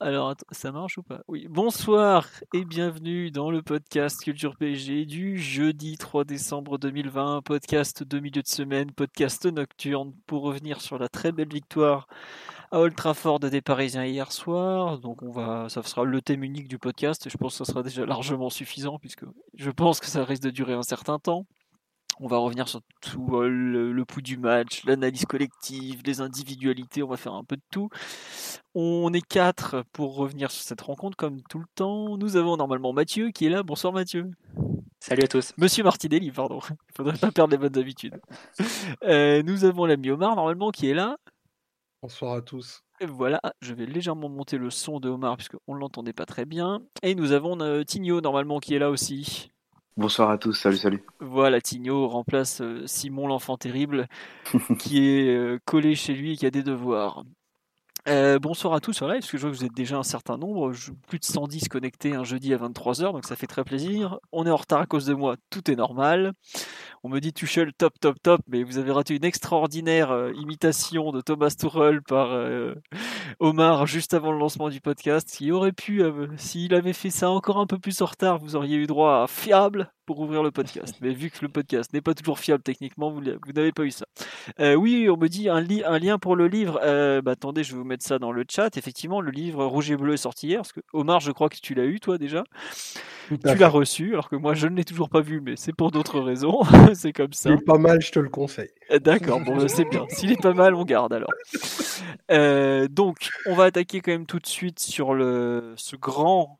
Alors, ça marche ou pas? Oui. Bonsoir et bienvenue dans le podcast Culture PSG du jeudi 3 décembre 2020, podcast de milieu de semaine, podcast nocturne pour revenir sur la très belle victoire à Old Trafford des Parisiens hier soir. Donc, on va, ça sera le thème unique du podcast je pense que ça sera déjà largement suffisant puisque je pense que ça risque de durer un certain temps. On va revenir sur tout euh, le, le pouls du match, l'analyse collective, les individualités, on va faire un peu de tout. On est quatre pour revenir sur cette rencontre comme tout le temps. Nous avons normalement Mathieu qui est là. Bonsoir Mathieu. Salut à tous. Monsieur Martinelli, pardon. Il faudrait pas perdre les bonnes habitudes. Euh, nous avons l'ami Omar normalement qui est là. Bonsoir à tous. Et voilà, je vais légèrement monter le son de Omar puisqu'on ne l'entendait pas très bien. Et nous avons euh, Tigno normalement qui est là aussi. Bonsoir à tous, salut, salut. Voilà, Tigno remplace euh, Simon l'enfant terrible qui est euh, collé chez lui et qui a des devoirs. Euh, bonsoir à tous sur live, parce que je vois que vous êtes déjà un certain nombre, je- plus de 110 connectés un jeudi à 23h, donc ça fait très plaisir. On est en retard à cause de moi, tout est normal. On me dit Tuchel top top top, mais vous avez raté une extraordinaire euh, imitation de Thomas Tuchel par euh, Omar juste avant le lancement du podcast. Qui aurait pu, s'il avait fait ça encore un peu plus en retard, vous auriez eu droit à fiable pour ouvrir le podcast. Mais vu que le podcast n'est pas toujours fiable techniquement, vous, n'avez pas eu ça. Euh, oui, on me dit un, li- un lien pour le livre. Euh, bah, attendez, je vais vous mettre ça dans le chat. Effectivement, le livre Rouge et Bleu est sorti hier. Parce que Omar, je crois que tu l'as eu toi déjà. Tout Tu l'as reçu, alors que moi je ne l'ai toujours pas vu, mais c'est pour d'autres raisons. c'est comme ça. Il est pas mal, je te le conseille. Euh, D'accord, bon, bah, c'est bien. S'il est pas mal, on garde alors. Euh, donc, on va attaquer quand même tout de suite sur le, ce grand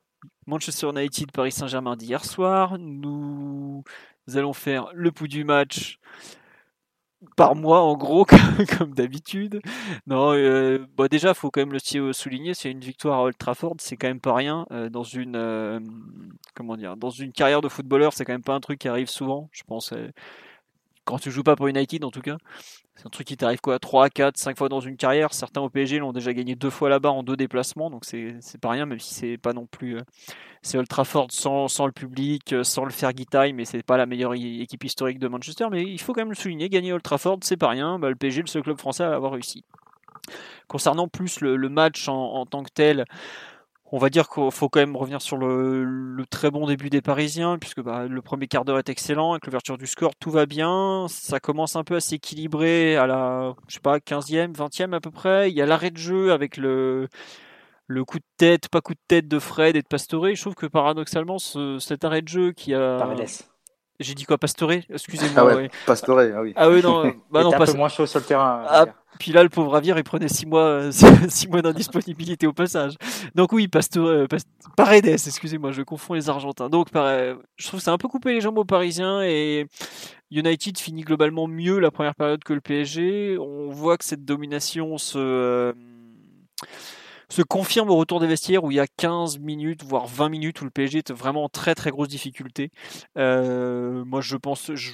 Manchester United Paris Saint-Germain d'hier soir. Nous, allons faire le pouls du match par mois, en gros, comme, d'habitude. Non, euh, bah, déjà, faut quand même le souligner, c'est une victoire à Old Trafford, c'est quand même pas rien euh, dans une euh, comment dire, dans une carrière de footballeur, c'est quand même pas un truc qui arrive souvent, je pense. Quand tu joues pas pour United en tout cas. C'est un truc qui t'arrive quoi 3, 4, 5 fois dans une carrière. Certains au PSG l'ont déjà gagné deux fois là-bas en deux déplacements, donc c'est pas rien, même si c'est pas non plus. euh, c'est Old sans, sans le public, euh, sans le Fergie Time, mais c'est pas la meilleure équipe historique de Manchester. Mais il faut quand même le souligner, gagner Old Trafford, c'est pas rien. Bah, le PSG, le seul club français à avoir réussi. Concernant plus le, le match en, en tant que tel, on va dire qu'il faut quand même revenir sur le, très bon début des Parisiens, puisque bah, le premier quart d'heure est excellent, avec l'ouverture du score, tout va bien. Ça commence un peu à s'équilibrer à la, je sais pas, 15e, 20e à peu près. Il y a l'arrêt de jeu avec le, coup de tête, pas coup de tête de Fred et de Pastore. Je trouve que paradoxalement, ce- cet arrêt de jeu qui a. Paredes. J'ai dit quoi, Pastore? Excusez-moi. Ah ouais, ouais. Pastore, ah oui. Ah oui, non, euh, bah non, un peu moins chaud sur le terrain. Ah, puis là, le pauvre Avier, il prenait 6 mois, euh, six mois d'indisponibilité au passage. Donc oui, Pastor, euh, Past- Paredes, excusez-moi, je confonds les Argentins. Donc pareil, je trouve que c'est un peu coupé les jambes aux Parisiens et United finit globalement mieux la première période que le PSG. On voit que cette domination se, euh, se confirme au retour des vestiaires où il y a 15 minutes, voire 20 minutes où le PSG est vraiment en très très grosse difficulté. Euh, moi, je pense, je,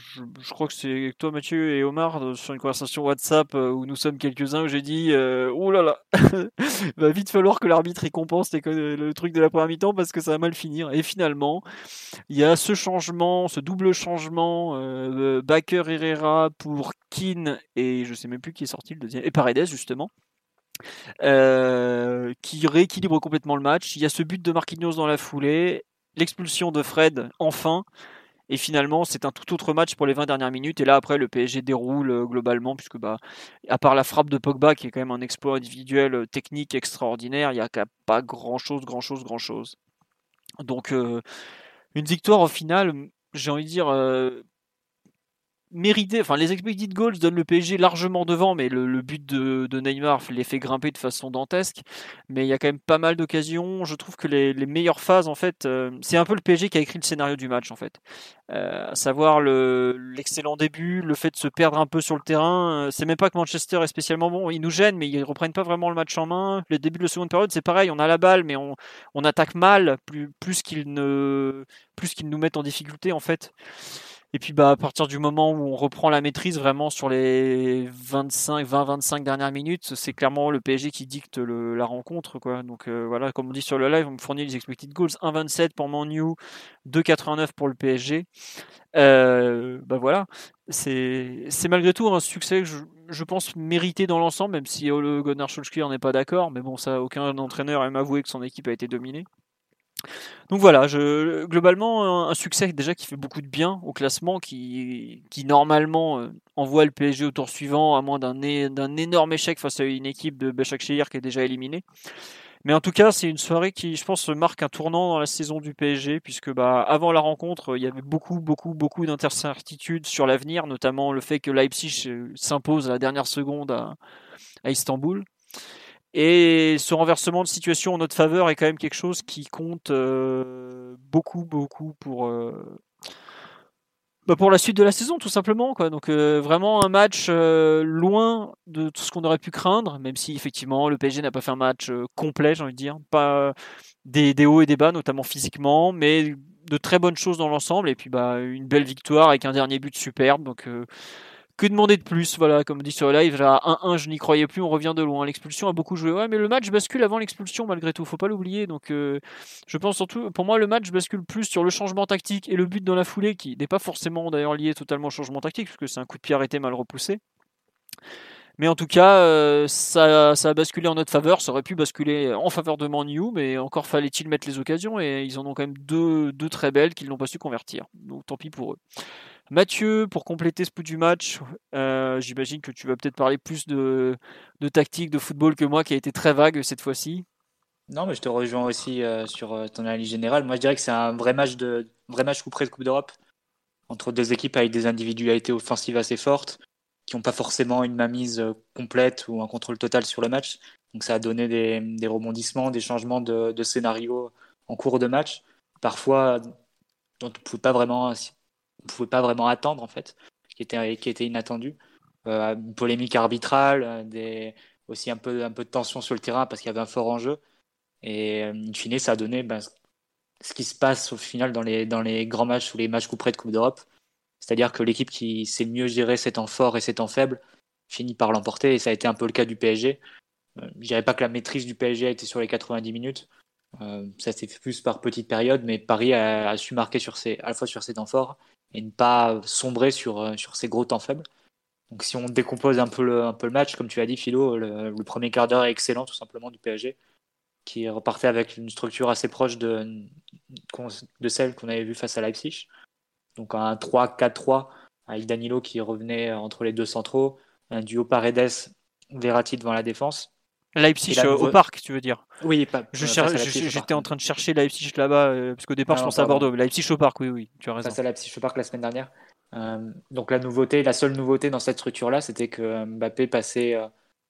crois que c'est toi, Mathieu et Omar, euh, sur une conversation WhatsApp euh, où nous sommes quelques-uns, où j'ai dit Oh là là, va vite falloir que l'arbitre récompense les le truc de la première mi-temps parce que ça va mal finir. Et finalement, il y a ce changement, ce double changement, euh, Baker Herrera pour Keane et je sais même plus qui est sorti le deuxième, et Paredes justement. Euh, qui rééquilibre complètement le match. Il y a ce but de Marquinhos dans la foulée, l'expulsion de Fred enfin, et finalement c'est un tout autre match pour les 20 dernières minutes. Et là après le PSG déroule euh, globalement, puisque bah, à part la frappe de Pogba qui est quand même un exploit individuel euh, technique extraordinaire, il n'y a pas grand chose, grand chose, grand chose. Donc une victoire au final, j'ai envie de dire, mérité. Enfin, les expected goals donnent le PSG largement devant, mais le, but de, Neymar les fait grimper de façon dantesque. Mais il y a quand même pas mal d'occasions. Je trouve que les, meilleures phases, en fait, euh, c'est un peu le PSG qui a écrit le scénario du match, en fait. Euh, à savoir l'excellent début, le fait de se perdre un peu sur le terrain. Euh, c'est même pas que Manchester est spécialement bon. Ils nous gênent, mais ils reprennent pas vraiment le match en main. Le début de la seconde période, c'est pareil. On a la balle, mais on, attaque mal, plus, plus qu'ils ne, plus qu'ils nous mettent en difficulté, en fait. Et puis bah, à partir du moment où on reprend la maîtrise vraiment sur les 25, 20-25 dernières minutes, c'est clairement le PSG qui dicte la rencontre. Quoi. Donc euh, voilà, comme on dit sur le live, on me fournit les expected goals 1,27 pour Manu, 2,89 pour le PSG. Euh, bah voilà, c'est malgré tout un succès que je, pense mérité dans l'ensemble, même si Ole Gunnar Solskjaer n'est pas d'accord. Mais bon, ça, aucun entraîneur aime avouer que son équipe a été dominée. Donc voilà, globalement, un, succès déjà qui fait beaucoup de bien au classement, qui, normalement euh, envoie le PSG au tour suivant, à moins d'un énorme échec face à une équipe de Béchak-Shehir qui est déjà éliminée. Mais en tout cas, c'est une soirée qui, je pense, marque un tournant dans la saison du PSG, puisque bah, avant la rencontre, il y avait beaucoup, beaucoup, beaucoup d'incertitudes sur l'avenir, notamment le fait que Leipzig euh, s'impose à la dernière seconde à Istanbul. Et ce renversement de situation en notre faveur est quand même quelque chose qui compte euh, beaucoup, beaucoup pour, euh, bah, pour la suite de la saison, tout simplement. Donc euh, vraiment un match loin de tout ce qu'on aurait pu craindre, même si effectivement le PSG n'a pas fait un match complet, j'ai envie de dire. Pas des, des, hauts et des bas, notamment physiquement, mais de très bonnes choses dans l'ensemble. Et puis bah, une belle victoire avec un dernier but superbe. Donc que demander de plus Voilà, comme dit sur le live, à 1-1, je n'y croyais plus, on revient de loin. L'expulsion a beaucoup joué. Ouais, mais le match bascule avant l'expulsion malgré tout, faut pas l'oublier. Donc, euh, je pense surtout, pour moi, le match bascule plus sur le changement tactique et le but dans la foulée, qui n'est pas forcément d'ailleurs lié totalement au changement tactique, puisque c'est un coup de pied arrêté mal repoussé. Mais en tout cas, euh, ça, a basculé en notre faveur. Ça aurait pu basculer en faveur de Manu, mais encore fallait-il mettre les occasions. Et ils en ont quand même deux, deux très belles qu'ils n'ont pas su convertir. Donc tant pis pour eux. Mathieu, pour compléter ce bout du match, euh, j'imagine que tu vas peut-être parler plus de, tactique, de football que moi, qui a été très vague cette fois-ci. Non, mais je te rejoins aussi euh, sur euh, ton analyse générale. Moi, je dirais que c'est un vrai match de vrai match couperé de Coupe d'Europe entre deux équipes avec des individualités offensives assez fortes, qui n'ont pas forcément une mainmise complète ou un contrôle total sur le match. Donc, ça a donné des, rebondissements, des changements de, de, scénario en cours de match, parfois dont on ne pouvait pas vraiment ne pouvait pas vraiment attendre en fait, qui était, qui était inattendu. Euh, une polémique arbitrale, euh, aussi un peu, un peu de tension sur le terrain parce qu'il y avait un fort enjeu. Et euh, in fine, ça a donné ben, ce qui se passe au final dans les, dans les grands matchs ou les matchs couperés de Coupe d'Europe. C'est-à-dire que l'équipe qui sait mieux gérer ses temps forts et ses temps faibles finit par l'emporter. Et ça a été un peu le cas du PSG. je dirais pas que la maîtrise du PSG a été sur les 90 minutes. ça s'est fait plus par petites périodes, mais Paris a, su marquer sur à la fois sur ses temps forts et ne pas sombrer sur, euh, sur ces gros temps faibles. Donc si on décompose un peu le, un peu match, comme tu as dit Philo, le, premier quart d'heure est excellent tout simplement du PSG, qui repartait avec une structure assez proche de, de celle qu'on avait vue face à Leipzig. Donc un 3-4-3 avec Danilo qui revenait entre les deux centraux, un duo Paredes-Verratti devant la défense, Leipzig euh, au parc, tu veux dire Oui, pas. J'étais en train de chercher Leipzig là-bas, euh, parce qu'au départ, je pensais à Bordeaux. Leipzig au parc, oui, oui, tu as raison. Face à Leipzig au parc la semaine dernière. Euh, donc la nouveauté, la seule nouveauté dans cette structure-là, c'était que Mbappé passait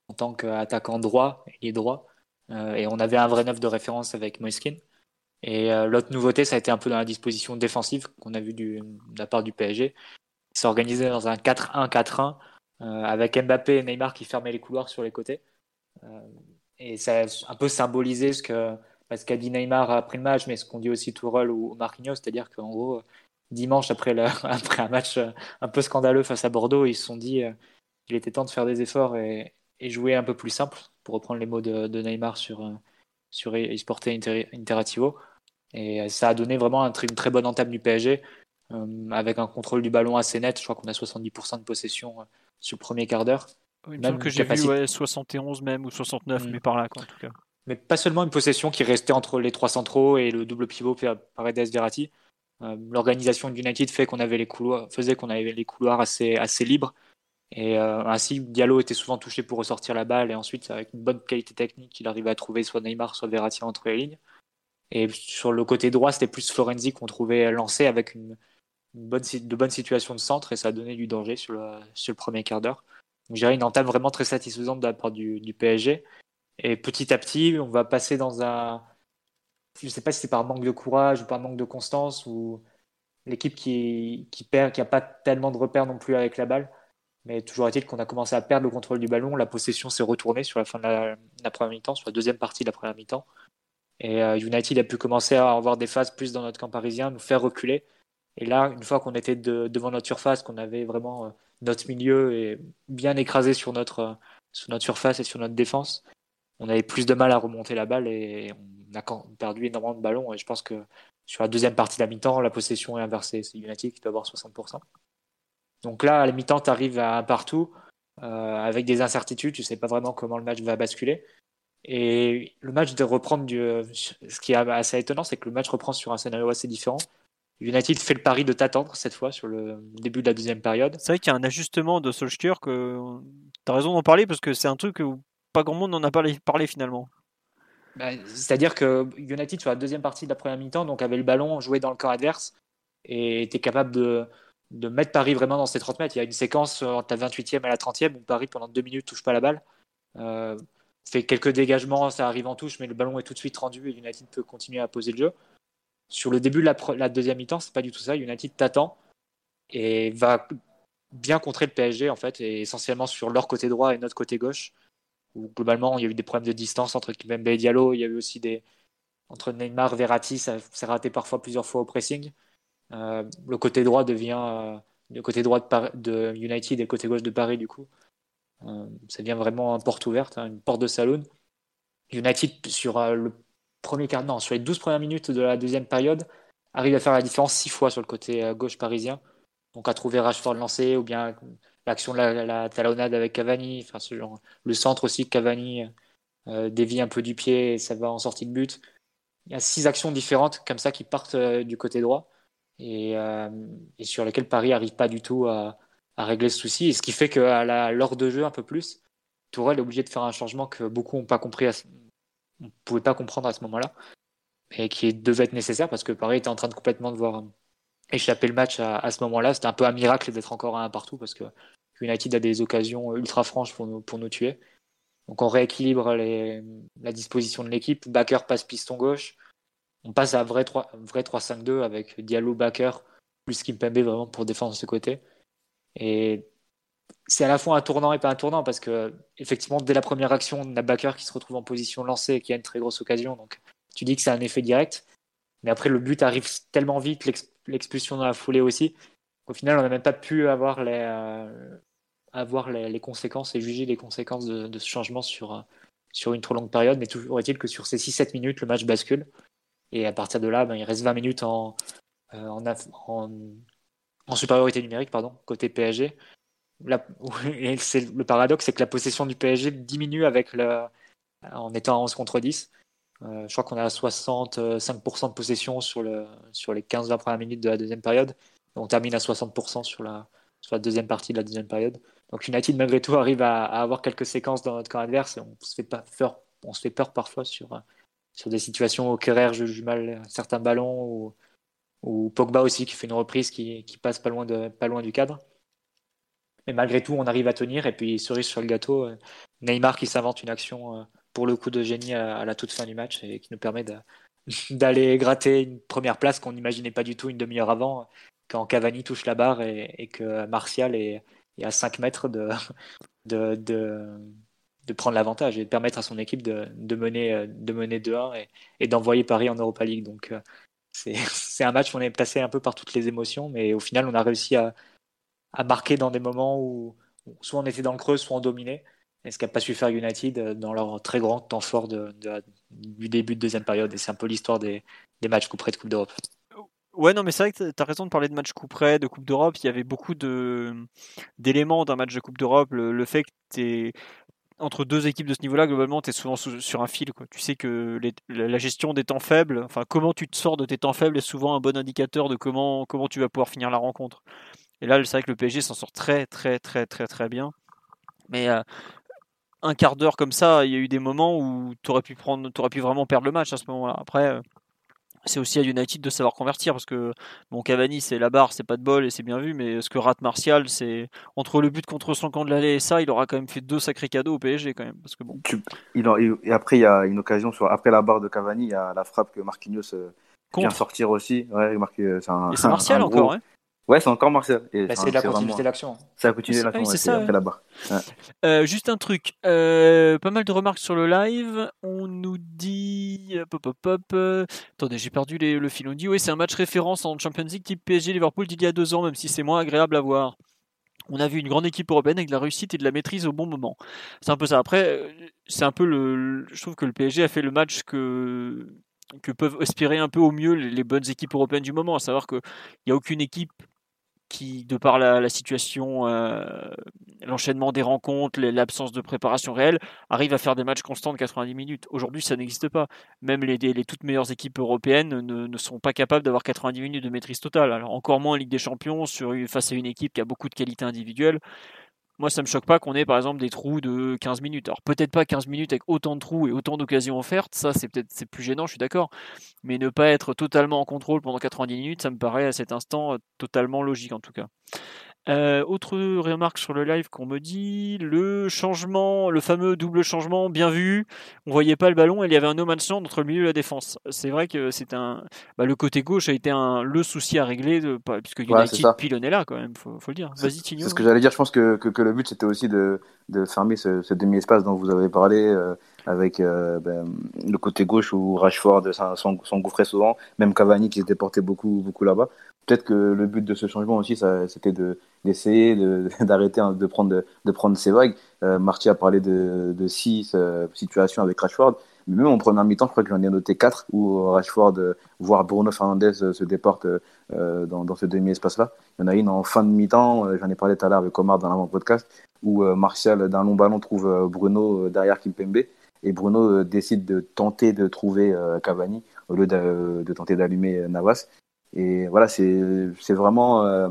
en tant qu'attaquant droit, il est droit, et on avait un vrai neuf de référence avec Moiskin. Et l'autre nouveauté, ça a été un peu dans la disposition défensive qu'on a vu du, de la part du PSG. Il s'est organisé dans un 4-1-4-1 avec Mbappé et Neymar qui fermaient les couloirs sur les côtés. Euh, et ça a un peu symbolisé ce que ce qu'a dit Neymar après le match, mais ce qu'on dit aussi Tourelle ou Marquinhos, c'est-à-dire qu'en gros, dimanche, après, après un match euh, un peu scandaleux face à Bordeaux, ils se sont dit qu'il était temps de faire des efforts et, jouer un peu plus simple, pour reprendre les mots de, Neymar sur, sur eSport Interativo. Et ça a donné vraiment une très bonne entame du PSG, euh, avec un contrôle du ballon assez net. Je crois qu'on a 70% de possession sur le premier quart d'heure. Il me semble que j'ai vu 71 même ou 69, mm. mais par là quoi, en tout cas. Mais pas seulement une possession qui restait entre les trois centraux et le double pivot Paredes Verratti. Euh, L'organisation d'United fait qu'on avait les couloirs, faisait qu'on avait les couloirs assez, assez libres. Et euh, ainsi, Diallo était souvent touché pour ressortir la balle et ensuite, avec une bonne qualité technique, il arrivait à trouver soit Neymar, soit Verratti entre les lignes. Et sur le côté droit, c'était plus Florenzi qu'on trouvait lancé avec une, bonne, de bonnes situations de centre et ça a donné du danger sur le, sur le premier quart d'heure. Donc, j'ai une entame vraiment très satisfaisante de la part du, du, PSG. Et petit à petit, on va passer dans un. Je ne sais pas si c'est par manque de courage ou par manque de constance ou l'équipe qui, qui perd, qui n'a pas tellement de repères non plus avec la balle. Mais toujours est-il qu'on a commencé à perdre le contrôle du ballon. La possession s'est retournée sur la fin de la, première mi-temps, sur la deuxième partie de la première mi-temps. Et euh, United a pu commencer à avoir des phases plus dans notre camp parisien, nous faire reculer. Et là, une fois qu'on était devant notre surface, qu'on avait vraiment euh, notre milieu et bien écrasé sur notre, euh, sur notre surface et sur notre défense, on avait plus de mal à remonter la balle et on a perdu énormément de ballons. Et je pense que sur la deuxième partie de la mi-temps, la possession est inversée. C'est United qui doit avoir 60%. Donc là, à la mi-temps, tu arrives à un partout euh, avec des incertitudes. Tu sais pas vraiment comment le match va basculer. Et le match de reprendre du. Ce qui est assez étonnant, c'est que le match reprend sur un scénario assez différent. United fait le pari de t'attendre cette fois sur le début de la deuxième période. C'est vrai qu'il y a un ajustement de Solskjaer que tu as raison d'en parler parce que c'est un truc où pas grand monde n'en a parlé, parlé finalement. Bah, c'est-à-dire que United sur la deuxième partie de la première mi-temps donc avait le ballon joué dans le camp adverse et était capable de, de mettre Paris vraiment dans ses 30 mètres. Il y a une séquence entre la 28e et la 30e où Paris pendant deux minutes touche pas la balle. Euh, fait quelques dégagements, ça arrive en touche, mais le ballon est tout de suite rendu et United peut continuer à poser le jeu. Sur le début de la, deuxième mi-temps, c'est pas du tout ça. United t'attend et va bien contrer le PSG en fait, essentiellement sur leur côté droit et notre côté gauche. Globalement il y a eu des problèmes de distance entre Kimpembe et Diallo. Il y a eu aussi des entre Neymar, Verratti, ça s'est raté parfois plusieurs fois au pressing. Euh, le côté droit devient euh, le côté droit de, United et le côté gauche de Paris du coup. Euh, ça devient vraiment une porte ouverte, hein, une porte de saloon. United sur le premier quart, non, sur les 12 premières minutes de la deuxième période, arrive à faire la différence six fois sur le côté gauche parisien. Donc à trouver Rashford lancé ou bien l'action de la, talonnade avec Cavani, enfin ce genre, le centre aussi Cavani dévie un peu du pied ça va en sortie de but. Il y a six actions différentes comme ça qui partent du côté droit et, euh, et sur lesquels Paris n'arrive pas du tout à, à, régler ce souci. Et ce qui fait qu'à l'heure de jeu un peu plus, Tourelle est obligé de faire un changement que beaucoup n'ont pas compris, on ne pouvait pas comprendre à ce moment-là, et qui devait être nécessaire parce que Paris était en train de complètement de voir échapper le match à, ce moment-là. C'était un peu un miracle d'être encore à un partout parce que United a des occasions ultra franches pour nous, pour nous tuer. Donc on rééquilibre la disposition de l'équipe. Backer passe piston gauche on passe à un vrai 3-5-2 avec Diallo, Baker, plus Kimpembe vraiment pour défendre ce côté. Et c'est à la fois un tournant et pas un tournant parce que effectivement dès la première action on a Baker qui se retrouve en position lancée et qui a une très grosse occasion donc tu dis que c'est un effet direct. Mais après le but arrive tellement vite l'expulsion dans la foulée aussi au final on n'a même pas pu avoir les euh, avoir les, conséquences et juger les conséquences de, ce changement sur sur une trop longue période. Mais toujours est-il que sur ces 6-7 minutes le match bascule. Et à partir de là, ben, il reste 20 minutes en, euh, en, en, supériorité numérique, pardon, côté PSG. le paradoxe, c'est que la possession du PSG diminue avec le, en étant à 11 contre 10. Euh, je crois qu'on a 65% de possession sur, le, sur les 15-20 premières minutes de la deuxième période. on termine à 60% sur la, sur la deuxième partie de la deuxième période. Donc United, malgré tout, arrive à, avoir quelques séquences dans notre camp adverse et on se fait, peur, on se fait peur parfois sur, sur des situations où Kerrer joue mal certains ballons ou, ou, Pogba aussi qui fait une reprise qui, qui, passe pas loin, de, pas loin du cadre. Mais malgré tout, on arrive à tenir. Et puis, cerise sur le gâteau, euh, Neymar qui s'invente une action euh, pour le coup de génie à, la toute fin du match et qui nous permet d'aller gratter une première place qu'on n'imaginait pas du tout une demi-heure avant, quand Cavani touche la barre et, que Martial est, à 5 mètres de, prendre l'avantage et de permettre à son équipe de, mener, de mener 2-1 et, et d'envoyer Paris en Europa League. Donc euh, c'est un match où on est placé un peu par toutes les émotions, mais au final on a réussi à, à marquer dans des moments où soit on était dans le creux, soit on dominait. Et ce qu'a pas su faire United euh, dans leur très grand temps fort de, du début de deuxième période. Et c'est un peu l'histoire des, des matchs couperés de Coupe d'Europe. Ouais, non, mais c'est vrai que tu as raison de parler de match couperé, de Coupe d'Europe. Il y avait beaucoup d'éléments d'un match de Coupe d'Europe. Le, le, fait que tu es entre deux équipes de ce niveau-là, globalement, tu es souvent sur un fil. Quoi. Tu sais que la gestion des temps faibles, enfin comment tu te sors de tes temps faibles est souvent un bon indicateur de comment, comment tu vas pouvoir finir la rencontre. Et là, c'est vrai que le PSG s'en sort très, très, très, très, très bien. Mais euh, un quart d'heure comme ça, il y a eu des moments où tu aurais pu, prendre, aurais pu vraiment perdre le match à ce moment-là. Après, euh, c'est aussi à United de savoir convertir parce que bon Cavani c'est la barre, c'est pas de bol et c'est bien vu, mais ce que rate Martial, c'est entre le but contre son camp de l'aller et ça, il aura quand même fait deux sacrés cadeaux au PSG quand même parce que bon. il, et après il y a une occasion sur après la barre de Cavani, il y a la frappe que Marquinhos euh, vient sortir aussi. Ouais, c'est un, et c'est Martial encore. Hein Ouais, c'est encore Martial. Bah, c'est la continuité de l'action. C'est la continuité de l'action, c'est après la barre. Euh, juste un truc, euh, pas mal de remarques sur le live. On nous dit, pop pop pop. Attendez, j'ai perdu le fil. On dit oui, c'est un match référence en Champions League type PSG Liverpool d'il y a deux ans, même si c'est moins agréable à voir. On a vu une grande équipe européenne avec de la réussite et de la maîtrise au bon moment. C'est un peu ça. Après, c'est un peu le. Je trouve que le PSG a fait le match que que peuvent espérer un peu au mieux les bonnes équipes européennes du moment, à savoir qu'il n'y a aucune équipe qui, de par la, situation, euh, l'enchaînement des rencontres, l'absence de préparation réelle, arrive à faire des matchs constants de 90 minutes. Aujourd'hui, ça n'existe pas. Même les, toutes meilleures équipes européennes ne, sont pas capables d'avoir 90 minutes de maîtrise totale. Alors encore moins en Ligue des Champions, face à une équipe qui a beaucoup de qualités individuelles moi, ça me choque pas qu'on ait par exemple des trous de 15 minutes. Alors peut-être pas 15 minutes avec autant de trous et autant d'occasions offertes, ça c'est peut-être plus gênant, je suis d'accord. Mais ne pas être totalement en contrôle pendant 90 minutes, ça me paraît à cet instant totalement logique en tout cas. Euh, autre remarque sur le live qu'on me dit, le changement, le fameux double changement, bien vu. On voyait pas le ballon et il y avait un no man's land entre le milieu et la défense. C'est vrai que c'est un, bah, le côté gauche a été un le souci à régler de, puisque United ouais, pilonnait là quand même, faut, faut le dire. Vas-y Tigno. C'est ce que j'allais dire. Je pense que, que, le but c'était aussi de, de fermer ce, ce demi-espace dont vous avez parlé. Euh, avec euh, ben, le côté gauche où Rashford s'engouffrait souvent, même Cavani qui s'était porté beaucoup, beaucoup là-bas peut-être que le but de ce changement aussi, c'était d'essayer d'arrêter hein, de, prendre, de, prendre ces vagues. Euh, Marty a parlé de, de six euh, situations avec Rashford. Mais même en première mi-temps, je crois que j'en ai noté quatre où Rashford, euh, voire Bruno Fernandez se déportent dans, dans, ce demi-espace-là. Il y en a une en fin de mi-temps, j'en ai parlé tout à l'heure avec Omar dans l'avant-podcast, où Martial, d'un long ballon, trouve Bruno derrière Kimpembe. Et Bruno décide de tenter de trouver Cavani au lieu de, de tenter d'allumer Navas. Et voilà, c'est vraiment euh,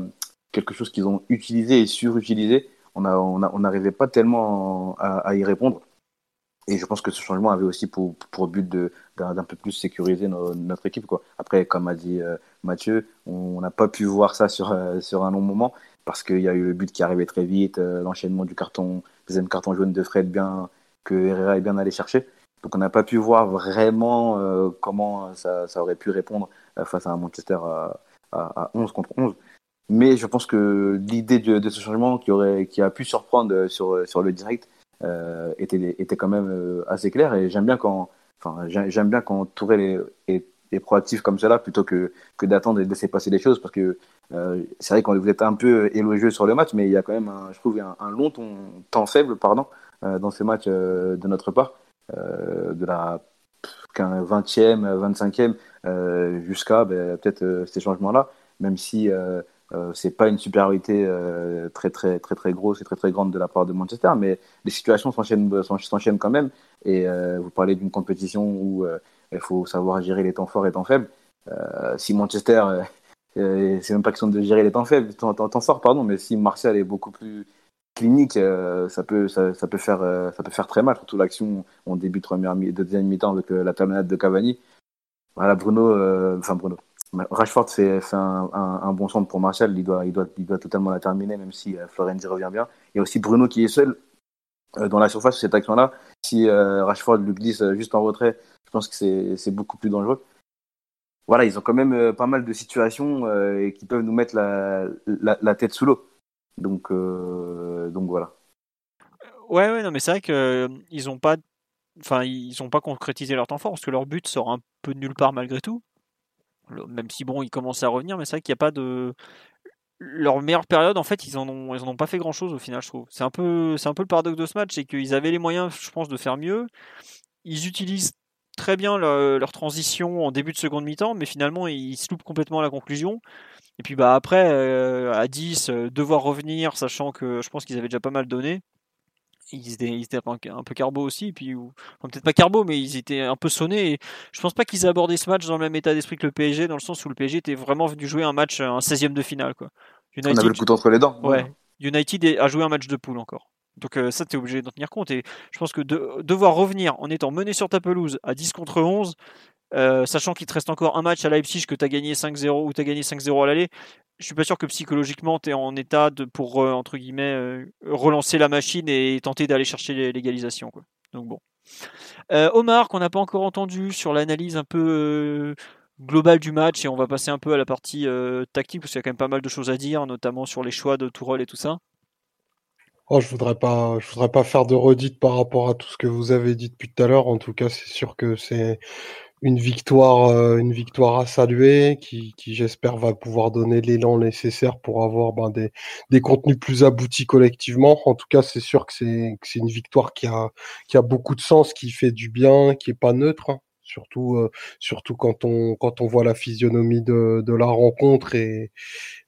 quelque chose qu'ils ont utilisé et surutilisé. On n'arrivait on on pas tellement à, y répondre. Et je pense que ce changement avait aussi pour, pour but d'un peu plus sécuriser notre équipe. Quoi. Après, comme a dit euh, Mathieu, on n'a pas pu voir ça sur, euh, sur un long moment parce qu'il y a eu le but qui arrivait très vite, l'enchaînement du carton, deuxième carton jaune de Fred bien, que Herrera est bien allé chercher. Donc on n'a pas pu voir vraiment comment ça, ça, aurait pu répondre face à un Manchester à, à, 11 contre 11. Mais je pense que l'idée de, ce changement qui, aurait, qui a pu surprendre sur, sur le direct euh, était, était quand même euh, assez clair. Et j'aime bien quand, enfin, j'aime bien quand Touré est, est, proactif comme cela plutôt que, que d'attendre et de laisser passer les choses. Parce que c'est vrai qu'on vous êtes un peu élogieux sur le match, mais il y a quand même, un, je trouve, un, long temps, faible pardon, dans ce match de notre part. de la 20e, 25e, euh, jusqu'à ben, peut-être euh, ces changements-là, même si euh, c'est pas une supériorité très très très très grosse et très très grande de la part de Manchester, mais les situations s'enchaînent quand même. Et vous parlez d'une compétition où il faut savoir gérer les temps forts et les temps faibles. si Manchester c'est même pas question de gérer les temps faibles, temps, temps, forts, pardon, mais si Martial est beaucoup plus clinique, ça peut ça, peut faire ça peut faire très mal. Surtout l'action en début de deuxième mi-temps avec la talonnade de Cavani. Voilà, Bruno, euh, enfin Bruno. Rashford fait, un, bon centre pour Martial, il doit, il, doit, il doit totalement la terminer, même si euh, Florenzi revient bien. Il y a aussi Bruno qui est seul euh, dans la surface sur cette action-là. Si Rashford lui glisse juste en retrait, je pense que c'est beaucoup plus dangereux. Voilà, ils ont quand même pas mal de situations qui peuvent nous mettre la tête sous l'eau. Donc, donc voilà. Ouais, ouais, non, mais c'est vrai qu'ils n'ont pas enfin, ils n'ont pas concrétisé leur temps fort parce que leur but sort un peu nulle part malgré tout. Même si bon, ils commencent à revenir, mais c'est vrai qu'il n'y a pas de leur meilleure période, en fait, ils en ont, ils en ont pas fait grand chose au final, je trouve. C'est un peu, c'est un peu le paradoxe de ce match, c'est qu'ils avaient les moyens, je pense, de faire mieux. Ils utilisent très bien leur, transition en début de seconde mi-temps, mais finalement, ils se loupent complètement à la conclusion. Et puis bah après, euh, à 10, euh, devoir revenir, sachant que je pense qu'ils avaient déjà pas mal donné ils étaient, un peu carbo aussi, puis peut-être pas carbo, mais ils étaient un peu sonnés. Et je pense pas qu'ils aient abordé ce match dans le même état d'esprit que le PSG, dans le sens où le PSG était vraiment venu jouer un match, un 16e de finale. Quoi. United, On avait le couteau entre les dents. Ouais. United a joué un match de poule encore. Donc euh, ça, tu es obligé d'en tenir compte. Et je pense que de, devoir revenir en étant mené sur ta pelouse à 10 contre 11, euh, sachant qu'il te reste encore un match à Leipzig que tu as gagné 5-0 ou tu as gagné 5-0 à l'aller, je suis pas sûr que psychologiquement tu es en état de, pour, euh, entre guillemets, euh, relancer la machine et tenter d'aller chercher l'égalisation. Donc bon. Omar, qu'on n'a pas encore entendu sur l'analyse un peu globale du match, et on va passer un peu à la partie tactique, parce qu'il y a quand même pas mal de choses à dire, notamment sur les choix de Tourelle et tout ça. Oh, je voudrais pas, je voudrais pas faire de redite par rapport à tout ce que vous avez dit depuis tout à l'heure. En tout cas, c'est sûr que c'est une victoire, euh, une victoire à saluer, qui, qui j'espère va pouvoir donner l'élan nécessaire pour avoir ben, des, des contenus plus aboutis collectivement. En tout cas, c'est sûr que c'est une victoire qui a qui a beaucoup de sens, qui fait du bien, qui est pas neutre. hein. Surtout, euh, surtout quand on quand on voit la physionomie de, de la rencontre et,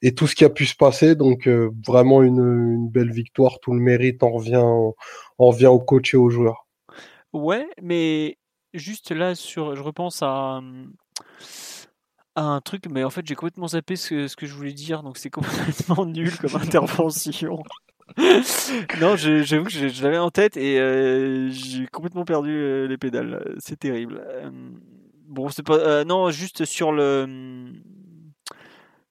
et tout ce qui a pu se passer. Donc euh, vraiment une, une belle victoire, tout le mérite en revient en revient au coach et aux joueurs. Ouais, mais juste là, sur, je repense à, à un truc, mais en fait, j'ai complètement zappé ce, ce que je voulais dire, donc c'est complètement nul comme intervention. non, j'avoue que je, je l'avais en tête et euh, j'ai complètement perdu euh, les pédales. C'est terrible. Euh, bon, c'est pas. non, juste sur le.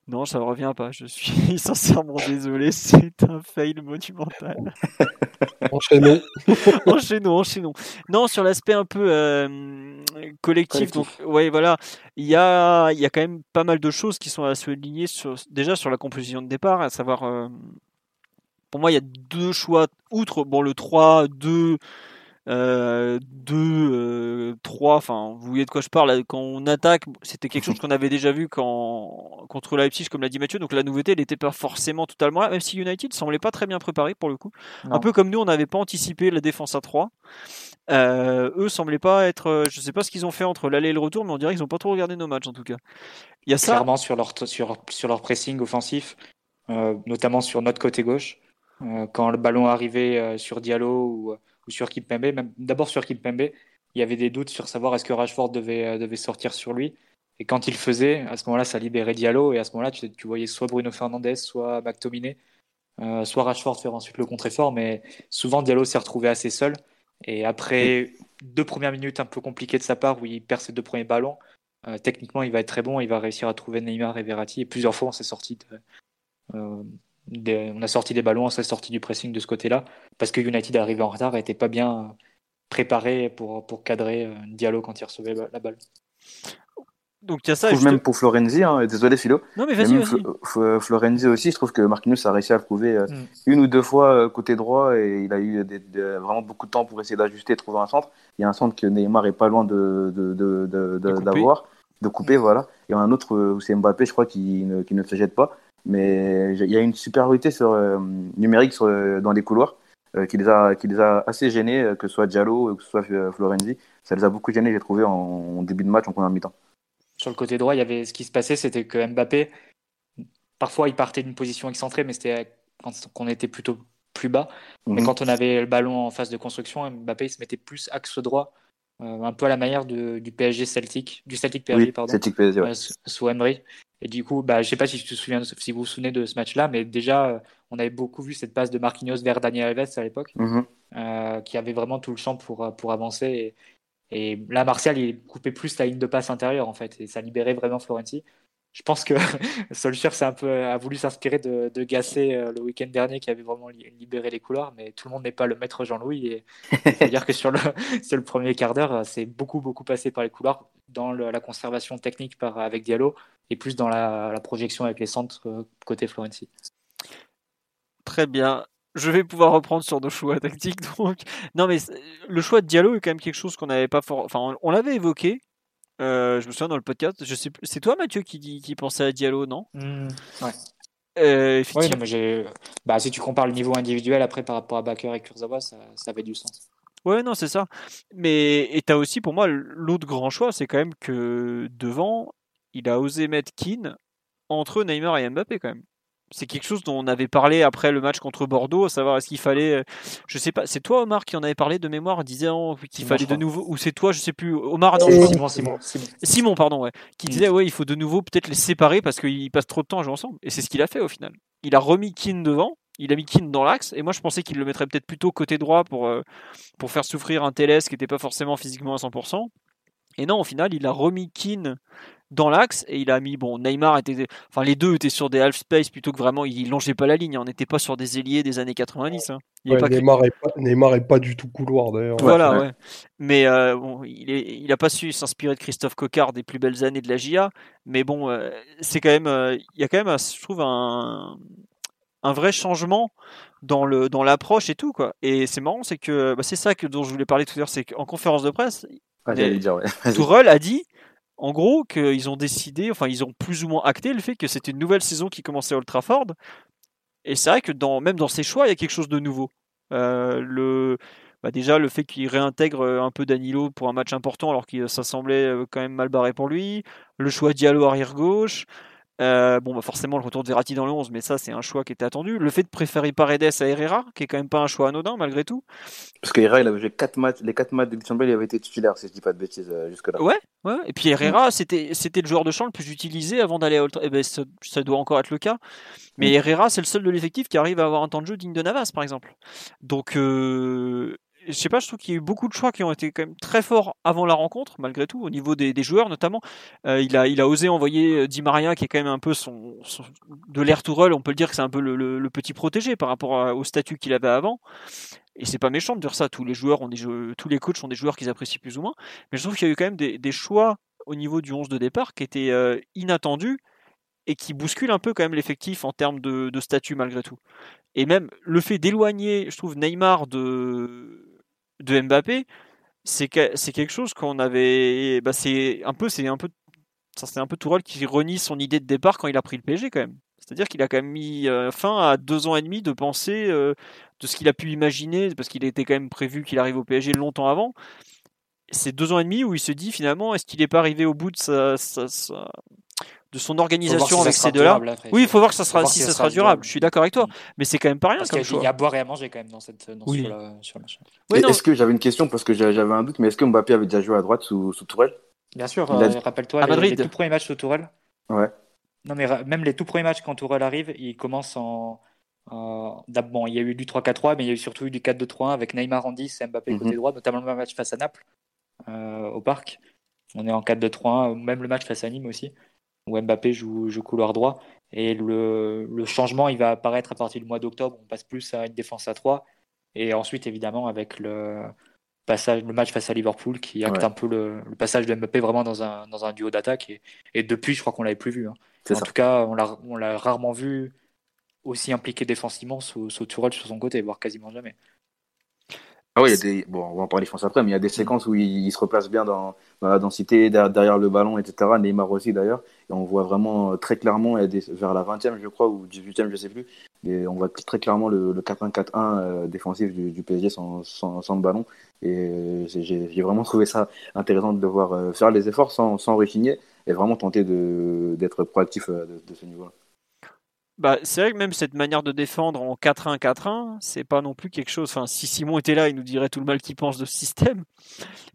Non, ça ne revient pas. Je suis sincèrement désolé. C'est un fail monumental. Enchaînons. enchaînons, enchaînons. Non, sur l'aspect un peu euh, collectif, donc ouais, voilà, il y a, y a quand même pas mal de choses qui sont à souligner sur, déjà sur la composition de départ, à savoir, euh, pour moi, il y a deux choix, outre bon le 3, 2, euh, 2, euh, 3, enfin, vous voyez de quoi je parle, là, quand on attaque, c'était quelque chose qu'on avait déjà vu quand, contre Leipzig, comme l'a dit Mathieu, donc la nouveauté, elle n'était pas forcément totalement là, même si United semblait pas très bien préparé pour le coup. Un peu comme nous, on n'avait pas anticipé la défense à 3. Euh, eux semblaient pas être. euh, Je sais pas ce qu'ils ont fait entre l'aller et le retour, mais on dirait qu'ils ont pas trop regardé nos matchs en tout cas. Il y a ça. clairement sur leur, sur, sur leur pressing offensif, euh, notamment sur notre côté gauche. Euh, quand le ballon arrivait euh, sur Diallo ou, ou sur Kimpembe, même d'abord sur Kimpembe, il y avait des doutes sur savoir est-ce que Rashford devait, euh, devait sortir sur lui. Et quand il faisait, à ce moment-là, ça libérait Diallo. Et à ce moment-là, tu, tu voyais soit Bruno Fernandes, soit McTominay, euh, soit Rashford faire ensuite le contre-effort. Mais souvent, Diallo s'est retrouvé assez seul. Et après deux premières minutes un peu compliquées de sa part, où il perd ses deux premiers ballons, euh, techniquement, il va être très bon. Il va réussir à trouver Neymar et Verratti. Et plusieurs fois, on s'est sorti de, euh, des- on a sorti des ballons, on s'est sorti du pressing de ce côté-là, parce que United arrivait en retard et n'était pas bien préparé pour, pour cadrer euh, Diallo quand il recevait la balle. Donc il y a Je ça. trouve juste- même pour Florenzi, hein, et désolé Philo, Non mais vas-y, Florenzi aussi, je trouve que Marquinhos a réussi à le prouver euh, Mm. une ou deux fois euh, côté droit et il a eu des- des- vraiment beaucoup de temps pour essayer d'ajuster et trouver un centre. Il y a un centre que Neymar est pas loin de, de, de, de- de- couper. d'avoir, de couper, voilà. Il y en a un autre euh, où c'est Mbappé, je crois, qui ne, qui ne se jette pas. Mais il y a une supériorité sur, euh, numérique sur, euh, dans les couloirs euh, qui, les a, qui les a assez gênés, que ce soit Diallo ou que ce soit Florenzi. Ça les a beaucoup gênés, j'ai trouvé, en, en début de match, en première mi-temps. Sur le côté droit, il y avait ce qui se passait, c'était que Mbappé, parfois il partait d'une position excentrée, mais c'était quand on était plutôt plus bas. Mais Mhm. quand on avait le ballon en phase de construction, Mbappé il se mettait plus axe droit, euh, un peu à la manière de- du PSG Celtic, du Celtic PSG, Oui, pardon. Celtic PSG, ouais. euh, sous- sous Emery. Et du coup, bah, je sais pas si, tu te souviens, si vous vous souvenez de ce match-là, mais déjà, euh, on avait beaucoup vu cette passe de Marquinhos vers Daniel Alves à l'époque, Mhm. euh, qui avait vraiment tout le champ pour, euh, pour avancer. Et, et là, Martial, il coupait plus la ligne de passe intérieure, en fait, et ça libérait vraiment Florenzi. Je pense que Solskjaer s'est un peu, a voulu s'inspirer de, de Gasset euh, le week-end dernier, qui avait vraiment li- libéré les couloirs, mais tout le monde n'est pas le maître Jean-Louis. Et il faut dire que sur le, sur le premier quart d'heure, euh, c'est beaucoup, beaucoup passé par les couloirs, dans le- la conservation technique par, avec Diallo, et plus dans la, la projection avec les centres euh, côté Florenzi. Très bien. Je vais pouvoir reprendre sur nos choix tactiques. Donc, non, mais le choix de Diallo est quand même quelque chose qu'on n'avait pas fort. Enfin, on l'avait évoqué. Euh, je me souviens dans le podcast. Je sais, plus- c'est toi, Mathieu, qui, dit- qui pensait à Diallo, non? Ouais. Euh, Oui, mais. Bah, si tu compares le niveau individuel après par rapport à Bakker et Kurzawa, ça, ça avait du sens. Ouais, non, c'est ça. Mais et t'as aussi pour moi l'autre grand choix, c'est quand même que devant, il a osé mettre Keane entre Neymar et Mbappé quand même. C'est quelque chose dont on avait parlé après le match contre Bordeaux, à savoir est-ce qu'il fallait, euh, je sais pas, c'est toi Omar qui en avait parlé de mémoire, disant qu'il Simon, fallait de nouveau, ou c'est toi, je sais plus, Omar non, Euh, je crois- Simon, Simon, Simon. Pardon, ouais, qui Mm. disait ouais il faut de nouveau peut-être les séparer parce qu'ils passent trop de temps à jouer ensemble. Et c'est ce qu'il a fait au final. Il a remis Keane devant, il a mis Keane dans l'axe, et moi je pensais qu'il le mettrait peut-être plutôt côté droit pour, euh, pour faire souffrir un Télès qui n'était pas forcément physiquement à 100%. Et non, au final, il a remis Keane dans l'axe et il a mis bon Neymar était enfin les deux étaient sur des half space plutôt que vraiment ils longeaient pas la ligne on n'était pas sur des ailiers des années 90 hein. ouais, pas Neymar, est pas, Neymar est pas du tout couloir d'ailleurs voilà ouais. mais euh, bon il est il a pas su s'inspirer de Christophe Coquard des plus belles années de la GIA mais bon euh, c'est quand même euh, il y a quand même je trouve un un vrai changement dans le dans l'approche et tout quoi et c'est marrant c'est que bah, c'est ça que dont je voulais parler tout à l'heure c'est qu'en conférence de presse ah, dire, ouais. Tourelle a dit en gros, qu'ils ont décidé, enfin, ils ont plus ou moins acté le fait que c'était une nouvelle saison qui commençait à Old Trafford. Et c'est vrai que dans, même dans ses choix, il y a quelque chose de nouveau. Euh, le, bah déjà, le fait qu'il réintègre euh, un peu Danilo pour un match important, alors que ça semblait euh, quand même mal barré pour lui. Le choix Diallo arrière gauche. Euh, bon, bah forcément, le retour de Verratti dans le 11, mais ça, c'est un choix qui était attendu. Le fait de préférer Paredes à Herrera, qui est quand même pas un choix anodin malgré tout. Parce que Herrera, il avait joué 4 matchs, les 4 matchs de Champions, il avait été titulaire, si je dis pas de bêtises, euh, jusque-là. Ouais, ouais. Et puis Herrera, c'était, c'était le joueur de champ le plus utilisé avant d'aller à Old eh ben, ça, ça, doit encore être le cas. Mais mm. Herrera, c'est le seul de l'effectif qui arrive à avoir un temps de jeu digne de Navas, par exemple. Donc, euh, je sais pas, je trouve qu'il y a eu beaucoup de choix qui ont été quand même très forts avant la rencontre, malgré tout, au niveau des, joueurs notamment. Euh, il, a, il a osé envoyer euh, Di Maria, qui est quand même un peu son, de l'air Tourelle, on peut le dire que c'est un peu le, petit protégé par rapport au statut qu'il avait avant. Et c'est pas méchant de dire ça, tous les joueurs ont tous les coachs ont des joueurs qu'ils apprécient plus ou moins. Mais je trouve qu'il y a eu quand même des, choix au niveau du 11 de départ qui étaient euh, inattendus et qui bousculent un peu quand même l'effectif en termes de statut malgré tout. Et même le fait d'éloigner, je trouve, Neymar de, de Mbappé, c'est quelque chose qu'on avait. Bah c'est un peu, c'est un peu, c'est un peu Tourelle qui renie son idée de départ quand il a pris le PSG quand même. C'est-à-dire qu'il a quand même mis euh, fin à deux ans et demi de pensée euh, de ce qu'il a pu imaginer, parce qu'il était quand même prévu qu'il arrive au PSG longtemps avant. C'est deux ans et demi où il se dit finalement, est-ce qu'il n'est pas arrivé au bout de sa, de son organisation avec ces deux-là. Oui, il faut voir que ça sera, si ça, sera durable. Je suis d'accord avec toi, mais c'est quand même pas rien. Parce qu'il y a à boire et à manger quand même dans cette dans oui. sur, la, Oui, est-ce que j'avais une question parce que j'avais un doute, mais est-ce que Mbappé avait déjà joué à droite sous, sous Tourelle? Bien sûr. Euh, rappelle-toi les, les, tout premiers matchs sous Tourelle. Ouais. Non, mais même les tout premiers matchs quand Tourelle arrive, il commence en bon, il y a eu du 3-4-3, mais il y a eu surtout eu du 4-2-3-1 avec Neymar en 10 et Mbappé côté mhm. droit, notamment le match face à Naples euh, au parc. On est en 4-2-3-1, même le match face à Nîmes aussi où Mbappé joue, joue couloir droit. Et le, le, changement, il va apparaître à partir du mois d'octobre. On passe plus à une défense à 3. Et ensuite, évidemment, avec le, passage, le match face à Liverpool qui acte un peu le, le, passage de Mbappé vraiment dans un, dans un duo d'attaque. Et, et, depuis, je crois qu'on l'avait plus vu. Hein. En tout cas, on l'a rarement vu aussi impliqué défensivement sous, sous Tourelle sur son côté, voire quasiment jamais. Ah oui, il y a des... bon, on va en parler, je pense, après, mais il y a des séquences où il, se replace bien dans, dans la densité, derrière, le ballon, etc. Neymar aussi, d'ailleurs. Et on voit vraiment euh, très clairement, vers la 20e, je crois, ou 18e, je sais plus, et on voit très clairement le, 4-1-4-1 euh, défensif du, du, PSG sans, sans, sans, le ballon. Et euh, j'ai vraiment trouvé ça intéressant de devoir faire les efforts sans, sans rechigner et vraiment tenter d'être proactif de, de ce niveau-là. Bah, c'est vrai que même cette manière de défendre en 4-1-4-1, c'est pas non plus quelque chose. Enfin, si Simon était là, il nous dirait tout le mal qu'il pense de ce système.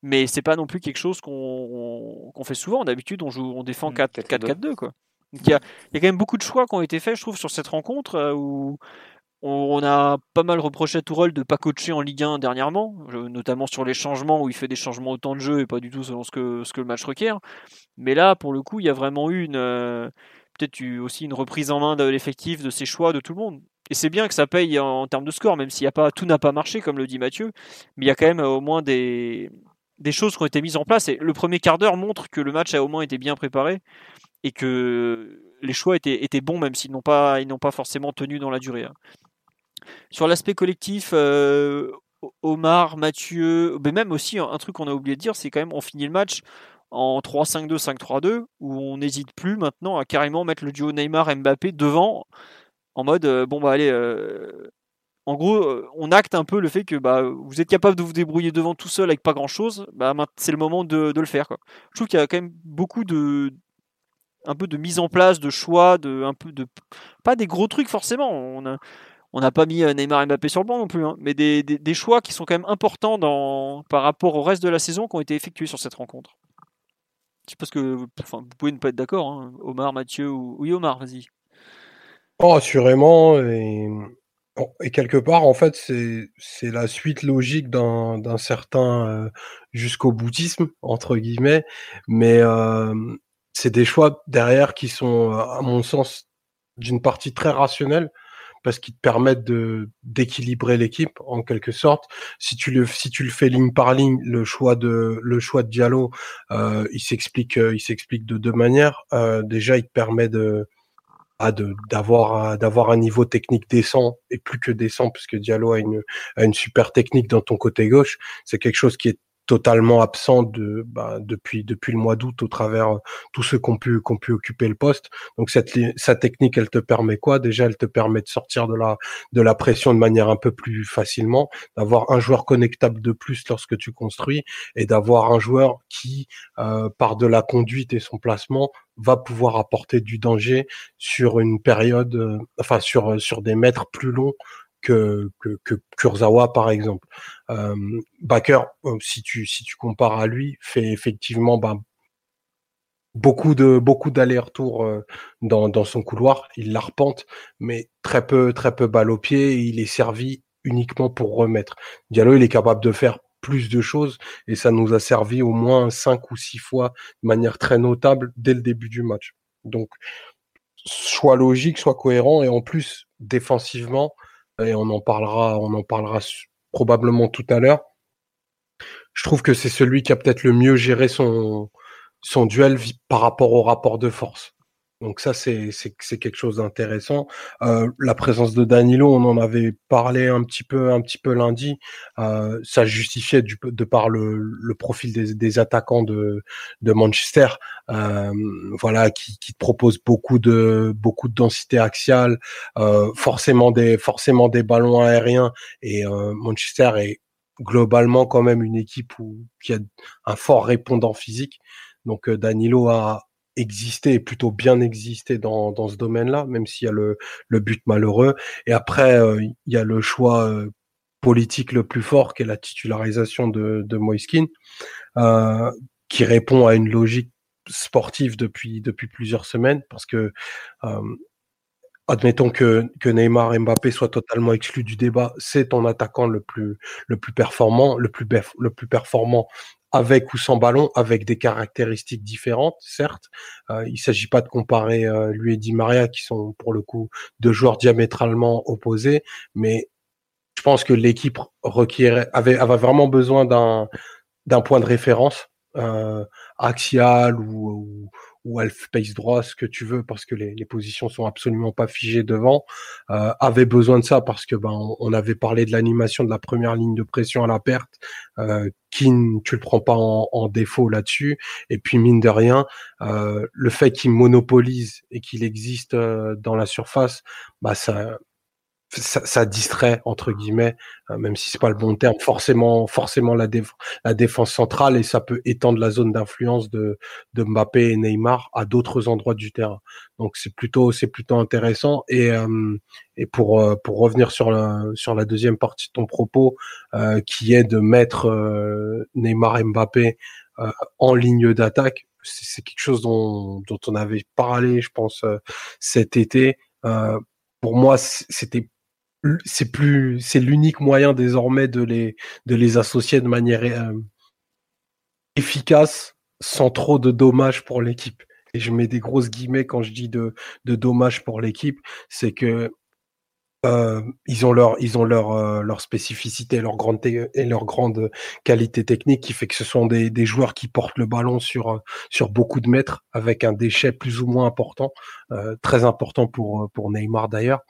Mais c'est pas non plus quelque chose qu'on fait souvent. D'habitude, on joue, on défend 4-4-2, quoi. il y, a, y a quand même beaucoup de choix qui ont été faits, je trouve, sur cette rencontre euh, où on, a pas mal reproché à Tourelle de pas coacher en Ligue 1 dernièrement, notamment sur les changements où il fait des changements au temps de jeu et pas du tout selon ce que, ce que le match requiert. Mais là, pour le coup, il y a vraiment eu une. Peut-être aussi une reprise en main de l'effectif, de ses choix, de tout le monde. Et c'est bien que ça paye en, termes de score, même s'il y a pas tout n'a pas marché, comme le dit Mathieu, mais il y a quand même euh, au moins des, des choses qui ont été mises en place. Et le premier quart d'heure montre que le match a au moins été bien préparé et que les choix étaient, bons, même s'ils n'ont pas, ils n'ont pas forcément tenu dans la durée. Hein. Sur l'aspect collectif, euh, Omar, Mathieu, mais même aussi un truc qu'on a oublié de dire, c'est quand même on finit le match, en 3-5-2, 5-3-2, où on n'hésite plus maintenant à carrément mettre le duo Neymar-Mbappé devant, en mode, euh, bon bah allez, euh, en gros, euh, on acte un peu le fait que bah, vous êtes capable de vous débrouiller devant tout seul avec pas grand-chose, bah, c'est le moment de, le faire. Je trouve qu'il y a quand même beaucoup de un peu de mise en place, de choix, de un peu de pas des gros trucs forcément. On a, on n'a pas mis Neymar Mbappé sur le banc non plus, hein, mais des, choix qui sont quand même importants par rapport au reste de la saison qui ont été effectués sur cette rencontre. Je pense que enfin, vous pouvez ne pas être d'accord, hein. Omar, Mathieu ou oui Omar, vas-y. Oh, assurément. Et... Quelque part, en fait, c'est la suite logique d'un certain euh, jusqu'au boutisme entre guillemets, mais euh, c'est des choix derrière qui sont, à mon sens, d'une partie très rationnelle parce qu'ils te permettent de d'équilibrer l'équipe en quelque sorte. Si tu le si tu le fais ligne par ligne, le choix de le choix de Diallo, euh, il s'explique il s'explique de deux manières. déjà, il te permet de d'avoir d'avoir un niveau technique décent et plus que décent puisque Diallo a une a une super technique dans ton côté gauche c'est quelque chose qui est totalement absent bah, depuis le mois d'août au travers euh, tous ceux qui ont pu occuper le poste. Donc cette sa technique, elle te permet quoi? Déjà, elle te permet de sortir de la de la pression de manière un peu plus facilement, d'avoir un joueur connectable de plus lorsque tu construis et d'avoir un joueur qui euh, par de la conduite et son placement va pouvoir apporter du danger sur une période, euh, enfin sur sur des mètres plus longs que, Kurzawa par exemple. Euh, Baker, euh, si tu compares à lui, fait effectivement ben, beaucoup de beaucoup d'allers-retours euh, dans, dans son couloir. Il l'arpente, mais très peu très peu balle au pied. il est servi uniquement pour remettre. Diallo, il est capable de faire plus de choses et ça nous a servi au moins cinq ou six fois de manière très notable dès le début du match. Donc, soit logique, soit cohérent et en plus défensivement, et on en parlera, on en parlera probablement tout à l'heure. Je trouve que c'est celui qui a peut-être le mieux géré son, son duel par rapport au rapport de force. Donc ça, c'est quelque chose d'intéressant. Euh, la présence de Danilo, on en avait parlé un petit peu un petit peu lundi. Euh, ça justifiait du, de par le, le profil des, des, attaquants de, de Manchester, euh, voilà, qui, qui propose beaucoup de beaucoup de densité axiale, euh, forcément des forcément des ballons aériens. Et euh, Manchester est globalement quand même une équipe où, qui a un fort répondant physique. Donc Danilo a, exister et plutôt bien exister dans, dans ce domaine-là, même s'il y a le, le but malheureux. Et après, euh, il y a le choix euh, politique le plus fort, qui est la titularisation de, de Moiskin, euh, qui répond à une logique sportive depuis depuis plusieurs semaines, parce que admettons que, que Neymar et Mbappé soient totalement exclus du débat, c'est ton attaquant le plus le plus performant, le plus le plus performant avec ou sans ballon, avec des caractéristiques différentes, certes. Euh, il ne s'agit pas de comparer euh, lui et Di Maria, qui sont pour le coup deux joueurs diamétralement opposés, mais je pense que l'équipe requiert avait, avait vraiment besoin d'un point de référence euh, axial ou elf pace droit, ce que tu veux, parce que les, les positions sont absolument pas figées devant, euh, avait besoin de ça parce que ben on, avait parlé de l'animation de la première ligne de pression à la perte, euh, qui tu le prends pas en, en défaut là-dessus, et puis mine de rien, euh, le fait qu'il monopolise et qu'il existe euh, dans la surface, bah ça ça, ça, distrait entre guillemets, euh, même si c'est pas le bon terme, forcément, forcément la, la défense centrale et ça peut étendre la zone d'influence de, de Mbappé et Neymar à d'autres endroits du terrain. Donc c'est plutôt c'est plutôt intéressant et euh, et pour euh, pour revenir sur la sur la deuxième partie de ton propos qui est de mettre Neymar et Mbappé en ligne d'attaque, c'est quelque chose dont dont on avait parlé, je pense cet été. pour moi, c'était c'est plus, c'est l'unique moyen désormais de les, de les associer de manière euh, efficace, sans trop de dommages pour l'équipe. Et je mets des grosses guillemets quand je dis de, de dommages pour l'équipe, c'est que euh, ils ont leur ils ont leur euh, leur spécificité leur grande et leur grande qualité technique qui fait que ce sont des, des joueurs qui portent le ballon sur sur beaucoup de mètres avec un déchet plus ou moins important euh, très important pour pour Neymar d'ailleurs.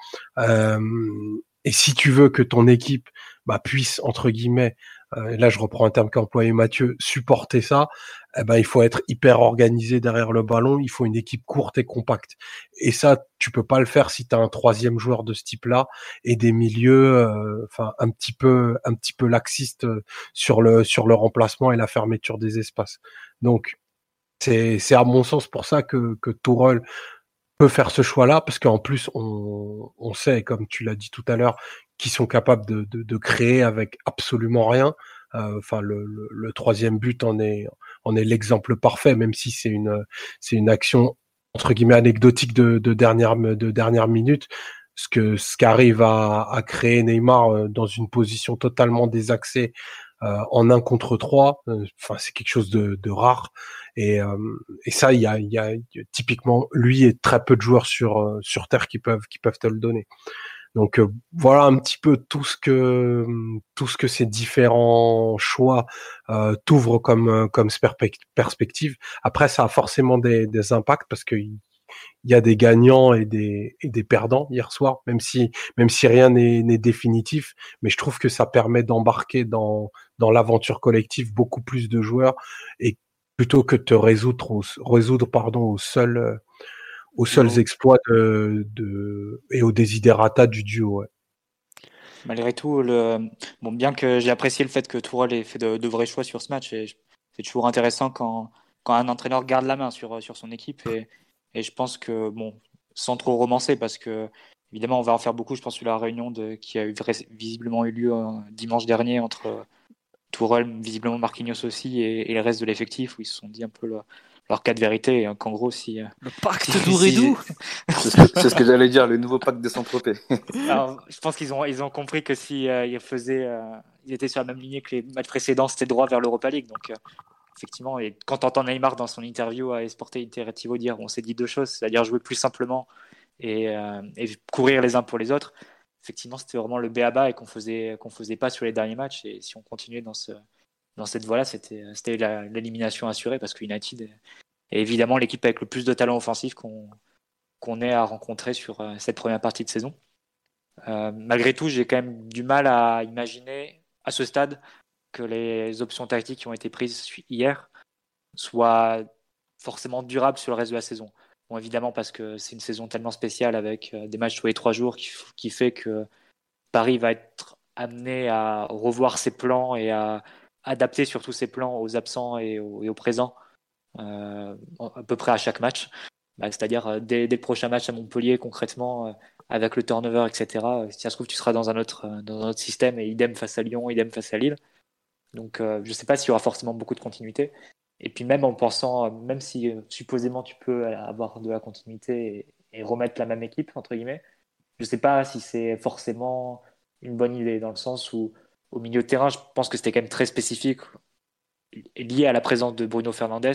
Et si tu veux que ton équipe bah, puisse entre guillemets là je reprends un terme qu'a employé Mathieu supporter ça eh ben, il faut être hyper organisé derrière le ballon, il faut une équipe courte et compacte. Et ça, tu peux pas le faire si tu as un troisième joueur de ce type-là et des milieux euh, enfin un petit peu un petit peu laxistes euh, sur le sur le remplacement et la fermeture des espaces. Donc c'est c'est à mon sens pour ça que que Tourelle peut faire ce choix-là parce qu'en plus on, on sait comme tu l'as dit tout à l'heure qu'ils sont capables de, de, de créer avec absolument rien. Euh, enfin, le, le, troisième but en est en est l'exemple parfait, même si c'est une c'est une action entre guillemets anecdotique de, de dernière de dernière minute. ce que ce qu'arrive à, à, créer Neymar dans une position totalement désaxée en un contre trois. Enfin, c'est quelque chose de, de rare. Et, et ça, il y a, y a typiquement lui et très peu de joueurs sur sur terre qui peuvent qui peuvent te le donner. Donc euh, voilà un petit peu tout ce que tout ce que ces différents choix euh, t'ouvrent comme euh, comme perspective. Après, ça a forcément des, impacts parce que il y a des gagnants et des, et des perdants hier soir, même si même si rien n'est définitif. Mais je trouve que ça permet d'embarquer dans dans l'aventure collective beaucoup plus de joueurs et plutôt que de te résoudre résoudre pardon au seul aux seuls exploits de, de, et aux desiderata du duo. Malgré tout, le... bon, bien que j'ai apprécié le fait que Tourelle ait fait de, vrais choix sur ce match, et c'est toujours intéressant quand, quand un entraîneur garde la main sur, sur son équipe. Et, et je pense que, bon, sans trop romancer, parce que évidemment, on va en faire beaucoup, je pense, sur la réunion de, qui a eu, visiblement eu lieu euh, dimanche dernier entre Tourelle, visiblement Marquinhos aussi, et, et le reste de l'effectif, où ils se sont dit un peu leur cas de vérité. Hein, qu'en gros, si. Euh, le pacte d'Ouredou C'est ce que, j'allais dire, le nouveau pacte de Saint-Tropez. je pense qu'ils ont, ils ont compris que si euh, ils, faisaient, euh, ils étaient sur la même lignée que les matchs précédents, c'était droit vers l'Europa League. Donc, effectivement, et quand on entend Neymar dans son interview à Esporte Interactivo dire on s'est dit deux choses, c'est-à-dire jouer plus simplement et, et, courir les uns pour les autres, effectivement, c'était vraiment le B.A.B.A. et qu'on faisait, qu'on faisait pas sur les derniers matchs. Et si on continuait dans ce dans cette voie-là, c'était l'élimination assurée parce que United est, évidemment l'équipe avec le plus de talent offensif qu'on ait à rencontrer sur euh, cette première partie de saison. Euh, malgré tout, j'ai quand même du mal à imaginer à ce stade que les options tactiques qui ont été prises hier soient forcément durables sur le reste de la saison. Bon, évidemment, parce que c'est une saison tellement spéciale avec euh, des matchs tous les trois jours qui fait que Paris va être amené à revoir ses plans et à adapter surtout ses plans aux absents et aux, présents euh, à peu près à chaque match. Bah, c'est-à-dire euh, dès, le prochain match à Montpellier, concrètement, euh, avec le turnover, etc. Si ça se trouve, tu seras dans un autre, dans un autre système et idem face à Lyon, idem face à Lille. Donc je ne sais pas s'il y aura forcément beaucoup de continuité. Et puis même en pensant, même si supposément tu peux avoir de la continuité et, et remettre la même équipe, entre guillemets, je ne sais pas si c'est forcément une bonne idée, dans le sens où au milieu de terrain, je pense que c'était quand même très spécifique, lié à la présence de Bruno Fernandez.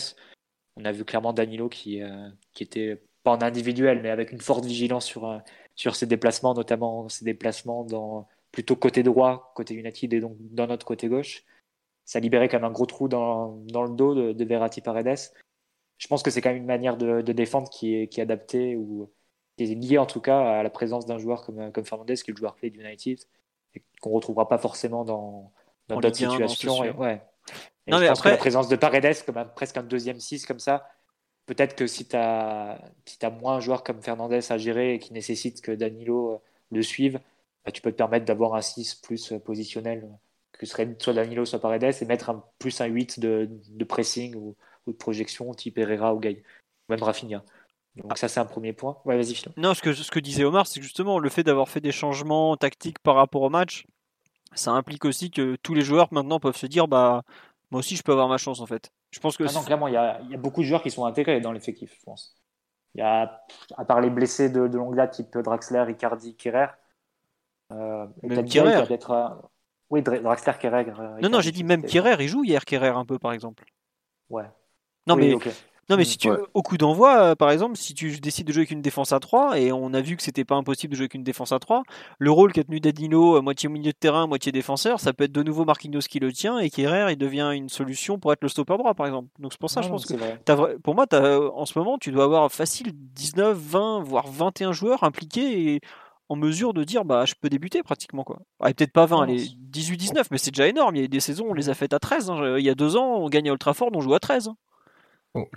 On a vu clairement Danilo qui, euh, qui était pas en individuel, mais avec une forte vigilance sur, euh, sur ses déplacements, notamment ses déplacements dans plutôt côté droit, côté United, et donc dans notre côté gauche. Ça libérait quand même un gros trou dans, le dos de, de Verratti Paredes. Je pense que c'est quand même une manière de, défendre qui est, adaptée ou qui est liée en tout cas à la présence d'un joueur comme, comme Fernandez, qui est le joueur clé d'United qu'on retrouvera pas forcément dans d'autres situations. Et, ouais. non, je mais pense après... que la présence de Paredes, comme presque un deuxième 6 comme ça, peut-être que si tu as, si as moins un joueur comme Fernandez à gérer et qui nécessite que Danilo euh, le suive, bah, tu peux te permettre d'avoir un 6 plus euh, positionnel, que serait soit Danilo, soit Paredes, et mettre un plus un 8 de, de pressing ou, de projection type Herrera ou Gay, ou même Rafinha. Donc ça c'est un premier point. Ouais, vas-y Non, ce que, ce que disait Omar, c'est justement le fait d'avoir fait des changements tactiques par rapport au match, ça implique aussi que tous les joueurs maintenant peuvent se dire bah moi aussi je peux avoir ma chance en fait. Je pense que ah non, clairement il y a, y a, beaucoup de joueurs qui sont intégrés dans l'effectif, je pense. Il y a à part les blessés de, de longue date type Draxler, Icardi, Kerrer. Euh, même Kerrer. Euh, oui, Draxler, Kerrer. Euh, non non, j'ai dit même Kerrer, il joue hier Kerrer un peu par exemple. Ouais. Non mais non, mais si tu, au coup d'envoi, euh, par exemple, si tu décides de jouer avec une défense à 3, et on a vu que c'était pas impossible de jouer avec une défense à 3, le rôle qu'a tenu Dadino, euh, moitié milieu de terrain, moitié défenseur, ça peut être de nouveau Marquinhos qui le tient, et Kerrer, il devient une solution pour être le stopper droit, par exemple. Donc c'est pour ça, je pense que, as, pour moi, as, en ce moment, tu dois avoir facile 19, 20, voire 21 joueurs impliqués et en mesure de dire bah je peux débuter pratiquement quoi. Ah, peut-être pas 20, les 18 19 mais c'est déjà énorme, il y a des saisons on les a faites à 13 hein. il y a deux ans on gagne à Ultra Ford, on joue à 13. Bon,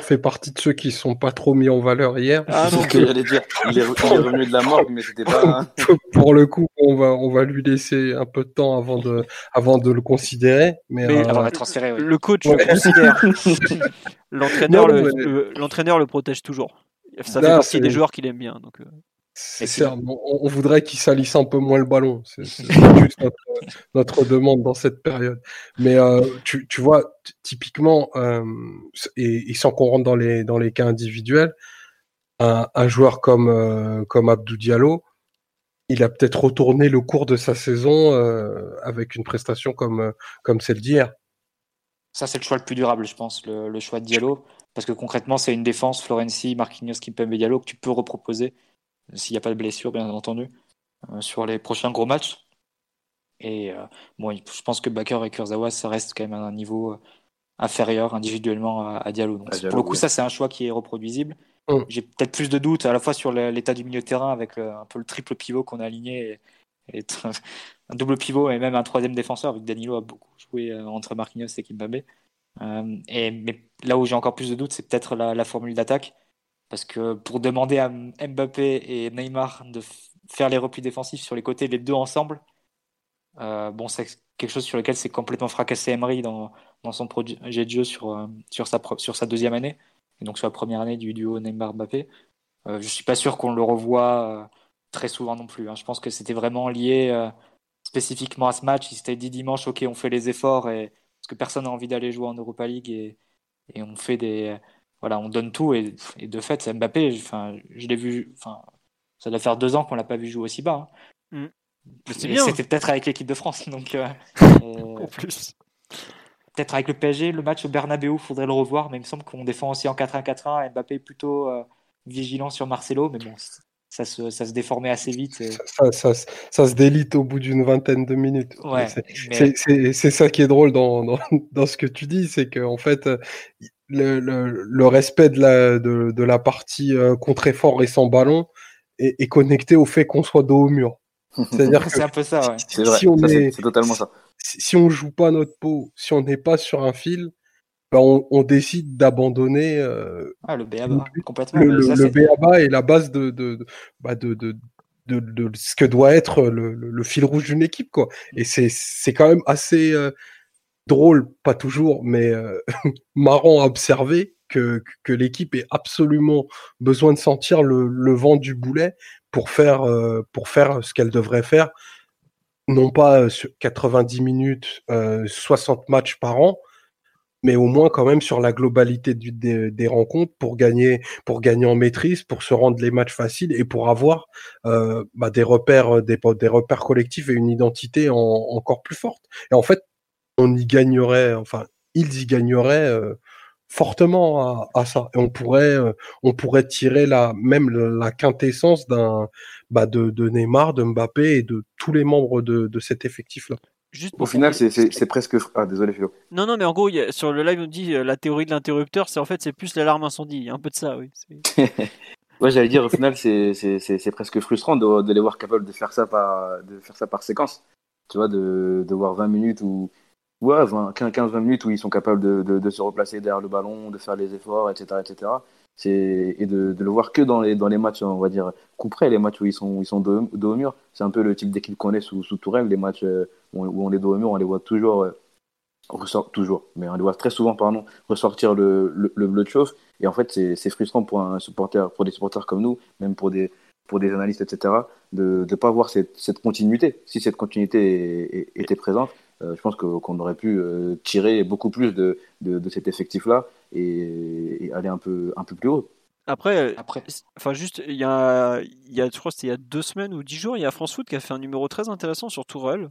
fait partie de ceux qui sont pas trop mis en valeur hier. Ah non, j'allais dire, il est, revenu de la mort, mais c'était pas. Pour le coup, on va, on va lui laisser un peu de temps avant de, avant de le considérer. Mais, euh, avant de transférer, Le coach le considère. L'entraîneur, le, l'entraîneur le protège toujours. Ça fait partie des joueurs qu'il aime bien. Donc, on, voudrait qu'il salisse un peu moins le ballon. C'est juste notre, demande dans cette période. Mais euh, tu, tu, vois, typiquement, euh, et, sans qu'on rentre dans les, dans les cas individuels, un, un joueur comme, euh, comme Abdou Diallo, il a peut-être retourné le cours de sa saison avec une prestation comme, comme celle d'hier. Ça, c'est le choix le plus durable, je pense, le, choix de Diallo. Parce que concrètement, c'est une défense, Florenzi, Marquinhos, Kimpembe, Diallo, que tu peux reproposer, s'il n'y a pas de blessure, bien entendu, euh, sur les prochains gros matchs. Et bon, je pense que Baker et Kurzawa, ça reste quand même à un niveau inférieur individuellement à, Diallo. Donc, pour le coup, ça, c'est un choix qui est reproduisible. Mm. J'ai peut-être plus de doutes à la fois sur l'état du milieu de terrain avec un peu le triple pivot qu'on a aligné et, un double pivot et même un troisième défenseur vu que Danilo a beaucoup joué euh, entre Marquinhos et Kimpembe. Euh, et, mais là où j'ai encore plus de doutes, c'est peut-être la, formule d'attaque. Parce que pour demander à Mbappé et Neymar de faire les replis défensifs sur les côtés, les deux ensemble, euh, bon, c'est quelque chose sur lequel c'est complètement fracassé Emery dans, son projet de jeu sur, sur, sa, sur sa deuxième année et donc sur la première année du duo Neymar-Mbappé. Euh, je suis pas sûr qu'on le revoit euh, très souvent non plus. Hein. Je pense que c'était vraiment lié euh, spécifiquement à ce match. Il s'était dit dimanche, ok, on fait les efforts et parce que personne n'a envie d'aller jouer en Europa League et, et, on fait des, voilà, on donne tout et, et de fait, c'est Mbappé. Enfin, je l'ai vu. Enfin, ça doit faire deux ans qu'on l'a pas vu jouer aussi bas. Hein. Mm. C'était peut-être avec l'équipe de France, donc. en plus peut-être avec le PSG, le match au Bernabeu, faudrait le revoir, mais il me semble qu'on défend aussi en 4-1-4-1. Mbappé est plutôt euh, vigilant sur Marcelo, mais bon, ça se, ça se déformait assez vite. Ça, ça, se délite au bout d'une vingtaine de minutes. c'est ça qui est drôle dans, dans, dans ce que tu dis, c'est qu'en en fait, le, le, le, respect de la, de, de la partie euh, contre-effort et sans ballon est, est, connecté au fait qu'on soit dos au mur. C'est-à-dire que c'est un peu ça, c'est vrai, c'est totalement ça si on joue pas notre peau, si on n'est pas sur un fil, ben on, décide d'abandonner euh, ah, le BABA complètement. Le, le, est la base de de, bah de, de, de, ce que doit être le, le fil rouge d'une équipe. Quoi. Et c'est quand même assez euh, drôle, pas toujours, mais euh, marrant à observer que, l'équipe ait absolument besoin de sentir le, vent du boulet pour faire, pour faire ce qu'elle devrait faire non pas sur 90 minutes, 60 matchs par an, mais au moins quand même sur la globalité des, rencontres pour gagner, pour gagner en maîtrise, pour se rendre les matchs faciles et pour avoir bah, des repères, des, des, repères collectifs et une identité encore plus forte. En fait, on y gagnerait, enfin, ils y gagneraient fortement à, ça. Et on pourrait, euh, on pourrait tirer la, même la quintessence d'un, bah de, de, Neymar, de Mbappé et de tous les membres de, de cet effectif-là. Juste Au final, c'est presque. Ah, désolé, Philo. Non, non, mais en gros, y a, sur le live, on dit euh, la théorie de l'interrupteur, c'est en fait, c'est plus l'alarme incendie. Il y a un peu de ça, oui. ouais, j'allais dire, au final, c'est presque frustrant de, de, les voir capables de faire ça par, de faire ça par séquence. Tu vois, de, de voir 20 minutes où ouais, 15-20 minutes où ils sont capables de, de, se replacer derrière le ballon, de faire les efforts, etc. etc. Et de, le voir que dans les, dans les matchs, on va dire, coup près, les matchs où ils sont, ils sont dos, au mur. C'est un peu le type d'équipe qu'on est sous, sous Tourelle, les matchs euh, où on, est dos au mur, on les voit toujours, euh, ressort, toujours, mais on les voit très souvent, pardon, ressortir le, le, le bleu chauffe. Et en fait, c'est frustrant pour un supporter, pour des supporters comme nous, même pour des, pour des analystes, etc., de ne pas voir cette, continuité. Si cette continuité était présente, euh, je pense qu'on aurait pu euh, tirer beaucoup plus de, de, cet effectif-là et, aller un peu, un peu plus haut. Après, Après. enfin juste, il y a, il y a, je crois c'était il y a deux semaines ou dix jours, il y a France Foot qui a fait un numéro très intéressant sur Tourelle.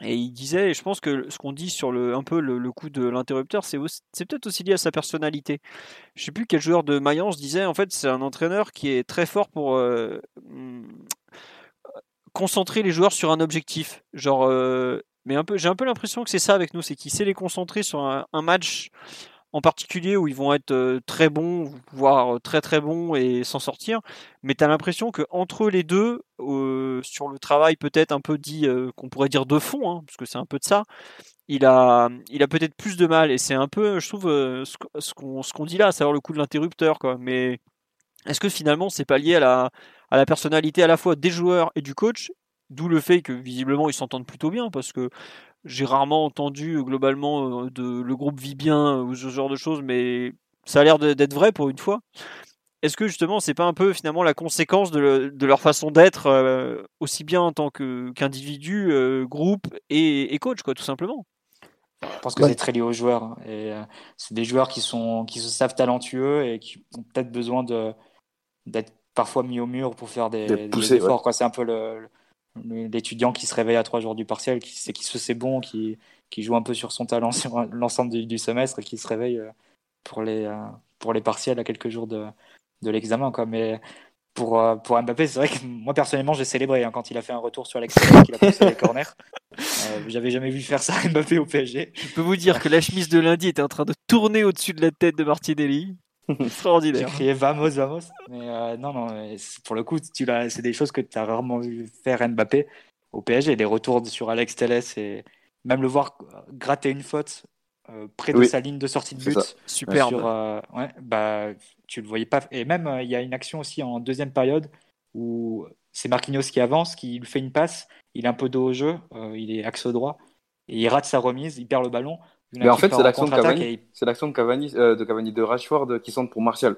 Et il disait, et je pense que ce qu'on dit sur le, un peu le, coup de l'interrupteur, c'est, c'est peut-être aussi lié à sa personnalité. Je sais plus quel joueur de Mayence disait, en fait, c'est un entraîneur qui est très fort pour euh, concentrer les joueurs sur un objectif. Genre, mais j'ai un peu l'impression que c'est ça avec nous, c'est qu'il sait les concentrer sur un, match en particulier où ils vont être euh, très bons, voire euh, très très bons et s'en sortir. Mais tu as l'impression que entre les deux, euh, sur le travail peut-être un peu dit, qu'on pourrait dire de fond, hein, parce que c'est un peu de ça, il a, il a peut-être plus de mal. Et c'est un peu, je trouve, ce, qu'on, dit là, savoir le coup de l'interrupteur. Quoi. Mais est-ce que finalement c'est pas lié à la, à la personnalité à la fois des joueurs et du coach D'où le fait que visiblement ils s'entendent plutôt bien parce que j'ai rarement entendu euh, globalement euh, de le groupe vit bien ou ce genre de choses, mais ça a l'air d'être vrai pour une fois. Est-ce que justement c'est pas un peu finalement la conséquence de, leur façon d'être euh, aussi bien en tant qu'individu, groupe et, coach quoi tout simplement? Je pense que c'est très lié aux joueurs hein, et c'est des joueurs qui sont qui se savent talentueux et qui ont peut-être besoin de d'être parfois mis au mur pour faire des, efforts. C'est un peu le, l'étudiant qui se réveille à trois jours du partiel, qui sait qu'il se c'est bon, qui, qui joue un peu sur son talent sur l'ensemble du, du, semestre et qui se réveille pour les, pour les partiels à quelques jours de, de l'examen. Quoi. Mais pour, euh, pour Mbappé, c'est vrai que moi personnellement j'ai célébré hein, quand il a fait un retour sur l'extérieur, qu'il a poussé les corners. Euh, J'avais jamais vu faire ça Mbappé au PSG. Je peux vous dire que la chemise de lundi était en train de tourner au-dessus de la tête de Martinelli. Extraordinaire. J'ai vamos, vamos. Mais euh, non, non, pour le coup, c'est des choses que tu as rarement vu faire Mbappé au PSG. Les retours sur Alex Telles et même le voir gratter une faute euh, près de sa ligne de sortie de but. Superbe. Sur, euh, ouais, bah, tu le voyais pas. Et même, euh, il y a une action aussi en deuxième période où c'est Marquinhos qui avance, qui lui fait une passe. Il est un peu dos au jeu, il est axe droit et il rate sa remise, il perd le ballon. Mais en fait, c'est l'action de Cavani, c'est l'action de Cavani, de Cavani de Rashford qui centre pour Martial.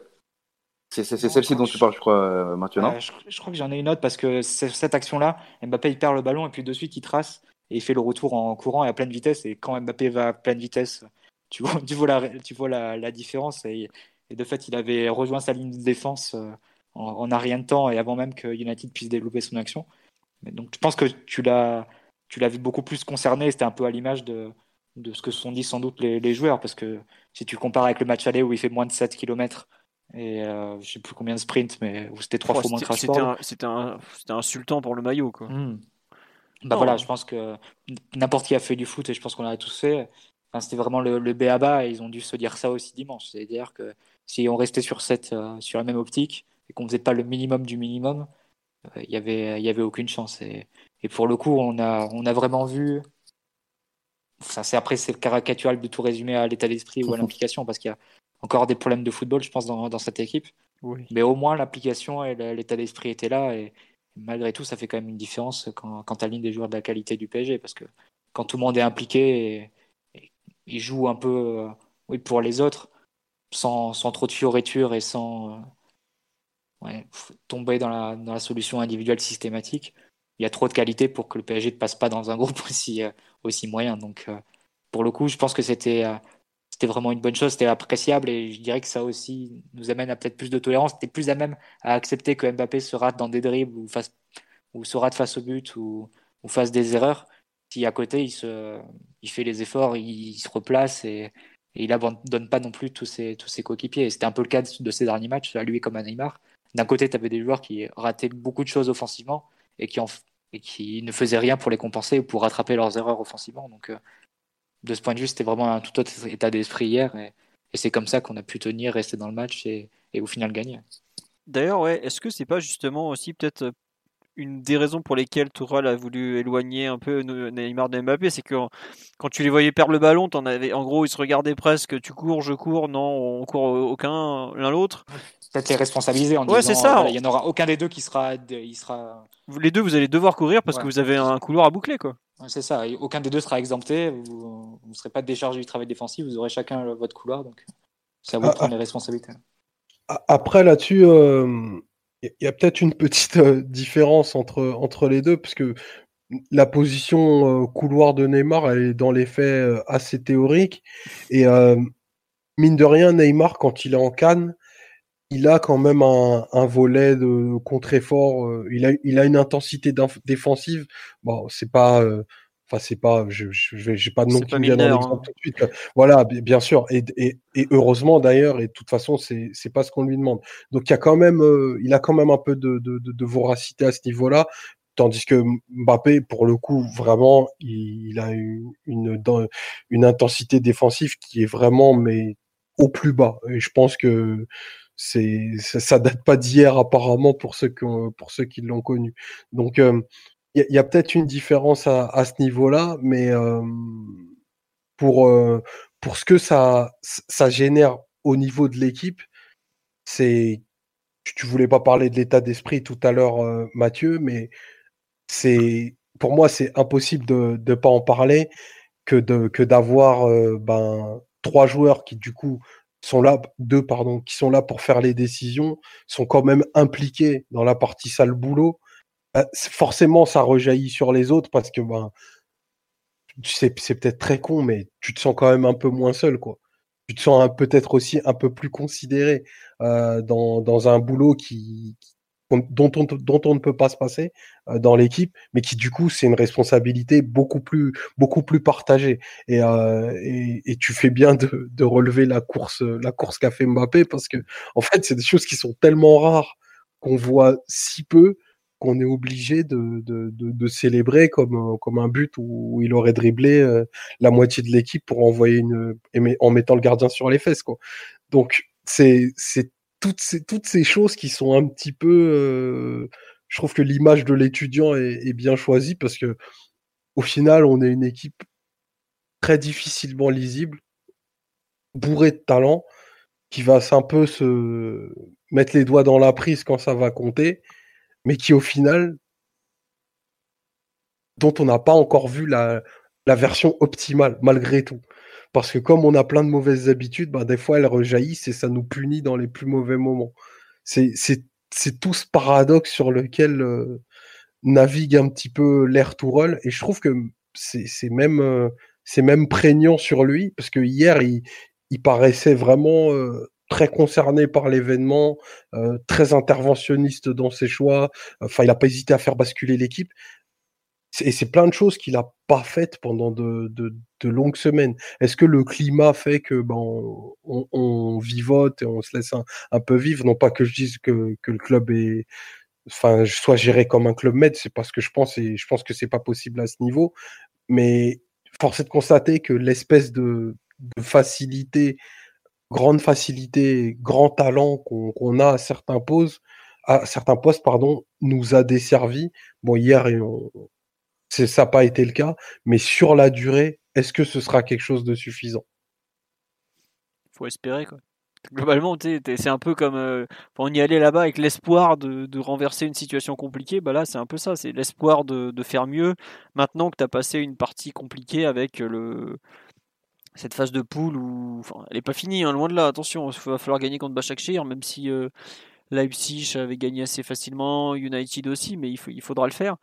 C'est celle-ci dont tu parles, je crois, maintenant. je, crois que j'en ai une autre parce que cette action-là, Mbappé il perd le ballon et puis de suite il trace et il fait le retour en courant et à pleine vitesse. Et quand Mbappé va à pleine vitesse, tu vois, tu vois, la, tu vois la, la différence. Et, et, de fait, il avait rejoint sa ligne de défense euh, en, en rien de temps et avant même que United puisse développer son action. Mais donc, je pense que tu l'as, tu l'as vu beaucoup plus concerné. C'était un peu à l'image de, de ce que se sont dit sans doute les, les, joueurs. Parce que si tu compares avec le match aller où il fait moins de 7 km et euh, je sais plus combien de sprints, mais où c'était trois oh, fois moins que C'était un, insultant pour le maillot. Quoi. Hmm. Bah voilà, je pense que n'importe qui a fait du foot et je pense qu'on l'a tous fait. Enfin, c'était vraiment le, le B à bas et ils ont dû se dire ça aussi dimanche. C'est-à-dire que si on restait sur, cette, euh, sur la même optique et qu'on faisait pas le minimum du minimum, il euh, y avait, y avait aucune chance. Et, et, pour le coup, on a, on a vraiment vu. Enfin, c'est après, c'est caricatural de tout résumer à l'état d'esprit ou à l'implication parce qu'il y a encore des problèmes de football, je pense, dans, dans cette équipe. Oui. Mais au moins, l'application et l'état d'esprit étaient là. Et, malgré tout, ça fait quand même une différence quand, quand tu alignes des joueurs de la qualité du PSG, parce que quand tout le monde est impliqué et, il joue un peu euh, oui, pour les autres, sans, sans trop de fioritures et sans euh, ouais, tomber dans la, dans la solution individuelle systématique, il y a trop de qualité pour que le PSG ne passe pas dans un groupe aussi, euh, aussi moyen. Donc, pour le coup, je pense que c'était c'était vraiment une bonne chose, c'était appréciable et je dirais que ça aussi nous amène à peut-être plus de tolérance. C'était plus à même à accepter que Mbappé se rate dans des dribbles ou, face, ou se rate face au but ou, ou fasse des erreurs. Si à côté il, se, il fait les efforts, il, se replace et, et il abandonne pas non plus tous ses, tous ses coéquipiers. C'était un peu le cas de ces derniers matchs, à lui comme à Neymar. D'un côté, tu avais des joueurs qui rataient beaucoup de choses offensivement et qui, en, et qui ne faisaient rien pour les compenser ou pour rattraper leurs erreurs offensivement. Donc, euh, de ce point de vue, c'était vraiment un tout autre état d'esprit hier. Et, c'est comme ça qu'on a pu tenir, rester dans le match et, au final gagner. D'ailleurs, ouais, est-ce que c'est pas justement aussi peut-être une des raisons pour lesquelles Tourelle a voulu éloigner un peu Neymar de Mbappé, c'est que quand tu les voyais perdre le ballon, en avais, en gros, ils se regardaient presque, tu cours, je cours, non, on court aucun l'un l'autre. Peut-être les responsabiliser en ouais, disant, ça. il n'y en aura aucun des deux qui sera, il sera. Les deux, vous allez devoir courir parce que vous avez un couloir à boucler, quoi. C'est ça. aucun des deux sera exempté. Vous ne serez pas déchargé du travail défensif. Vous aurez chacun votre couloir. Donc, c'est à vous de ah, prendre ah. les responsabilités. Après, là-dessus, euh, il y a peut-être une petite euh, différence entre, entre les deux, parce que la position euh, couloir de Neymar, elle est dans les faits assez théorique. Et mine de rien, Neymar, quand il est en canne, il a quand même un, volet de contre-effort. Euh, il, a, il a une intensité défensive. Bon, c'est pas. Euh, enfin, c'est pas. Je, j'ai pas de nom qui me vient dans l'exemple tout de suite. Voilà, bien sûr. Et, et, et heureusement d'ailleurs. Et de toute façon, c'est, c'est pas ce qu'on lui demande. Donc, il y a quand même. Euh, il a quand même un peu de, de, de, de voracité à ce niveau-là. Tandis que Mbappé, pour le coup, vraiment, il, il a une, une, une intensité défensive qui est vraiment, mais au plus bas. Et je pense que c'est ça, date pas d'hier apparemment pour ceux qui pour ceux qui l'ont connu. Donc il y, a, peut-être une différence à, ce niveau-là, mais pour pour ce que ça ça génère au niveau de l'équipe, c'est tu voulais pas parler de l'état d'esprit tout à l'heure, Mathieu, mais c'est pour moi c'est impossible de ne pas en parler que de que d'avoir ben trois joueurs qui du coup sont là, deux pardon, qui sont là pour faire les décisions, sont quand même impliqués dans la partie sale boulot. Bah, forcément, ça rejaillit sur les autres parce que ben, c'est, c'est peut-être très con, mais tu te sens quand même un peu moins seul, quoi. Tu te sens peut-être aussi un peu plus considéré euh, dans, dans un boulot qui, dont on, dont on ne peut pas se passer euh, dans l'équipe, mais qui du coup c'est une responsabilité beaucoup plus beaucoup plus partagée. Et, euh, et, et, tu fais bien de, de, relever la course la course qu'a fait Mbappé parce que en fait c'est des choses qui sont tellement rares qu'on voit si peu qu'on est obligé de, de, de, célébrer comme, comme un but où il aurait dribblé euh, la moitié de l'équipe pour envoyer une en mettant le gardien sur les fesses quoi. Donc c'est c'est toutes ces, toutes ces choses qui sont un petit peu. Euh, je trouve que l'image de l'étudiant est, est, bien choisie parce que, au final, on est une équipe très difficilement lisible, bourrée de talent, qui va un peu se mettre les doigts dans la prise quand ça va compter, mais qui, au final, dont on n'a pas encore vu la, version optimale, malgré tout. Parce que comme on a plein de mauvaises habitudes, bah, des fois elles rejaillissent et ça nous punit dans les plus mauvais moments. C'est tout ce paradoxe sur lequel euh, navigue un petit peu l'air Tourelle. Et je trouve que c'est même, euh, même prégnant sur lui, parce que hier, il, il paraissait vraiment euh, très concerné par l'événement, très interventionniste dans ses choix. Enfin, il n'a pas hésité à faire basculer l'équipe. Et c'est plein de choses qu'il n'a pas faites pendant de, de, de longues semaines. Est-ce que le climat fait que ben, on, on, vivote et on se laisse un, un, peu vivre? Non pas que je dise que, que le club est, enfin, soit géré comme un club med, c'est parce que je pense et je pense que c'est pas possible à ce niveau. Mais force est de constater que l'espèce de, de, facilité, grande facilité, grand talent qu'on qu a à certains postes, à certains postes, pardon, nous a desservi. Bon, hier, ça n'a pas été le cas, mais sur la durée, est-ce que ce sera quelque chose de suffisant? Faut espérer. Globalement, c'est un peu comme euh, on y allait là-bas avec l'espoir de, de, renverser une situation compliquée. Bah là, c'est un peu ça, c'est l'espoir de, de, faire mieux. Maintenant que tu as passé une partie compliquée avec le cette phase de poule où enfin, elle n'est pas finie, hein, loin de là. Attention, il va falloir gagner contre Başakşehir, même si euh, Leipzig avait gagné assez facilement, United aussi, mais il, faudra le faire.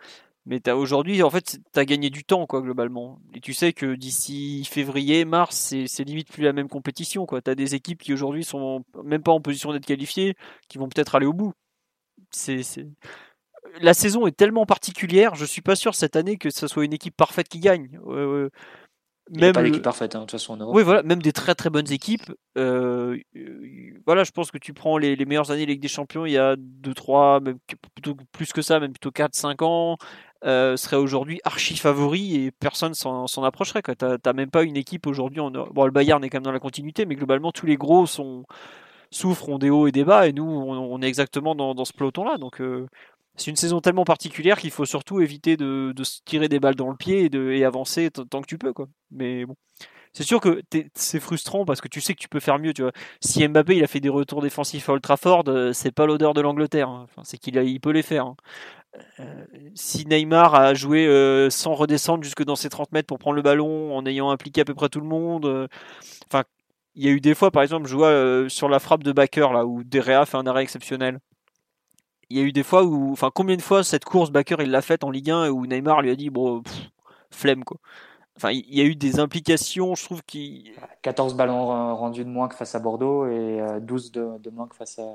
Mais aujourd'hui, en fait, tu as gagné du temps, quoi, globalement. Et tu sais que d'ici février, mars, c'est limite plus la même compétition, quoi. Tu as des équipes qui aujourd'hui sont même pas en position d'être qualifiées, qui vont peut-être aller au bout. C'est La saison est tellement particulière, je suis pas sûr cette année que ce soit une équipe parfaite qui gagne. Euh, même pas l'équipe parfaite, hein, de toute façon, en Europe. Oui, voilà, même des très très bonnes équipes. Euh, voilà, je pense que tu prends les, les, meilleures années Ligue des Champions il y a 2, 3, même plutôt plus que ça, même plutôt 4, 5 ans euh, serait aujourd'hui archi favori et personne s'en approcherait. Tu n'as même pas une équipe aujourd'hui. En... Bon, le Bayern est quand même dans la continuité, mais globalement, tous les gros sont souffrent, ont des hauts et des bas, et nous, on, est exactement dans, dans ce peloton-là. Donc, euh, c'est une saison tellement particulière qu'il faut surtout éviter de, se tirer des balles dans le pied et, avancer tant que tu peux. Quoi. Mais bon. C'est sûr que c'est frustrant parce que tu sais que tu peux faire mieux. Tu vois. Si Mbappé a fait des retours défensifs à Ultra Ford, euh, c'est pas l'odeur de l'Angleterre. Hein. C'est qu'il il peut les faire. Hein. Euh, si Neymar a joué euh, sans redescendre jusque dans ses 30 mètres pour prendre le ballon en ayant impliqué à peu près tout le monde, enfin, il y a eu des fois, par exemple, je vois sur la frappe de Baker là où Derea fait un arrêt exceptionnel. Il y a eu des fois où, enfin, combien de fois cette course Baker il l'a faite en Ligue 1 et où Neymar lui a dit bon, flemme quoi. Enfin, il y a eu des implications, je trouve, qui. 14 ballons rendus de moins que face à Bordeaux et 12 de, de moins que face à.